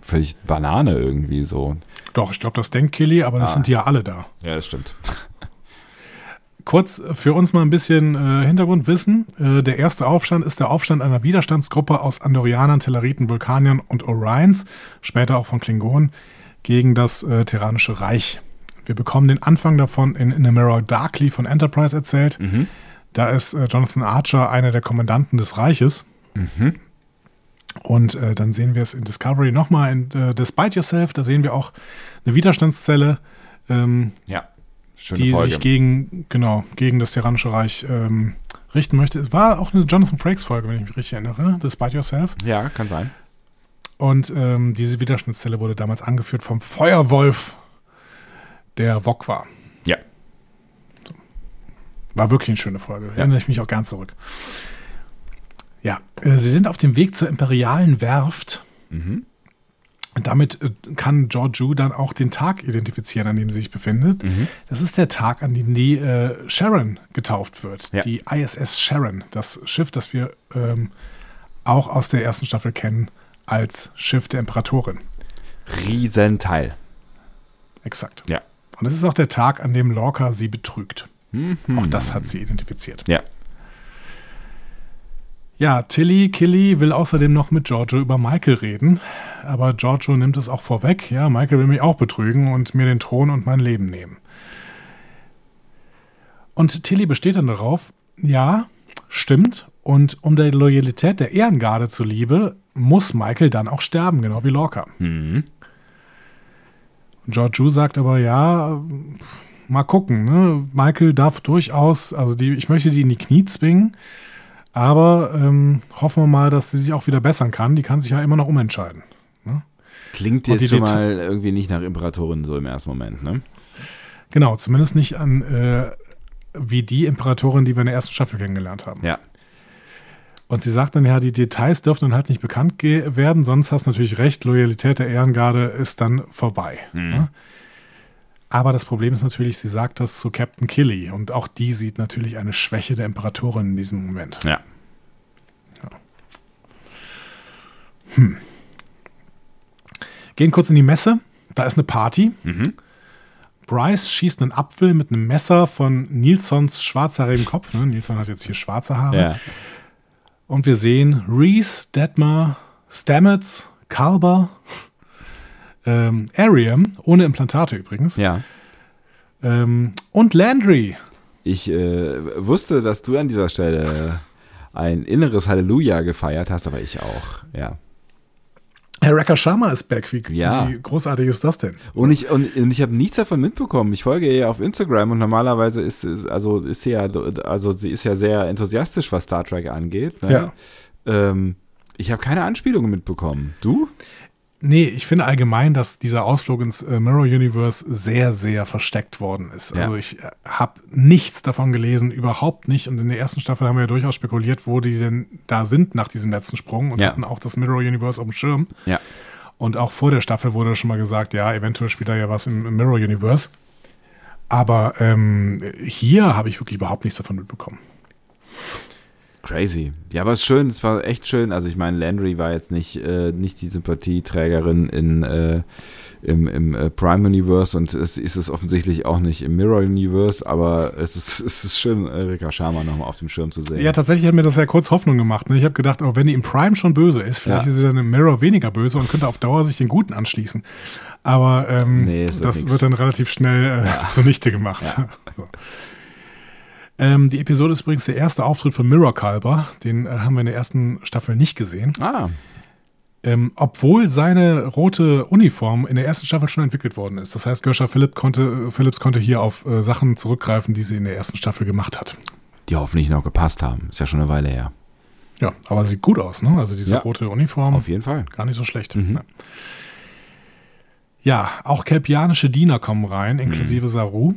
völlig Banane irgendwie so. Doch, ich glaube, das denkt Killy, aber das Ah. sind die ja alle da. Ja, das stimmt. Kurz für uns mal ein bisschen äh, Hintergrundwissen. Äh, der erste Aufstand ist der Aufstand einer Widerstandsgruppe aus Andorianern, Telleriten, Vulkaniern und Orions, später auch von Klingonen, gegen das äh, Terranische Reich. Wir bekommen den Anfang davon in, in A Mirror Darkly von Enterprise erzählt. Da ist äh, Jonathan Archer einer der Kommandanten des Reiches. Mhm. Und äh, dann sehen wir es in Discovery nochmal in äh, Despite Yourself. Da sehen wir auch eine Widerstandszelle. Ähm, Ja. Schöne die Folge. sich gegen, genau, gegen das Tyrannische Reich ähm, richten möchte. Es war auch eine Jonathan Frakes-Folge, wenn ich mich richtig erinnere, Despite Yourself. ja, kann sein. Und ähm, diese Widerstandszelle wurde damals angeführt vom Feuerwolf, der Wok war. Ja. War wirklich eine schöne Folge. Erinnere ich mich auch gern zurück. Ja, äh, sie sind auf dem Weg zur imperialen Werft. Mhm. Und damit äh, kann Giorgio dann auch den Tag identifizieren, an dem sie sich befindet. Mhm. Das ist der Tag, an dem die äh, Sharon getauft wird. Ja. Die ISS Sharon, das Schiff, das wir ähm, auch aus der ersten Staffel kennen als Schiff der Imperatorin. Riesenteil. Exakt. Ja. Und es ist auch der Tag, an dem Lorca sie betrügt. Mhm. Auch das hat sie identifiziert. Ja. Ja, Tilly Killy will außerdem noch mit Giorgio über Michael reden, aber Giorgio nimmt es auch vorweg. Ja, Michael will mich auch betrügen und mir den Thron und mein Leben nehmen. Und Tilly besteht dann darauf, ja, stimmt, und um der Loyalität der Ehrengarde zuliebe, muss Michael dann auch sterben, genau wie Lorca. Mhm. Giorgio sagt aber, ja, mal gucken, ne? Michael darf durchaus, also die, ich möchte die in die Knie zwingen, aber ähm, hoffen wir mal, dass sie sich auch wieder bessern kann. Die kann sich ja immer noch umentscheiden. Ne? Klingt jetzt schon mal irgendwie nicht nach Imperatorin so im ersten Moment, ne? Genau, zumindest nicht an äh, wie die Imperatorin, die wir in der ersten Staffel kennengelernt haben. Ja. Und sie sagt dann, ja, die Details dürfen dann halt nicht bekannt werden, sonst hast du natürlich recht, Loyalität der Ehrengarde ist dann vorbei. Ne? Aber das Problem ist natürlich, sie sagt das zu Captain Killy und auch die sieht natürlich eine Schwäche der Imperatorin in diesem Moment. Ja. Gehen kurz in die Messe, da ist eine Party. Mhm. Bryce schießt einen Apfel mit einem Messer von Nilsons schwarzhaarigem Kopf. Ne? Nilsson hat jetzt hier schwarze Haare. Ja. Und wir sehen Reese, Detmar, Stamets, Kalber, ähm, Ariam, ohne Implantate übrigens, Ja. ähm, und Landry. Ich äh, wusste, dass du an dieser Stelle ein inneres Halleluja gefeiert hast, aber ich auch, ja. Herr Rekka Sharma ist back. Wie, Ja. wie großartig ist das denn? Und ich, und, und ich habe nichts davon mitbekommen. Ich folge ihr ja auf Instagram und normalerweise ist, ist- also ist sie ja, also sie ist ja sehr enthusiastisch, was Star Trek angeht. Ne? Ja. Ähm, ich habe keine Anspielungen mitbekommen. Du? Nee, ich finde allgemein, dass dieser Ausflug ins äh, Mirror Universe sehr, sehr versteckt worden ist. Ja. Also ich äh, habe nichts davon gelesen, überhaupt nicht. Und in der ersten Staffel haben wir ja durchaus spekuliert, wo die denn da sind nach diesem letzten Sprung und Ja. hatten auch das Mirror Universe auf dem Schirm. Ja. Und auch vor der Staffel wurde schon mal gesagt, ja, eventuell spielt da ja was im, im Mirror Universe. Aber ähm, hier habe ich wirklich überhaupt nichts davon mitbekommen. Crazy. Ja, aber es ist schön, es war echt schön. Also ich meine, Landry war jetzt nicht, äh, nicht die Sympathieträgerin in, äh, im, im äh, Prime Universe und es ist es offensichtlich auch nicht im Mirror Universe, aber es ist, [laughs] es ist schön, Erika Sharma nochmal auf dem Schirm zu sehen. Ja, tatsächlich hat mir das ja kurz Hoffnung gemacht. Ne? Ich habe gedacht, oh, wenn die im Prime schon böse ist, vielleicht Ja. ist sie dann im Mirror weniger böse und könnte auf Dauer sich den Guten anschließen. Aber ähm, Nee, wird das nix. wird dann relativ schnell äh, zunichte gemacht. [laughs] So. Ähm, die Episode ist übrigens der erste Auftritt von Mirror Kalber. Den äh, haben wir in der ersten Staffel nicht gesehen. Ah, Ähm, obwohl seine rote Uniform in der ersten Staffel schon entwickelt worden ist. Das heißt, Gersha Philipp konnte, Phillips konnte hier auf äh, Sachen zurückgreifen, die sie in der ersten Staffel gemacht hat. die hoffentlich noch gepasst haben. Ist ja schon eine Weile her. Ja, aber sieht gut aus, ne? Also diese Ja. rote Uniform. Auf jeden Fall. Gar nicht so schlecht. Mhm. Ja. Ja, auch kelpianische Diener kommen rein, inklusive Saru.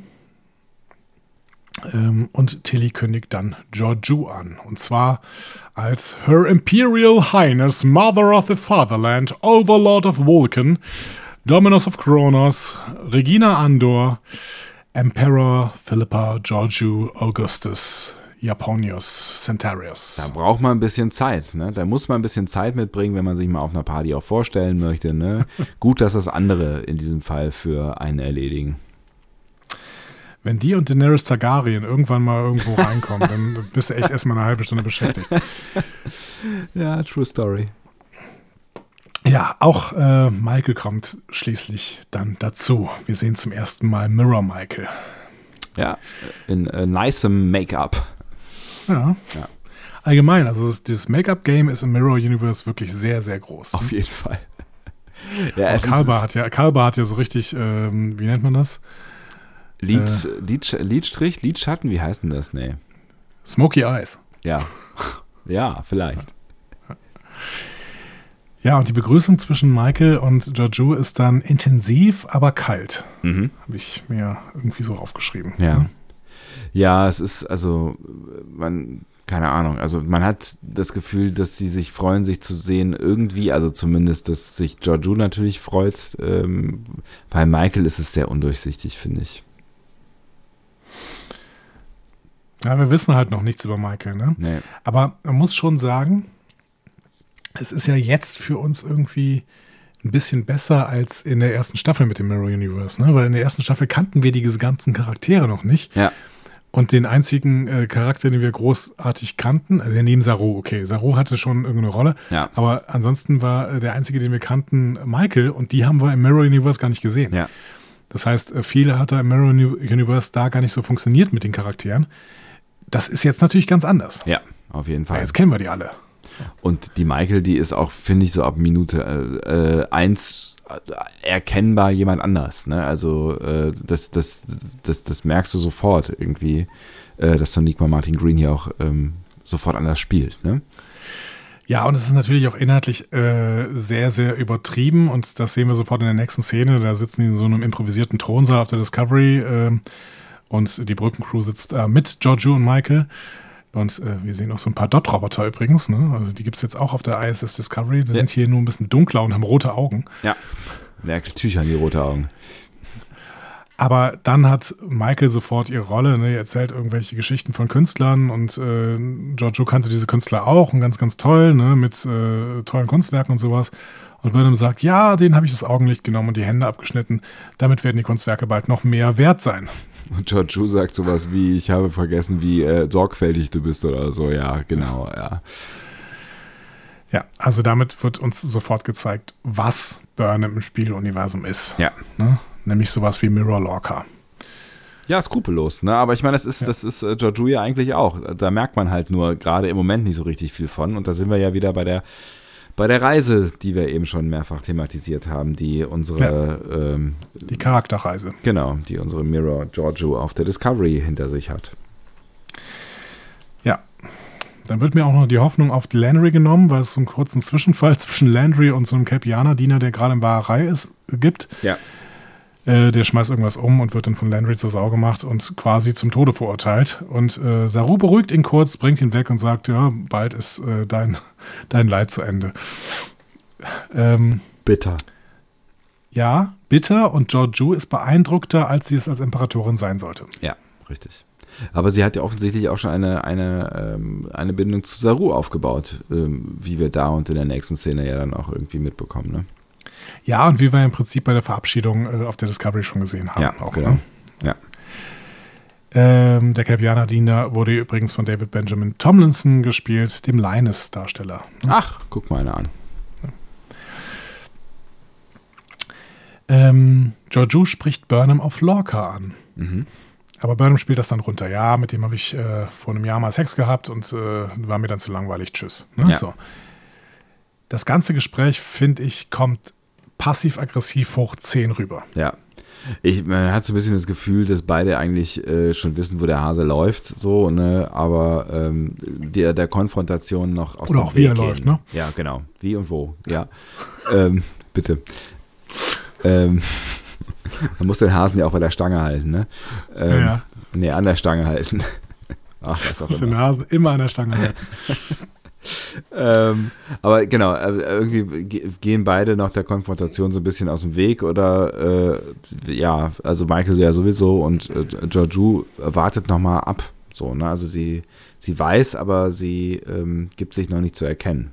Ähm, und Tilly kündigt dann Georgiou an. Und zwar als Her Imperial Highness, Mother of the Fatherland, Overlord of Vulcan, Dominus of Kronos, Regina Andor, Emperor Philippa Georgiou Augustus Japonius Centarius. Da braucht man ein bisschen Zeit. Ne? Da muss man ein bisschen Zeit mitbringen, wenn man sich mal auf einer Party auch vorstellen möchte. Ne? [laughs] Gut, dass das andere in diesem Fall für einen erledigen. Wenn die und Daenerys Targaryen irgendwann mal irgendwo reinkommen, dann bist du echt erstmal eine halbe Stunde beschäftigt. [laughs] Ja, true story. Ja, auch äh, Michael kommt schließlich dann dazu. Wir sehen zum ersten Mal Mirror Michael. Ja, in äh, nicem Make-up. Ja. Ja. Allgemein, also das, dieses Make-up-Game ist im Mirror Universe wirklich sehr, sehr groß. Auf jeden Fall. [laughs] Ja, ist hat ja, hat ja so richtig, ähm, wie nennt man das? Lied, äh, Lied, Liedstrich, Lidschatten, wie heißt denn das? Nee. Smoky Eyes. Ja. [laughs] Ja, vielleicht. Ja, und die Begrüßung zwischen Michael und Georgiou ist dann intensiv, aber kalt. Mhm. Habe ich mir irgendwie so aufgeschrieben. Ja. Ja, es ist, also, man, keine Ahnung, also man hat das Gefühl, dass sie sich freuen, sich zu sehen, irgendwie, also zumindest, dass sich Georgiou natürlich freut. Ähm, bei Michael ist es sehr undurchsichtig, finde ich. Ja, wir wissen halt noch nichts über Michael, ne? Nee. Aber man muss schon sagen, es ist ja jetzt für uns irgendwie ein bisschen besser als in der ersten Staffel mit dem Mirror Universe, ne? Weil in der ersten Staffel kannten wir diese ganzen Charaktere noch nicht. Ja. Und den einzigen äh, Charakter, den wir großartig kannten, also neben Saru, okay, Saru hatte schon irgendeine Rolle, Ja. aber ansonsten war äh, der einzige, den wir kannten, Michael und die haben wir im Mirror Universe gar nicht gesehen. Ja. Das heißt, äh, viele hat er im Mirror Uni- Universe da gar nicht so funktioniert mit den Charakteren. Das ist jetzt natürlich ganz anders. Ja, auf jeden Fall. jetzt kennen wir die alle. Und die Michael, die ist auch, finde ich, so ab Minute äh, äh, eins äh, erkennbar jemand anders. Ne? Also äh, das, das, das, das merkst du sofort irgendwie, äh, dass Sonic Martin Green hier auch ähm, sofort anders spielt. Ne? Ja, und es ist natürlich auch inhaltlich äh, sehr, sehr übertrieben und das sehen wir sofort in der nächsten Szene. Da sitzen die in so einem improvisierten Thronsaal auf der Discovery äh, und die Brückencrew sitzt da mit Giorgio und Michael. Und äh, wir sehen auch so ein paar Dot-Roboter übrigens. Ne? Also die gibt es jetzt auch auf der ISS Discovery. Die Ja. sind hier nur ein bisschen dunkler und haben rote Augen. Ja. Merkt Tücher an die rote Augen. Aber dann hat Michael sofort ihre Rolle. Ne? Er erzählt irgendwelche Geschichten von Künstlern und äh, Giorgio kannte diese Künstler auch und ganz, ganz toll, ne? mit äh, tollen Kunstwerken und sowas. Und Burnham sagt, ja, denen habe ich das Augenlicht genommen und die Hände abgeschnitten. Damit werden die Kunstwerke bald noch mehr wert sein. Und George sagt sowas wie, ich habe vergessen, wie äh, sorgfältig du bist oder so. Ja, genau, ja. Ja, also damit wird uns sofort gezeigt, was Burnham im Spieluniversum ist. Ja. Ne? Nämlich sowas wie Mirror Lorca. Ja, skrupellos, ne? Aber ich meine, das ist, ja. das ist äh, Georgiou ja eigentlich auch. Da merkt man halt nur gerade im Moment nicht so richtig viel von. Und da sind wir ja wieder bei der, bei der Reise, die wir eben schon mehrfach thematisiert haben, die unsere ja. ähm, die Charakterreise. Genau, die unsere Mirror Giorgio auf der Discovery hinter sich hat. Ja. Dann wird mir auch noch die Hoffnung auf Landry genommen, weil es so einen kurzen Zwischenfall [laughs] zwischen Landry und so einem Capianer-Diener, der gerade in Wahrerei ist, gibt. Ja. Äh, der schmeißt irgendwas um und wird dann von Landry zur Sau gemacht und quasi zum Tode verurteilt. Und äh, Saru beruhigt ihn kurz, bringt ihn weg und sagt, ja, bald ist äh, dein, [laughs] dein Leid zu Ende. Ähm, bitter. Ja, bitter und Georgiou ist beeindruckter, als sie es als Imperatorin sein sollte. Ja, richtig. Aber sie hat ja offensichtlich auch schon eine, eine, ähm, eine Bindung zu Saru aufgebaut, ähm, wie wir da und in der nächsten Szene ja dann auch irgendwie mitbekommen. Ne? Ja, und wie wir im Prinzip bei der Verabschiedung äh, auf der Discovery schon gesehen haben. Ja, auch, genau. Ne? Ja. Ähm, der Capianer-Diener wurde übrigens von David Benjamin Tomlinson gespielt, dem Linus-Darsteller. Ne? Ach, guck mal einer an. Ähm, Giorgio spricht Burnham auf Lorca an. Mhm. Aber Burnham spielt das dann runter. Ja, mit dem habe ich äh, vor einem Jahr mal Sex gehabt und äh, war mir dann zu langweilig. Tschüss. Ne? Ja. So. Das ganze Gespräch, finde ich, kommt passiv-aggressiv hoch 10 rüber. Ja. Ich, man hat so ein bisschen das Gefühl, dass beide eigentlich äh, schon wissen, wo der Hase läuft, so, ne, aber ähm, der, der Konfrontation noch aus Oder dem auch Weg wie er gehen. läuft, ne? Ja, genau. Wie und wo, ja. ähm, bitte. Ähm, [laughs] man muss den Hasen ja auch bei der Stange halten, ne? Ähm, ja, ja. Nee, an der Stange halten. [laughs] Ach, was auch immer. den Hasen immer an der Stange halten. [laughs] ähm, aber genau, äh, irgendwie gehen beide nach der Konfrontation so ein bisschen aus dem Weg oder äh, ja, also Michael ja sowieso und äh, Georgiou wartet nochmal ab. So, ne? Also sie, sie weiß, aber sie ähm, gibt sich noch nicht zu erkennen.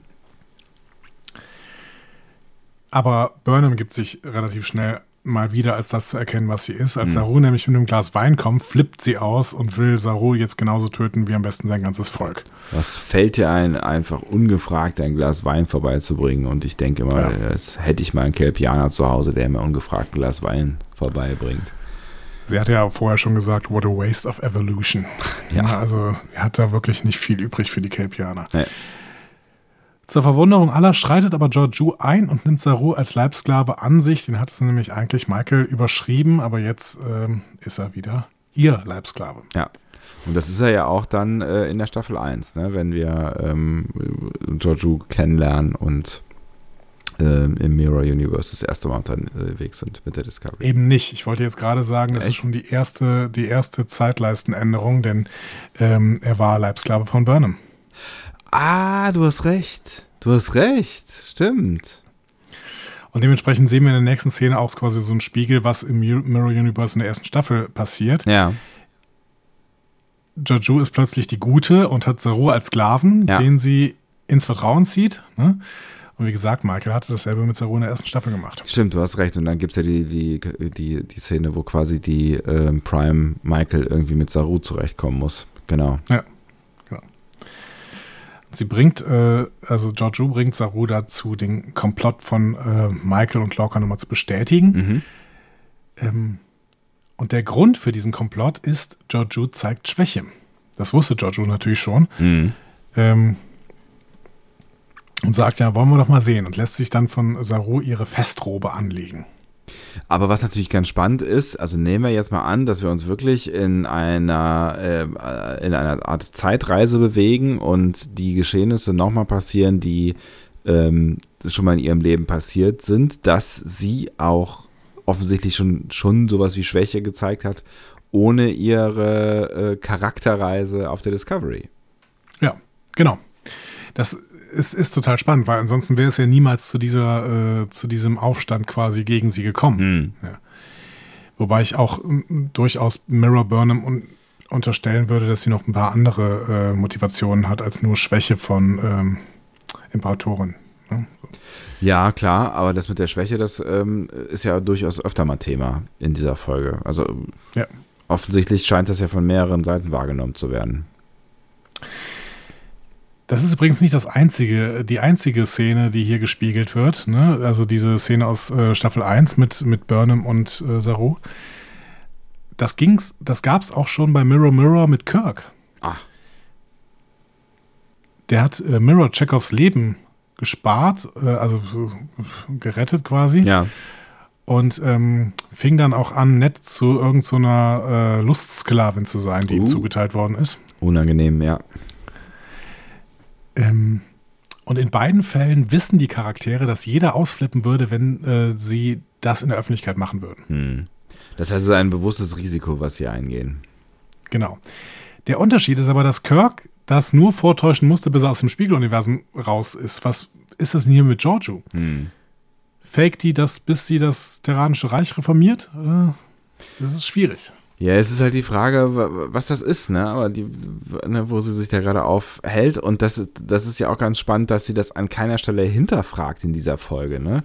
Aber Burnham gibt sich relativ schnell mal wieder als das zu erkennen, was sie ist. Als mhm. Saru nämlich mit einem Glas Wein kommt, flippt sie aus und will Saru jetzt genauso töten wie am besten sein ganzes Volk. Was fällt dir ein, einfach ungefragt ein Glas Wein vorbeizubringen? Und ich denke mal, ja. das hätte ich mal einen Kelpianer zu Hause, der mir ungefragt ein Glas Wein vorbeibringt. Sie hat ja vorher schon gesagt, what a waste of evolution. Ja. also er hat da wirklich nicht viel übrig für die Kelpianer. Nee. Zur Verwunderung aller schreitet aber Georgiou ein und nimmt Saru als Leibsklave an sich. Den hat es nämlich eigentlich Michael überschrieben, aber jetzt ähm, ist er wieder ihr Leibsklave. Ja. Und das ist er ja auch dann äh, in der Staffel 1, ne, wenn wir ähm, Georgiou kennenlernen und äh, im Mirror Universe das erste Mal unterwegs sind mit der Discovery. Eben nicht. Ich wollte jetzt gerade sagen, das Echt? ist schon die erste, die erste Zeitleistenänderung, denn ähm, er war Leibsklave von Burnham. Ah, du hast recht. Du hast recht. Stimmt. Und dementsprechend sehen wir in der nächsten Szene auch quasi so einen Spiegel, was im Mirror Universe in der ersten Staffel passiert. Ja. Jojo ist plötzlich die Gute und hat Saru als Sklaven, ja. den sie ins Vertrauen zieht. Ne? Und wie gesagt, Michael hatte dasselbe mit Saru in der ersten Staffel gemacht. Stimmt, du hast recht. Und dann gibt es ja die, die, die, die Szene, wo quasi die ähm, Prime Michael irgendwie mit Saru zurechtkommen muss. Genau. Ja. Sie bringt, äh, also Giorgio bringt Saru dazu, den Komplott von äh, Michael und Lorca nochmal zu bestätigen. Mhm. Ähm, und der Grund für diesen Komplott ist, Giorgio zeigt Schwäche. Das wusste Giorgio natürlich schon. Mhm. Ähm, und sagt ja, wollen wir doch mal sehen. Und lässt sich dann von Saru ihre Festrobe anlegen. Aber was natürlich ganz spannend ist, also nehmen wir jetzt mal an, dass wir uns wirklich in einer, äh, in einer Art Zeitreise bewegen und die Geschehnisse nochmal passieren, die ähm, schon mal in ihrem Leben passiert sind, dass sie auch offensichtlich schon, schon sowas wie Schwäche gezeigt hat, ohne ihre äh, Charakterreise auf der Discovery. Ja, genau. Das es ist total spannend, weil ansonsten wäre es ja niemals zu dieser, äh, zu diesem Aufstand quasi gegen sie gekommen. Mhm. Ja. Wobei ich auch äh, durchaus Mirror Burnham un unterstellen würde, dass sie noch ein paar andere äh, Motivationen hat als nur Schwäche von ähm, Imperatorin. Ne? So. Ja, klar, aber das mit der Schwäche, das ähm, ist ja durchaus öfter mal Thema in dieser Folge. Also ja. offensichtlich scheint das ja von mehreren Seiten wahrgenommen zu werden. Das ist übrigens nicht das einzige, die einzige Szene, die hier gespiegelt wird. Ne? Also diese Szene aus äh, Staffel 1 mit, mit Burnham und äh, Saru. das ging's, das gab's auch schon bei Mirror Mirror mit Kirk. Ach. Der hat äh, Mirror Chekhovs Leben gespart, äh, also gerettet quasi. Ja. Und ähm, fing dann auch an, nett zu irgendeiner so äh, Lustsklavin zu sein, die ihm Uh. zugeteilt worden ist. Unangenehm, ja. Ähm, und in beiden Fällen wissen die Charaktere, dass jeder ausflippen würde, wenn äh, sie das in der Öffentlichkeit machen würden. Hm. Das heißt, es ist ein bewusstes Risiko, was sie eingehen. Genau. Der Unterschied ist aber, dass Kirk das nur vortäuschen musste, bis er aus dem Spiegeluniversum raus ist. Was ist das denn hier mit Giorgio? Hm. Fake die das, bis sie das Terranische Reich reformiert? Äh, Das ist schwierig. Ja, es ist halt die Frage, wa- was das ist, ne? Aber die, ne, wo sie sich da gerade aufhält. Und das ist, das ist ja auch ganz spannend, dass sie das an keiner Stelle hinterfragt in dieser Folge, ne?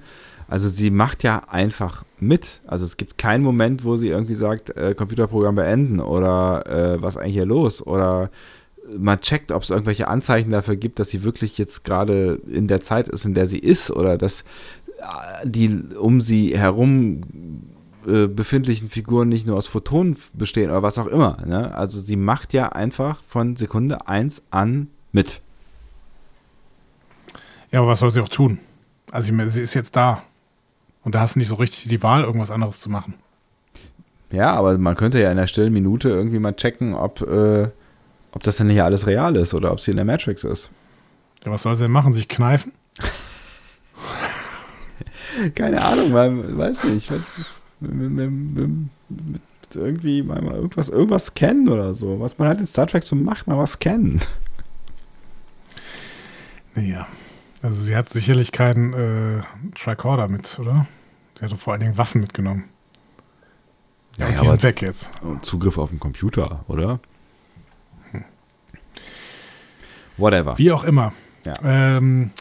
Also sie macht ja einfach mit. Also es gibt keinen Moment, wo sie irgendwie sagt, äh, Computerprogramm beenden oder äh, was eigentlich hier los oder man checkt, ob es irgendwelche Anzeichen dafür gibt, dass sie wirklich jetzt gerade in der Zeit ist, in der sie ist oder dass äh, die um sie herum äh, befindlichen Figuren nicht nur aus Photonen bestehen oder was auch immer. Ne? Also sie macht ja einfach von Sekunde 1 an mit. Ja, aber was soll sie auch tun? Also ich meine, sie ist jetzt da. Und da hast du nicht so richtig die Wahl, irgendwas anderes zu machen. Ja, aber man könnte ja in der stillen Minute irgendwie mal checken, ob, äh, ob das denn nicht alles real ist oder ob sie in der Matrix ist. Ja, was soll sie denn machen? Sich kneifen? [laughs] Keine Ahnung, man weiß nicht. Weiß nicht mit, mit, mit, mit irgendwie mal mal irgendwas, irgendwas scannen oder so. Was man halt in Star Trek so macht, mal was scannen. Naja. Also sie hat sicherlich keinen äh, Tricorder mit, oder? Sie hat doch vor allen Dingen Waffen mitgenommen. Ja, und die sind weg jetzt. Und Zugriff auf den Computer, oder? Whatever. Wie auch immer. Ja. Ähm,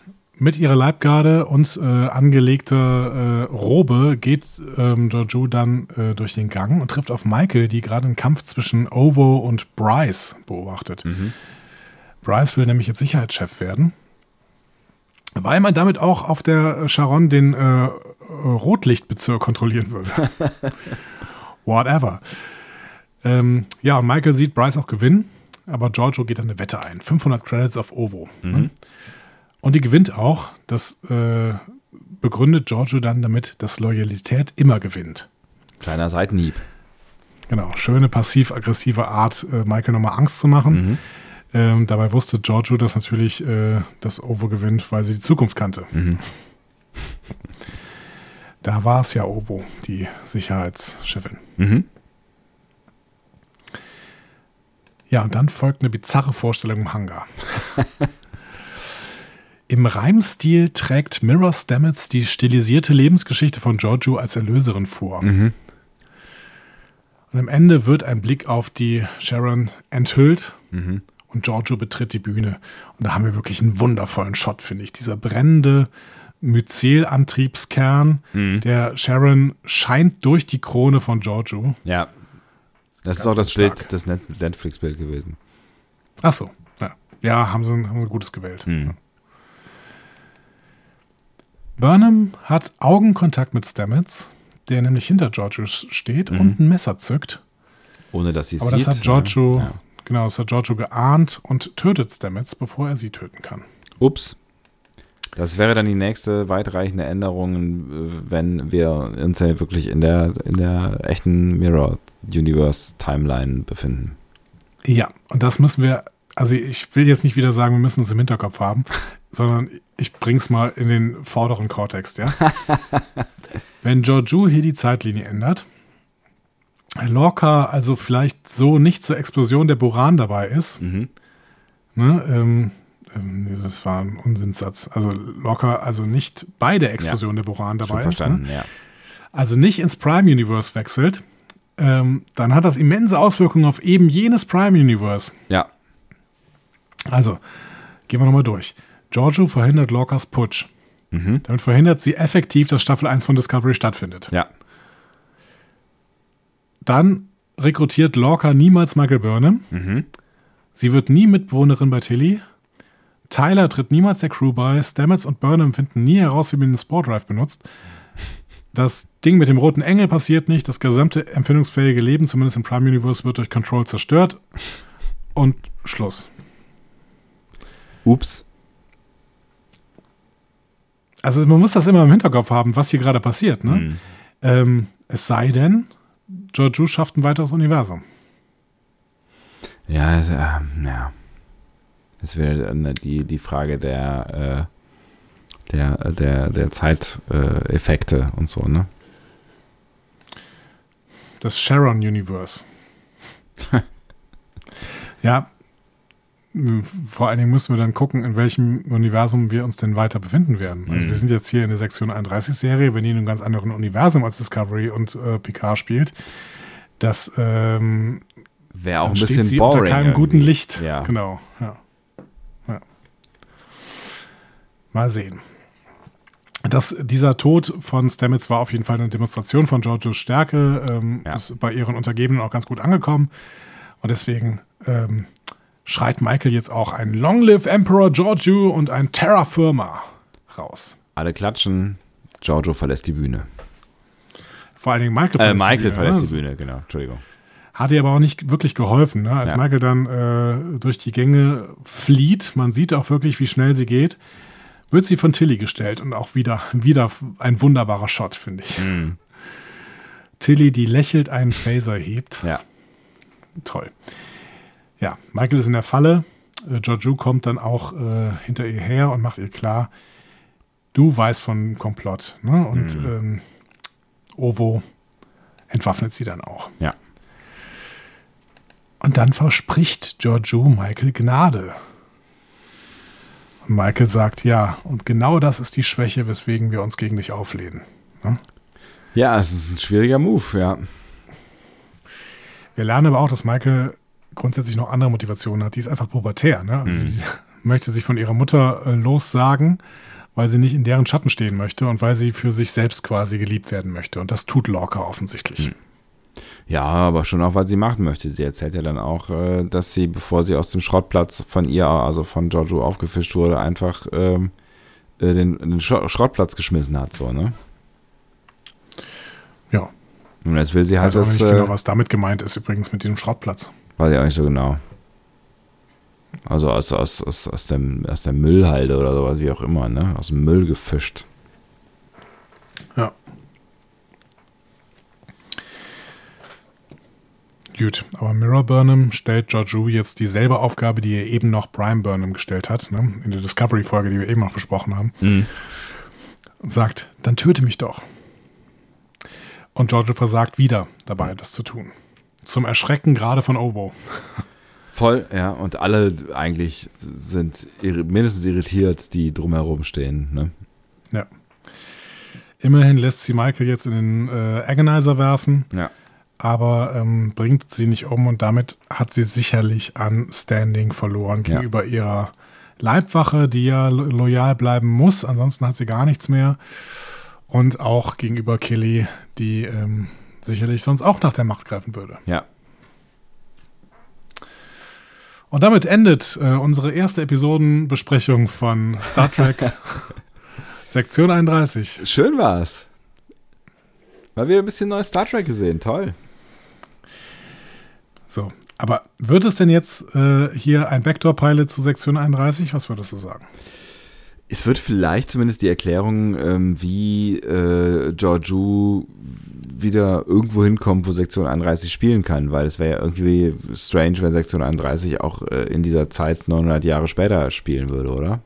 mit ihrer Leibgarde und äh, angelegter äh, Robe geht ähm, Giorgio dann äh, durch den Gang und trifft auf Michael, die gerade einen Kampf zwischen Ovo und Bryce beobachtet. Bryce will nämlich jetzt Sicherheitschef werden, weil man damit auch auf der Sharon den äh, Rotlichtbezirk kontrollieren würde. [laughs] Whatever. Ähm, ja, und Michael sieht Bryce auch gewinnen, aber Giorgio geht dann eine Wette ein. 500 Credits auf Ovo. Ne? Und die gewinnt auch. Das äh, begründet Giorgio dann damit, dass Loyalität immer gewinnt. Kleiner Seitenhieb. Genau, schöne passiv-aggressive Art, äh, Michael nochmal Angst zu machen. Ähm, dabei wusste Giorgio, dass natürlich äh, das Ovo gewinnt, weil sie die Zukunft kannte. [laughs] Da war es ja Ovo, die Sicherheitschefin. Mhm. Ja, und dann folgt eine bizarre Vorstellung im Hangar. [laughs] Im Reimstil trägt Mirror Stamets die stilisierte Lebensgeschichte von Giorgio als Erlöserin vor. Und am Ende wird ein Blick auf die Sharon enthüllt und Giorgio betritt die Bühne. Und da haben wir wirklich einen wundervollen Shot, finde ich. Dieser brennende Myzel-Antriebskern der Sharon scheint durch die Krone von Giorgio. Ja. Das ist Ganz, auch das ganz Bild, stark. das Net- Netflix-Bild gewesen. Ach so, ja. Ja, haben sie, haben sie Gutes gewählt. Hm. Burnham hat Augenkontakt mit Stamets, der nämlich hinter Giorgio steht und ein Messer zückt. Ohne dass sie es Aber sieht. das hat Giorgio? Ja. genau, das hat Giorgio geahnt und tötet Stamets, bevor er sie töten kann. Ups. Das wäre dann die nächste weitreichende Änderung, äh, wenn wir uns ja wirklich in der, in der echten Mirror Universe Timeline befinden. Ja, und das müssen wir, also ich will jetzt nicht wieder sagen, wir müssen es im Hinterkopf haben, sondern ich bring's mal in den vorderen Kortex, ja. [laughs] Wenn Giorgio hier die Zeitlinie ändert, Lorca also vielleicht so nicht zur Explosion der Buran dabei ist, Mhm. ne, ähm, ähm, das war ein Unsinnssatz. Also Lorca also nicht bei der Explosion der Buran dabei ist, ne? ja. also nicht ins Prime Universe wechselt, ähm, dann hat das immense Auswirkungen auf eben jenes Prime Universe. Ja. Also, gehen wir nochmal durch. Giorgio verhindert Lorcas Putsch. Damit verhindert sie effektiv, dass Staffel 1 von Discovery stattfindet. Ja. Dann rekrutiert Lorca niemals Michael Burnham. Sie wird nie Mitbewohnerin bei Tilly. Tyler tritt niemals der Crew bei. Stamets und Burnham finden nie heraus, wie man den Sport Drive benutzt. Das Ding mit dem roten Engel passiert nicht. Das gesamte empfindungsfähige Leben, zumindest im Prime Universe, wird durch Control zerstört. Und Schluss. Ups. Also man muss das immer im Hinterkopf haben, was hier gerade passiert. Ne? Mhm. Ähm, es sei denn, Georgiou schafft ein weiteres Universum. Ja, es, äh, ja. Das wäre äh, die, die Frage der, äh, der, der, der Zeiteffekte und so, ne? Das Sharon Universe. [laughs] ja, vor allen Dingen müssen wir dann gucken, in welchem Universum wir uns denn weiter befinden werden. Also Mhm. wir sind jetzt hier in der Sektion 31-Serie, wenn die in einem ganz anderen Universum als Discovery und äh, Picard spielt. Das ähm, Wäre auch ein bisschen sie boring. unter keinem irgendwie. guten Licht. Ja. Genau. Ja. Ja. Mal sehen. Das, dieser Tod von Stamets war auf jeden Fall eine Demonstration von Giorgios Stärke. Ähm. Ist bei ihren Untergebenen auch ganz gut angekommen. Und deswegen ähm, schreit Michael jetzt auch ein Long Live Emperor Giorgio und ein Terra Firma raus. Alle klatschen. Giorgio verlässt die Bühne. Vor allen Dingen Michael Äh, verlässt die Michael Bühne, verlässt ne? die Bühne, genau. Entschuldigung. Hat ihr aber auch nicht wirklich geholfen, ne? als Ja. Michael dann äh, durch die Gänge flieht. Man sieht auch wirklich, wie schnell sie geht. Wird sie von Tilly gestellt und auch wieder, wieder ein wunderbarer Shot, finde ich. Tilly, die lächelt, einen Phaser hebt. Ja. Toll. Ja, Michael ist in der Falle. Äh, Giorgio kommt dann auch äh, hinter ihr her und macht ihr klar, du weißt von Komplott. Ne? Und ähm, Ovo entwaffnet sie dann auch. Ja. Und dann verspricht Giorgio Michael Gnade. Und Michael sagt, ja, und genau das ist die Schwäche, weswegen wir uns gegen dich auflehnen. Ne? Ja, es ist ein schwieriger Move, ja. Wir lernen aber auch, dass Michael grundsätzlich noch andere Motivationen hat. Die ist einfach pubertär. Ne? Also Sie [laughs] möchte sich von ihrer Mutter äh, lossagen, weil sie nicht in deren Schatten stehen möchte und weil sie für sich selbst quasi geliebt werden möchte. Und das tut Lorca offensichtlich. Ja, aber schon auch, weil sie machen möchte. Sie erzählt ja dann auch, äh, dass sie, bevor sie aus dem Schrottplatz von ihr, also von Giorgio aufgefischt wurde, einfach ähm, äh, den, den Sch Schrottplatz geschmissen hat, so, ne? Ja. Und jetzt will sie Ich halt weiß auch nicht genau, was damit gemeint ist übrigens mit diesem Schrottplatz. Weiß ich auch nicht so genau. Also aus, aus, aus, aus, dem, aus der Müllhalde oder sowas, wie auch immer, ne? Aus dem Müll gefischt. Ja. Gut, aber Mirror Burnham stellt Giorgio jetzt dieselbe Aufgabe, die ihr eben noch Brian Burnham gestellt hat, ne? in der Discovery-Folge, die wir eben noch besprochen haben. Und sagt, dann töte mich doch. Und Giorgio versagt wieder dabei, das zu tun. Zum Erschrecken gerade von Obo. Voll, ja, und alle eigentlich sind mindestens irritiert, die drumherum stehen, ne? Ja. Immerhin lässt sie Michael jetzt in den äh, Agonizer werfen. Ja. aber ähm, bringt sie nicht um und damit hat sie sicherlich an Standing verloren Ja. gegenüber ihrer Leibwache, die ja lo loyal bleiben muss, ansonsten hat sie gar nichts mehr. Und auch gegenüber Kelly, die ähm, sicherlich sonst auch nach der Macht greifen würde. Ja. Und damit endet äh, unsere erste Episodenbesprechung von Star Trek [laughs] Sektion 31. Schön war's. Mal wieder ein bisschen neues Star Trek gesehen, toll. So, aber wird es denn jetzt äh, hier ein Backdoor-Pilot zu Sektion 31? Was würdest du sagen? Es wird vielleicht zumindest die Erklärung, ähm, wie äh, Georgiou wieder irgendwo hinkommt, wo Sektion 31 spielen kann, weil es wäre ja irgendwie strange, wenn Sektion 31 auch äh, in dieser Zeit 900 Jahre später spielen würde, oder?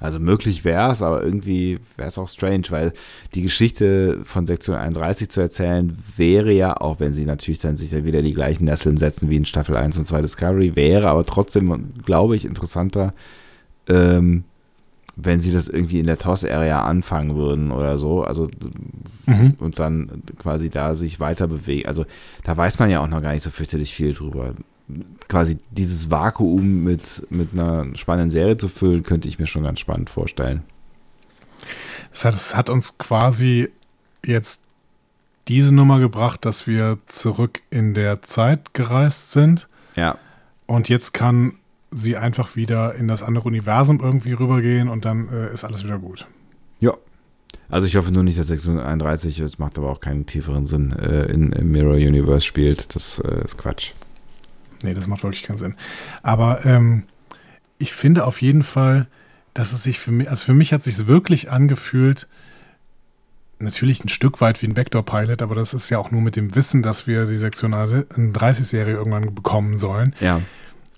Also möglich wäre es, aber irgendwie wäre es auch strange, weil die Geschichte von Sektion 31 zu erzählen wäre ja, auch wenn sie natürlich dann sich dann wieder die gleichen Nesseln setzen wie in Staffel 1 und 2 Discovery, wäre aber trotzdem, glaube ich, interessanter, ähm, wenn sie das irgendwie in der TOS-Area anfangen würden oder so, also Mhm. und dann quasi da sich weiter bewegen. Also da weiß man ja auch noch gar nicht so fürchterlich viel drüber. Quasi dieses Vakuum mit, mit einer spannenden Serie zu füllen, könnte ich mir schon ganz spannend vorstellen. Das hat, das hat uns quasi jetzt diese Nummer gebracht, dass wir zurück in der Zeit gereist sind. Ja. Und jetzt kann sie einfach wieder in das andere Universum irgendwie rübergehen und dann äh, ist alles wieder gut. Ja. Also ich hoffe nur nicht, dass Sektion 31, das macht aber auch keinen tieferen Sinn, äh, in, im Mirror Universe spielt. Das äh, ist Quatsch. Nee, das macht wirklich keinen Sinn. Aber ähm, ich finde auf jeden Fall, dass es sich für mich, also für mich hat es sich wirklich angefühlt, natürlich ein Stück weit wie ein Vector-Pilot, aber das ist ja auch nur mit dem Wissen, dass wir die Sektion 30-Serie irgendwann bekommen sollen. Ja.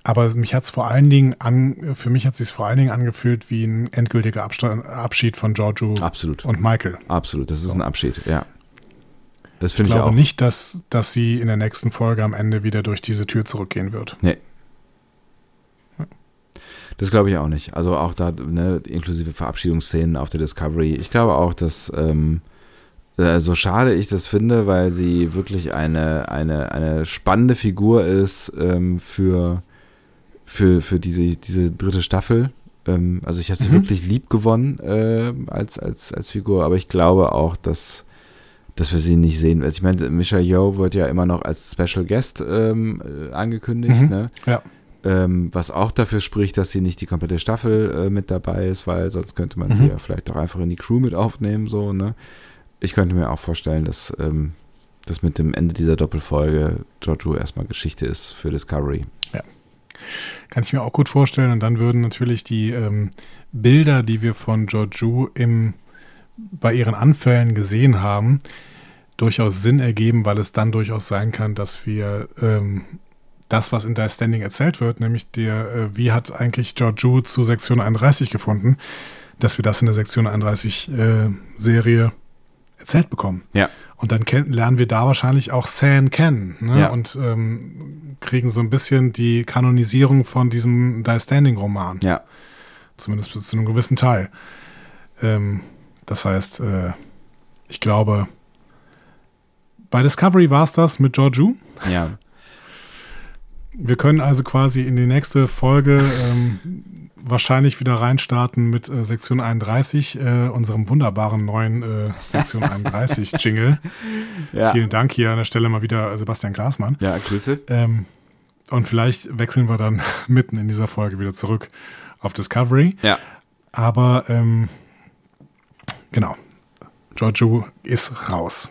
Aber mich hat es vor allen Dingen an, für mich hat es sich vor allen Dingen angefühlt wie ein endgültiger Abstand, Abschied von Giorgio Absolut. und Michael. Absolut, das ist So. ein Abschied, ja. Das Ich finde ich, glaube auch. nicht, dass, dass sie in der nächsten Folge am Ende wieder durch diese Tür zurückgehen wird. Nee. Das glaube ich auch nicht. Also auch da, ne, inklusive Verabschiedungsszenen auf der Discovery. Ich glaube auch, dass ähm, äh, so schade ich das finde, weil sie wirklich eine, eine, eine spannende Figur ist ähm, für, für, für diese, diese dritte Staffel. Ähm, also ich habe sie Mhm. wirklich lieb gewonnen äh, als, als, als Figur, aber ich glaube auch, dass dass wir sie nicht sehen. Also ich meine, Misha Yo wird ja immer noch als Special Guest ähm, äh, angekündigt, Mhm. ne? Ja. Ähm, was auch dafür spricht, dass sie nicht die komplette Staffel äh, mit dabei ist, weil sonst könnte man sie Mhm. ja vielleicht auch einfach in die Crew mit aufnehmen, so, ne? Ich könnte mir auch vorstellen, dass ähm, das mit dem Ende dieser Doppelfolge Giorgio erstmal Geschichte ist für Discovery. Kann ich mir auch gut vorstellen. Und dann würden natürlich die ähm, Bilder, die wir von Georgiou im, bei ihren Anfällen gesehen haben, durchaus Sinn ergeben, weil es dann durchaus sein kann, dass wir ähm, das, was in der Standing erzählt wird, nämlich der, äh, wie hat eigentlich Georgiou zu Sektion 31 gefunden, dass wir das in der Sektion 31 äh, Serie erzählt bekommen. Ja. Und dann lernen wir da wahrscheinlich auch San kennen ne? Ja. und ähm, kriegen so ein bisschen die Kanonisierung von diesem Die Standing Roman. Ja. Zumindest bis zu einem gewissen Teil. Ähm, das heißt, äh, ich glaube, bei Discovery war es das mit Georgiou. Ja. Wir können also quasi in die nächste Folge ähm, wahrscheinlich wieder reinstarten mit äh, Sektion 31, äh, unserem wunderbaren neuen äh, Sektion 31 [laughs] Jingle. Ja. Vielen Dank hier an der Stelle mal wieder Sebastian Glasmann. Ja, Grüße. Ähm, und vielleicht wechseln wir dann [laughs] mitten in dieser Folge wieder zurück auf Discovery. Ja. Aber ähm, genau, Giorgio ist raus.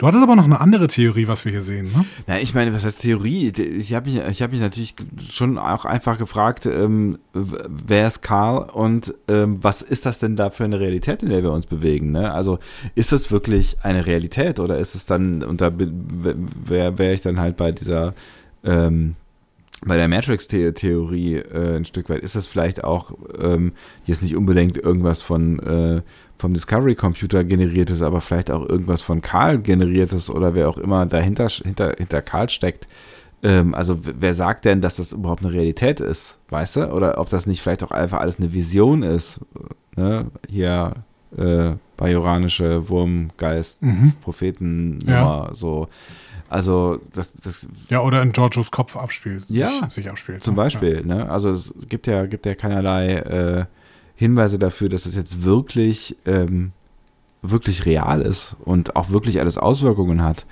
Du hattest aber noch eine andere Theorie, was wir hier sehen, ne? Na, ich meine, was heißt Theorie? Ich habe mich, ich hab mich natürlich schon auch einfach gefragt, ähm, wer ist Karl und ähm, was ist das denn da für eine Realität, in der wir uns bewegen? Ne? Also ist das wirklich eine Realität oder ist es dann, und da wäre wär ich dann halt bei dieser, ähm, bei der Matrix-Theorie äh, ein Stück weit, ist das vielleicht auch ähm, jetzt nicht unbedingt irgendwas von äh, vom Discovery Computer generiertes, aber vielleicht auch irgendwas von Karl generiertes oder wer auch immer dahinter hinter, hinter Karl steckt. Ähm, also wer sagt denn, dass das überhaupt eine Realität ist, weißt du? Oder ob das nicht vielleicht auch einfach alles eine Vision ist. Ne? Hier äh, bajoranische Wurmgeist, Mhm. Prophetennummer, so. Also das, das Ja, oder in Giorgios Kopf abspielt, Ja, sich, sich abspielt. zum ne? Beispiel, ne? Also es gibt ja, gibt ja keinerlei äh, Hinweise dafür, dass es jetzt wirklich, ähm, wirklich real ist und auch wirklich alles Auswirkungen hat.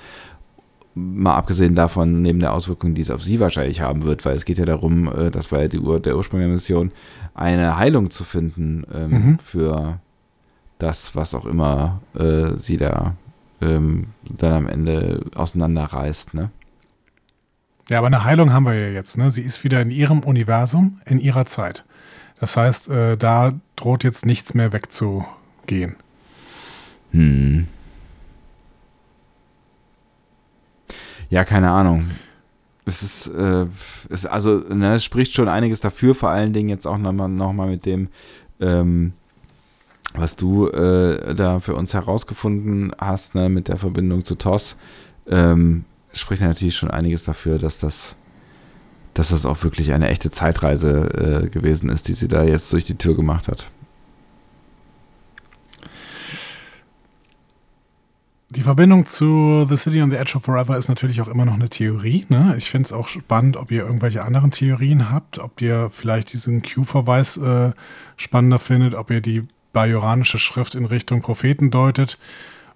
Mal abgesehen davon, neben der Auswirkung, die es auf sie wahrscheinlich haben wird, weil es geht ja darum, äh, das war ja die Ur der Ursprung der Mission, eine Heilung zu finden ähm, Mhm. für das, was auch immer äh, sie da ähm, dann am Ende auseinanderreißt, ne? Ja, aber eine Heilung haben wir ja jetzt. Ne? Sie ist wieder in ihrem Universum, in ihrer Zeit. Das heißt, äh, da droht jetzt nichts mehr wegzugehen. Hm. Ja, keine Ahnung. Es ist, äh, es, also, ne, es spricht schon einiges dafür, vor allen Dingen jetzt auch nochmal noch mal mit dem, ähm, was du äh, da für uns herausgefunden hast, ne, mit der Verbindung zu TOS, ähm, spricht natürlich schon einiges dafür, dass das, dass das auch wirklich eine echte Zeitreise äh, gewesen ist, die sie da jetzt durch die Tür gemacht hat. Die Verbindung zu The City on the Edge of Forever ist natürlich auch immer noch eine Theorie. Ne? Ich finde es auch spannend, ob ihr irgendwelche anderen Theorien habt, ob ihr vielleicht diesen Q-Verweis äh, spannender findet, ob ihr die bajoranische Schrift in Richtung Propheten deutet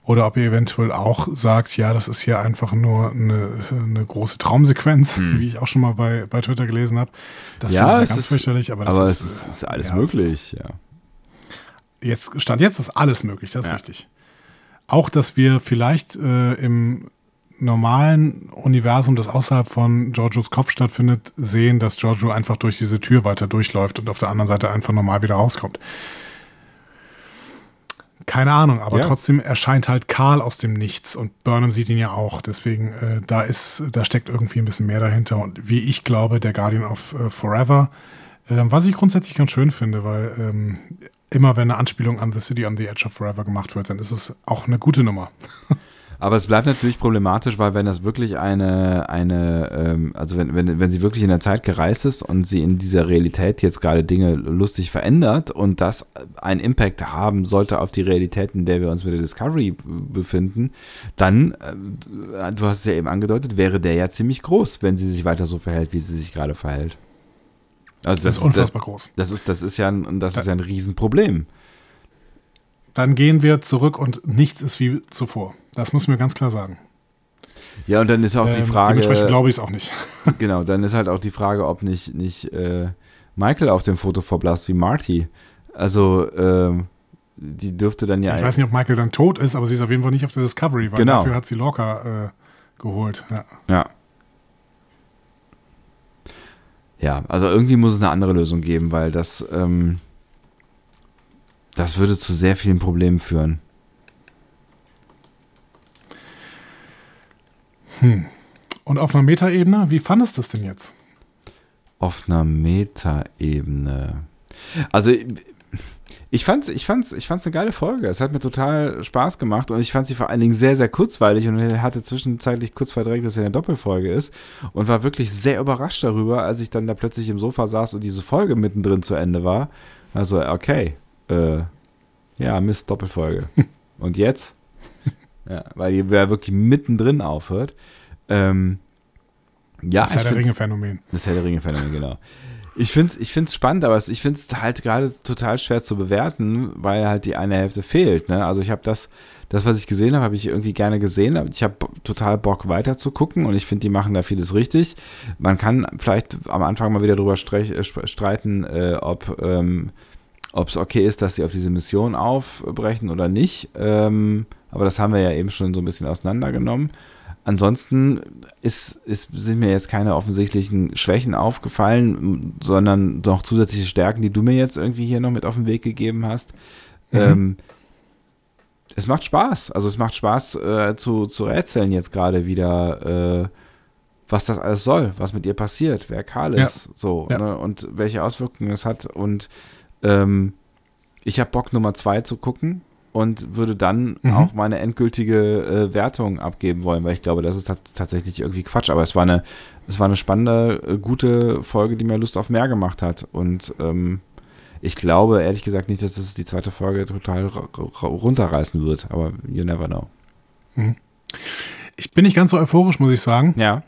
oder ob ihr eventuell auch sagt, ja, das ist hier einfach nur eine, eine große Traumsequenz, Hm. wie ich auch schon mal bei, bei Twitter gelesen habe. Das Ja, finde ich es ganz ist- fürchterlich, aber das aber ist, es ist, ist alles ja, möglich, ja. Jetzt, Stand jetzt ist alles möglich, das ist Ja. richtig. Auch, dass wir vielleicht äh, im normalen Universum, das außerhalb von Giorgios Kopf stattfindet, sehen, dass Giorgio einfach durch diese Tür weiter durchläuft und auf der anderen Seite einfach normal wieder rauskommt. Keine Ahnung, aber Ja. trotzdem erscheint halt Karl aus dem Nichts und Burnham sieht ihn ja auch. Deswegen, äh, da ist, da steckt irgendwie ein bisschen mehr dahinter. Und wie ich glaube, der Guardian of äh, Forever, äh, was ich grundsätzlich ganz schön finde, weil ähm, immer wenn eine Anspielung an The City on the Edge of Forever gemacht wird, dann ist es auch eine gute Nummer. [laughs] Aber es bleibt natürlich problematisch, weil wenn das wirklich eine, eine ähm, also wenn, wenn, wenn sie wirklich in der Zeit gereist ist und sie in dieser Realität jetzt gerade Dinge lustig verändert und das einen Impact haben sollte auf die Realität, in der wir uns mit der Discovery befinden, dann, äh, du hast es ja eben angedeutet, wäre der ja ziemlich groß, wenn sie sich weiter so verhält, wie sie sich gerade verhält. Also Das ist unfassbar groß. Das ist, das ist ja ein, das ist ja ein Riesenproblem. Dann gehen wir zurück und nichts ist wie zuvor. Das müssen wir ganz klar sagen. Ja, und dann ist auch die Ähm, Frage. Dementsprechend glaube ich es auch nicht. [laughs] Genau, dann ist halt auch die Frage, ob nicht, nicht äh, Michael auf dem Foto verblasst wie Marty. Also, ähm, die dürfte dann ja. Ich weiß nicht, ob Michael dann tot ist, aber sie ist auf jeden Fall nicht auf der Discovery, weil Genau. dafür hat sie Lorca äh, geholt. Ja. Ja. Ja, also irgendwie muss es eine andere Lösung geben, weil das, ähm, das würde zu sehr vielen Problemen führen. Hm. Und auf einer Metaebene, wie fandest du es denn jetzt? Auf einer Metaebene. Also ich fand's, ich fand's, ich fand's eine geile Folge. Es hat mir total Spaß gemacht und ich fand sie vor allen Dingen sehr, sehr kurzweilig und hatte zwischenzeitlich kurz verdrängt, dass sie eine Doppelfolge ist und war wirklich sehr überrascht darüber, als ich dann da plötzlich im Sofa saß und diese Folge mittendrin zu Ende war. Also, okay, äh, ja, Mist, Doppelfolge. [laughs] und jetzt? Ja, weil die wirklich mittendrin aufhört. Ähm, ja, das Herr der Ringe-Phänomen. das Herr der Ringe-Phänomen, genau. Ich finde es ich find's spannend, aber ich finde es halt gerade total schwer zu bewerten, weil halt die eine Hälfte fehlt. Ne? Also ich habe das, das, was ich gesehen habe, habe ich irgendwie gerne gesehen. aber Ich habe total Bock weiter zu gucken und ich finde, die machen da vieles richtig. Man kann vielleicht am Anfang mal wieder drüber äh, streiten, äh, ob ähm, ob es okay ist, dass sie auf diese Mission aufbrechen oder nicht. Ähm, aber das haben wir ja eben schon so ein bisschen auseinandergenommen. Ansonsten ist, ist, sind mir jetzt keine offensichtlichen Schwächen aufgefallen, sondern noch zusätzliche Stärken, die du mir jetzt irgendwie hier noch mit auf den Weg gegeben hast. Mhm. Ähm, es macht Spaß. Also es macht Spaß äh, zu, zu rätseln jetzt gerade wieder, äh, was das alles soll, was mit ihr passiert, wer Karl Ja. ist, so Ja. ne, und welche Auswirkungen es hat. Und ähm, ich habe Bock Nummer zwei zu gucken und würde dann Mhm. auch meine endgültige äh, Wertung abgeben wollen, weil ich glaube, das ist tat- tatsächlich irgendwie Quatsch. Aber es war eine, es war eine spannende, äh, gute Folge, die mir Lust auf mehr gemacht hat. Und ähm, ich glaube ehrlich gesagt nicht, dass es die zweite Folge total runterreißen wird. Aber you never know. Ich bin nicht ganz so euphorisch, muss ich sagen. Ja.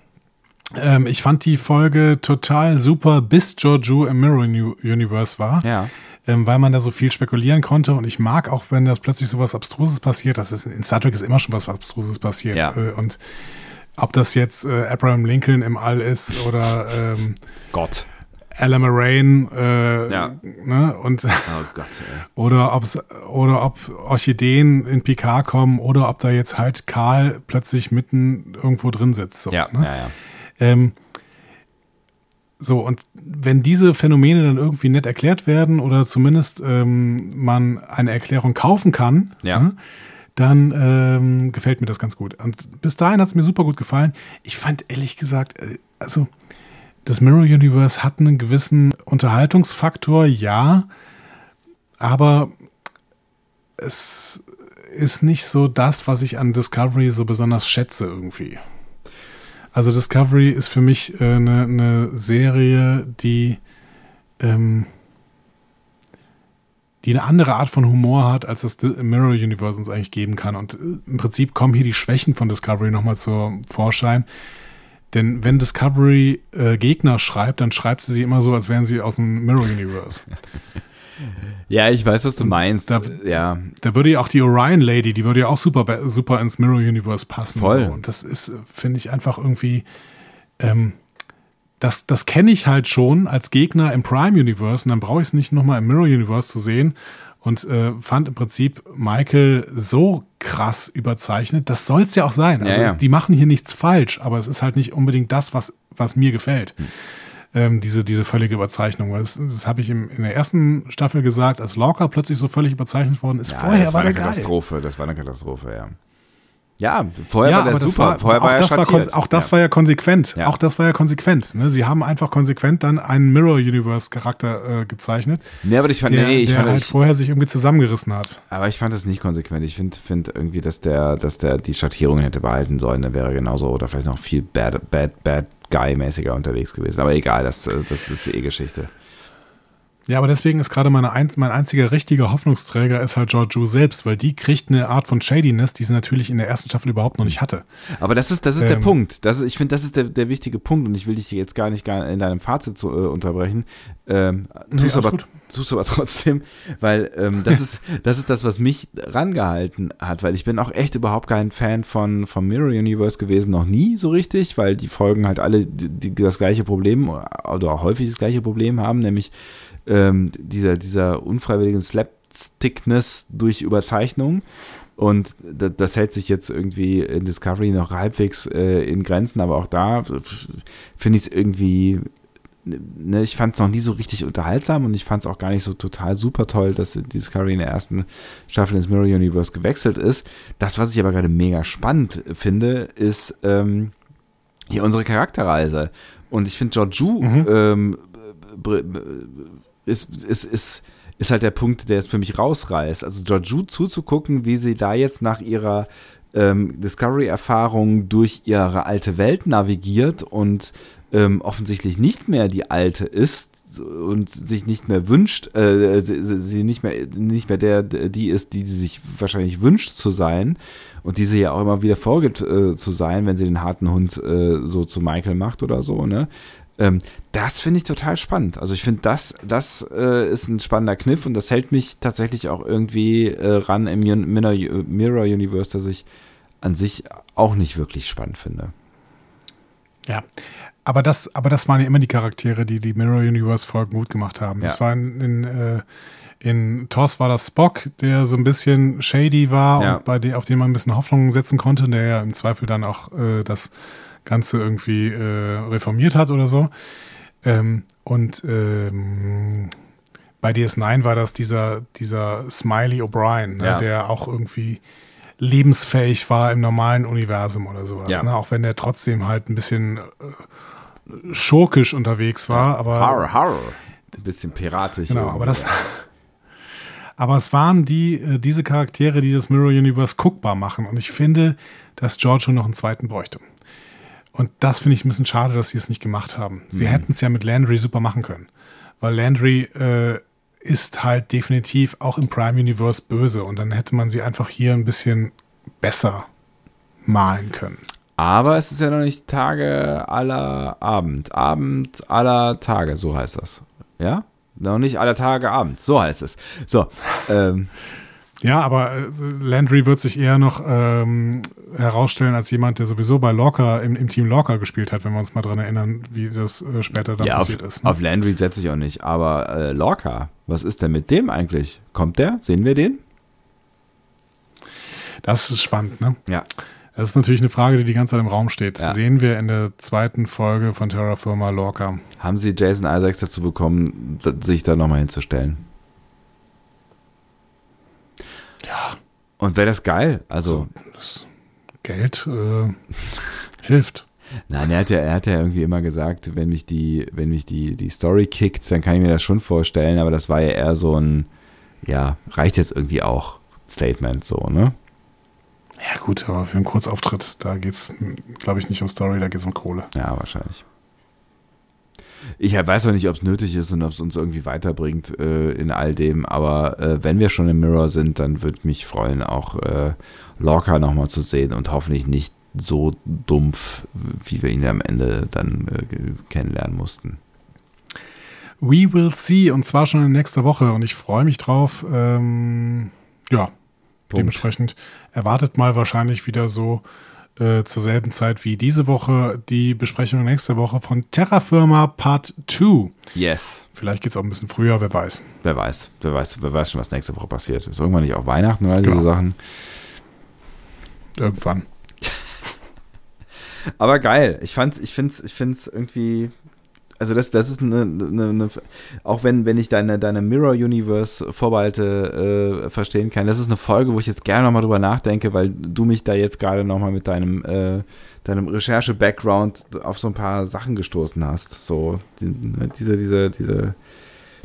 Ähm, ich fand die Folge total super, bis Giorgio im Mirror Uni- Universe war. Ja. Ähm, weil man da so viel spekulieren konnte und ich mag auch, wenn das plötzlich so was Abstruses passiert. Das ist in Star Trek ist immer schon was Abstruses passiert. Ja. Äh, und ob das jetzt äh, Abraham Lincoln im All ist oder ähm, Gott. Alan Moraine äh, Ja. ne, und Oh Gott, [laughs] oder ob's, oder ob Orchideen in Picard kommen oder ob da jetzt halt Karl plötzlich mitten irgendwo drin sitzt. So, Ja, ne? ja, ja. Ähm, so, und wenn diese Phänomene dann irgendwie nett erklärt werden oder zumindest ähm, man eine Erklärung kaufen kann, Ja. ne, dann ähm, gefällt mir das ganz gut. Und bis dahin hat es mir super gut gefallen. Ich fand ehrlich gesagt, äh, also das Mirror Universe hat einen gewissen Unterhaltungsfaktor, ja, aber es ist nicht so das, was ich an Discovery so besonders schätze irgendwie. Also Discovery ist für mich äh, eine, eine Serie, die, ähm, die eine andere Art von Humor hat, als das Mirror Universe uns eigentlich geben kann. Und äh, im Prinzip kommen hier die Schwächen von Discovery nochmal zum Vorschein. Denn wenn Discovery äh, Gegner schreibt, dann schreibt sie sie immer so, als wären sie aus dem Mirror Universe. [laughs] Ja, ich weiß, was du meinst. Da- ja. Da würde ja auch die Orion Lady, die würde ja auch super, super ins Mirror Universe passen. Voll. So. Und das ist, finde ich, einfach irgendwie, ähm, das, das kenne ich halt schon als Gegner im Prime Universe und dann brauche ich es nicht nochmal im Mirror Universe zu sehen. und äh, fand im Prinzip Michael so krass überzeichnet. Das soll es ja auch sein. Also Ja, ja. die machen hier nichts falsch, aber es ist halt nicht unbedingt das, was, was mir gefällt. Hm. Ähm, diese, diese völlige Überzeichnung. Das, das habe ich im, in der ersten Staffel gesagt, als Lorca plötzlich so völlig überzeichnet worden ist. Ja, Vorher das war war eine der geil. Katastrophe. Das war eine Katastrophe, ja. Ja, vorher ja, war der super. war, vorher auch, war er das war auch das ja. war ja konsequent. Ja. Auch das war ja konsequent. Ne? Sie haben einfach konsequent dann einen Mirror Universe Charakter äh, gezeichnet, Nee, aber ich fand, der, nee, ich der fand, halt ich, vorher sich irgendwie zusammengerissen hat. aber ich fand das nicht konsequent. Ich finde find irgendwie, dass der, dass der die Schattierungen hätte behalten sollen. Dann wäre genauso oder vielleicht noch viel bad, bad, bad Guy-mäßiger unterwegs gewesen. Aber egal, das, das ist eh Geschichte. Ja, aber deswegen ist gerade meine ein, mein einziger richtiger Hoffnungsträger ist halt Georgiou selbst, weil die kriegt eine Art von Shadiness, die sie natürlich in der ersten Staffel überhaupt noch nicht hatte. Aber das ist, das ist der Ähm. Punkt. Das ist, ich finde, das ist der, der wichtige Punkt und ich will dich jetzt gar nicht gar in deinem Fazit zu, äh, unterbrechen. Ähm, Nee, tust, alles aber, gut. tust aber [laughs] trotzdem, weil ähm, das, ist, das ist das, was mich rangehalten hat, weil ich bin auch echt überhaupt kein Fan von vom Mirror Universe gewesen, noch nie so richtig, weil die Folgen halt alle die, die das gleiche Problem oder häufig das gleiche Problem haben, nämlich ähm, dieser, dieser unfreiwilligen Slapstickness durch Überzeichnung. Und das, das hält sich jetzt irgendwie in Discovery noch halbwegs äh, in Grenzen, aber auch da finde ich es irgendwie, ne, ich fand es noch nie so richtig unterhaltsam und ich fand es auch gar nicht so total super toll, dass Discovery in der ersten Staffel ins Mirror Universe gewechselt ist. Das, was ich aber gerade mega spannend finde, ist ähm, hier unsere Charakterreise. Und ich finde, Georgiou ähm, br- br- ist, ist, ist, ist halt der Punkt, der es für mich rausreißt. Also Georgiou zuzugucken, wie sie da jetzt nach ihrer ähm, Discovery-Erfahrung durch ihre alte Welt navigiert und ähm, offensichtlich nicht mehr die alte ist und sich nicht mehr wünscht, äh, sie, sie nicht mehr nicht mehr der die ist, die sie sich wahrscheinlich wünscht zu sein und die sie ja auch immer wieder vorgibt äh, zu sein, wenn sie den harten Hund äh, so zu Michael macht oder so, ne? Ähm, das finde ich total spannend. Also ich finde, das, das äh, ist ein spannender Kniff und das hält mich tatsächlich auch irgendwie äh, ran im Mirror, Mirror Universe, das ich an sich auch nicht wirklich spannend finde. Ja. Aber das, aber das waren ja immer die Charaktere, die die Mirror Universe Folgen gut gemacht haben. Ja. Das war in, in, äh, in TOS war das Spock, der so ein bisschen shady war Ja. und bei dem, auf den man ein bisschen Hoffnung setzen konnte, der ja im Zweifel dann auch äh, das Ganze irgendwie äh, reformiert hat oder so. Ähm, und ähm, bei DS9 war das dieser, dieser Smiley O'Brien, ne, Ja. der auch irgendwie lebensfähig war im normalen Universum oder sowas. Ja. Ne? Auch wenn der trotzdem halt ein bisschen äh, schurkisch unterwegs war, aber Har, har. Ein bisschen piratisch. Genau, aber das. [laughs] Aber es waren die, äh, diese Charaktere, die das Mirror Universe guckbar machen. Und ich finde, dass Giorgio noch einen zweiten bräuchte. Und das finde ich ein bisschen schade, dass sie es nicht gemacht haben. Sie Mhm. hätten es ja mit Landry super machen können. Weil Landry äh, ist halt definitiv auch im Prime Universe böse. Und dann hätte man sie einfach hier ein bisschen besser malen können. Aber es ist ja noch nicht Tage aller Abend. Abend aller Tage, so heißt das. Ja? Noch nicht aller Tage Abend, so heißt es. So, ähm, Ja, aber äh, Landry wird sich eher noch ähm, herausstellen als jemand, der sowieso bei Lorca im, im Team Lorca gespielt hat, wenn wir uns mal dran erinnern, wie das äh, später dann ja, auf, passiert ist. ne? auf Landry setze ich auch nicht. Aber äh, Lorca, was ist denn mit dem eigentlich? Kommt der? Sehen wir den? Das ist spannend, ne? Ja. Das ist natürlich eine Frage, die die ganze Zeit im Raum steht. Ja. Sehen wir in der zweiten Folge von Terra Firma Lorca. Haben sie Jason Isaacs dazu bekommen, sich da nochmal hinzustellen? Ja. Und wäre das geil? Also, Das Geld äh, hilft. nein, er hat, ja, er hat ja irgendwie immer gesagt, wenn mich die, wenn mich die, die Story kickt, dann kann ich mir das schon vorstellen, aber das war ja eher so ein, ja, reicht jetzt irgendwie auch Statement so, ne? Ja, gut, aber für einen Kurzauftritt, da geht es, glaube ich, nicht um Story, da geht es um Kohle. Ja, wahrscheinlich. Ich weiß auch nicht, ob es nötig ist und ob es uns irgendwie weiterbringt äh, in all dem, aber äh, wenn wir schon im Mirror sind, dann würde mich freuen, auch äh, Lorca nochmal zu sehen und hoffentlich nicht so dumpf, wie wir ihn am Ende dann äh, kennenlernen mussten. We will see und zwar schon in nächster Woche und ich freue mich drauf. Ähm, ja, Punkt. dementsprechend erwartet mal wahrscheinlich wieder so äh, zur selben Zeit wie diese Woche die Besprechung nächste Woche von Terra Firma Part 2. Yes. Vielleicht geht es auch ein bisschen früher, wer weiß. Wer weiß, wer weiß, wer weiß schon, was nächste Woche passiert. Ist irgendwann nicht auch Weihnachten oder all diese Ja. Sachen. Irgendwann. [laughs] Aber geil. Ich fand's, ich find's, ich find's irgendwie. Also das, das ist eine, eine, eine auch wenn, wenn ich deine, deine Mirror Universe Vorbehalte äh, verstehen kann, das ist eine Folge, wo ich jetzt gerne nochmal drüber nachdenke, weil du mich da jetzt gerade nochmal mit deinem, äh, deinem Recherche-Background auf so ein paar Sachen gestoßen hast. So, die, ne, diese, diese, diese,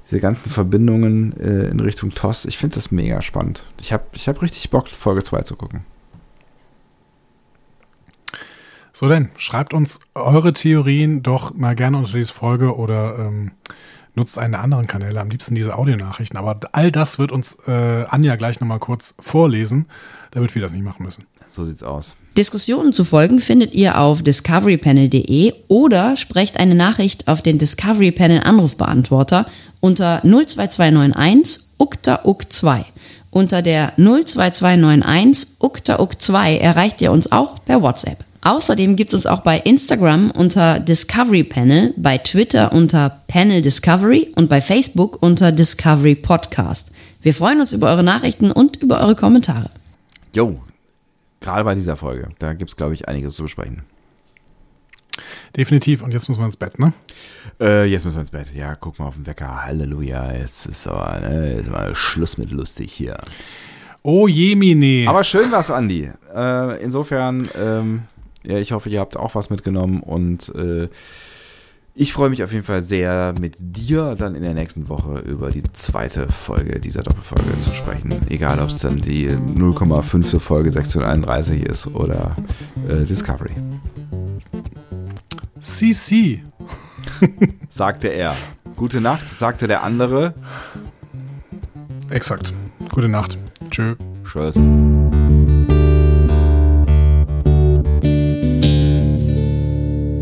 diese ganzen Verbindungen äh, in Richtung TOS. Ich finde das mega spannend. Ich habe ich hab richtig Bock, Folge 2 zu gucken. So denn, schreibt uns eure Theorien doch mal gerne unter diese Folge oder ähm, nutzt einen der anderen Kanäle, am liebsten diese Audionachrichten. Aber all das wird uns äh, Anja gleich nochmal kurz vorlesen, damit wir das nicht machen müssen. So sieht's aus. Diskussionen zu folgen findet ihr auf discoverypanel.de oder sprecht eine Nachricht auf den Discovery Panel Anrufbeantworter unter 02291 ukta uk 2. Unter der 02291 ukta uk 2 erreicht ihr uns auch per WhatsApp. Außerdem gibt es uns auch bei Instagram unter Discovery Panel, bei Twitter unter Panel Discovery und bei Facebook unter Discovery Podcast. Wir freuen uns über eure Nachrichten und über eure Kommentare. Jo, gerade bei dieser Folge, da gibt's glaube ich, einiges zu besprechen. Definitiv. Und jetzt muss man ins Bett, ne? Äh, jetzt müssen wir ins Bett. Ja, guck mal auf den Wecker. Halleluja. Jetzt ist aber ne, jetzt mal Schluss mit lustig hier. Oh Jemine. Aber schön war's, Andi. Äh, insofern, ähm, ja, ich hoffe, ihr habt auch was mitgenommen und äh, ich freue mich auf jeden Fall sehr, mit dir dann in der nächsten Woche über die zweite Folge dieser Doppelfolge zu sprechen. Egal, ob es dann die 0,5. Folge 631 ist oder äh, Discovery. CC. [laughs] sagte er. Gute Nacht, sagte der andere. Exakt. Gute Nacht. Tschö. Tschüss.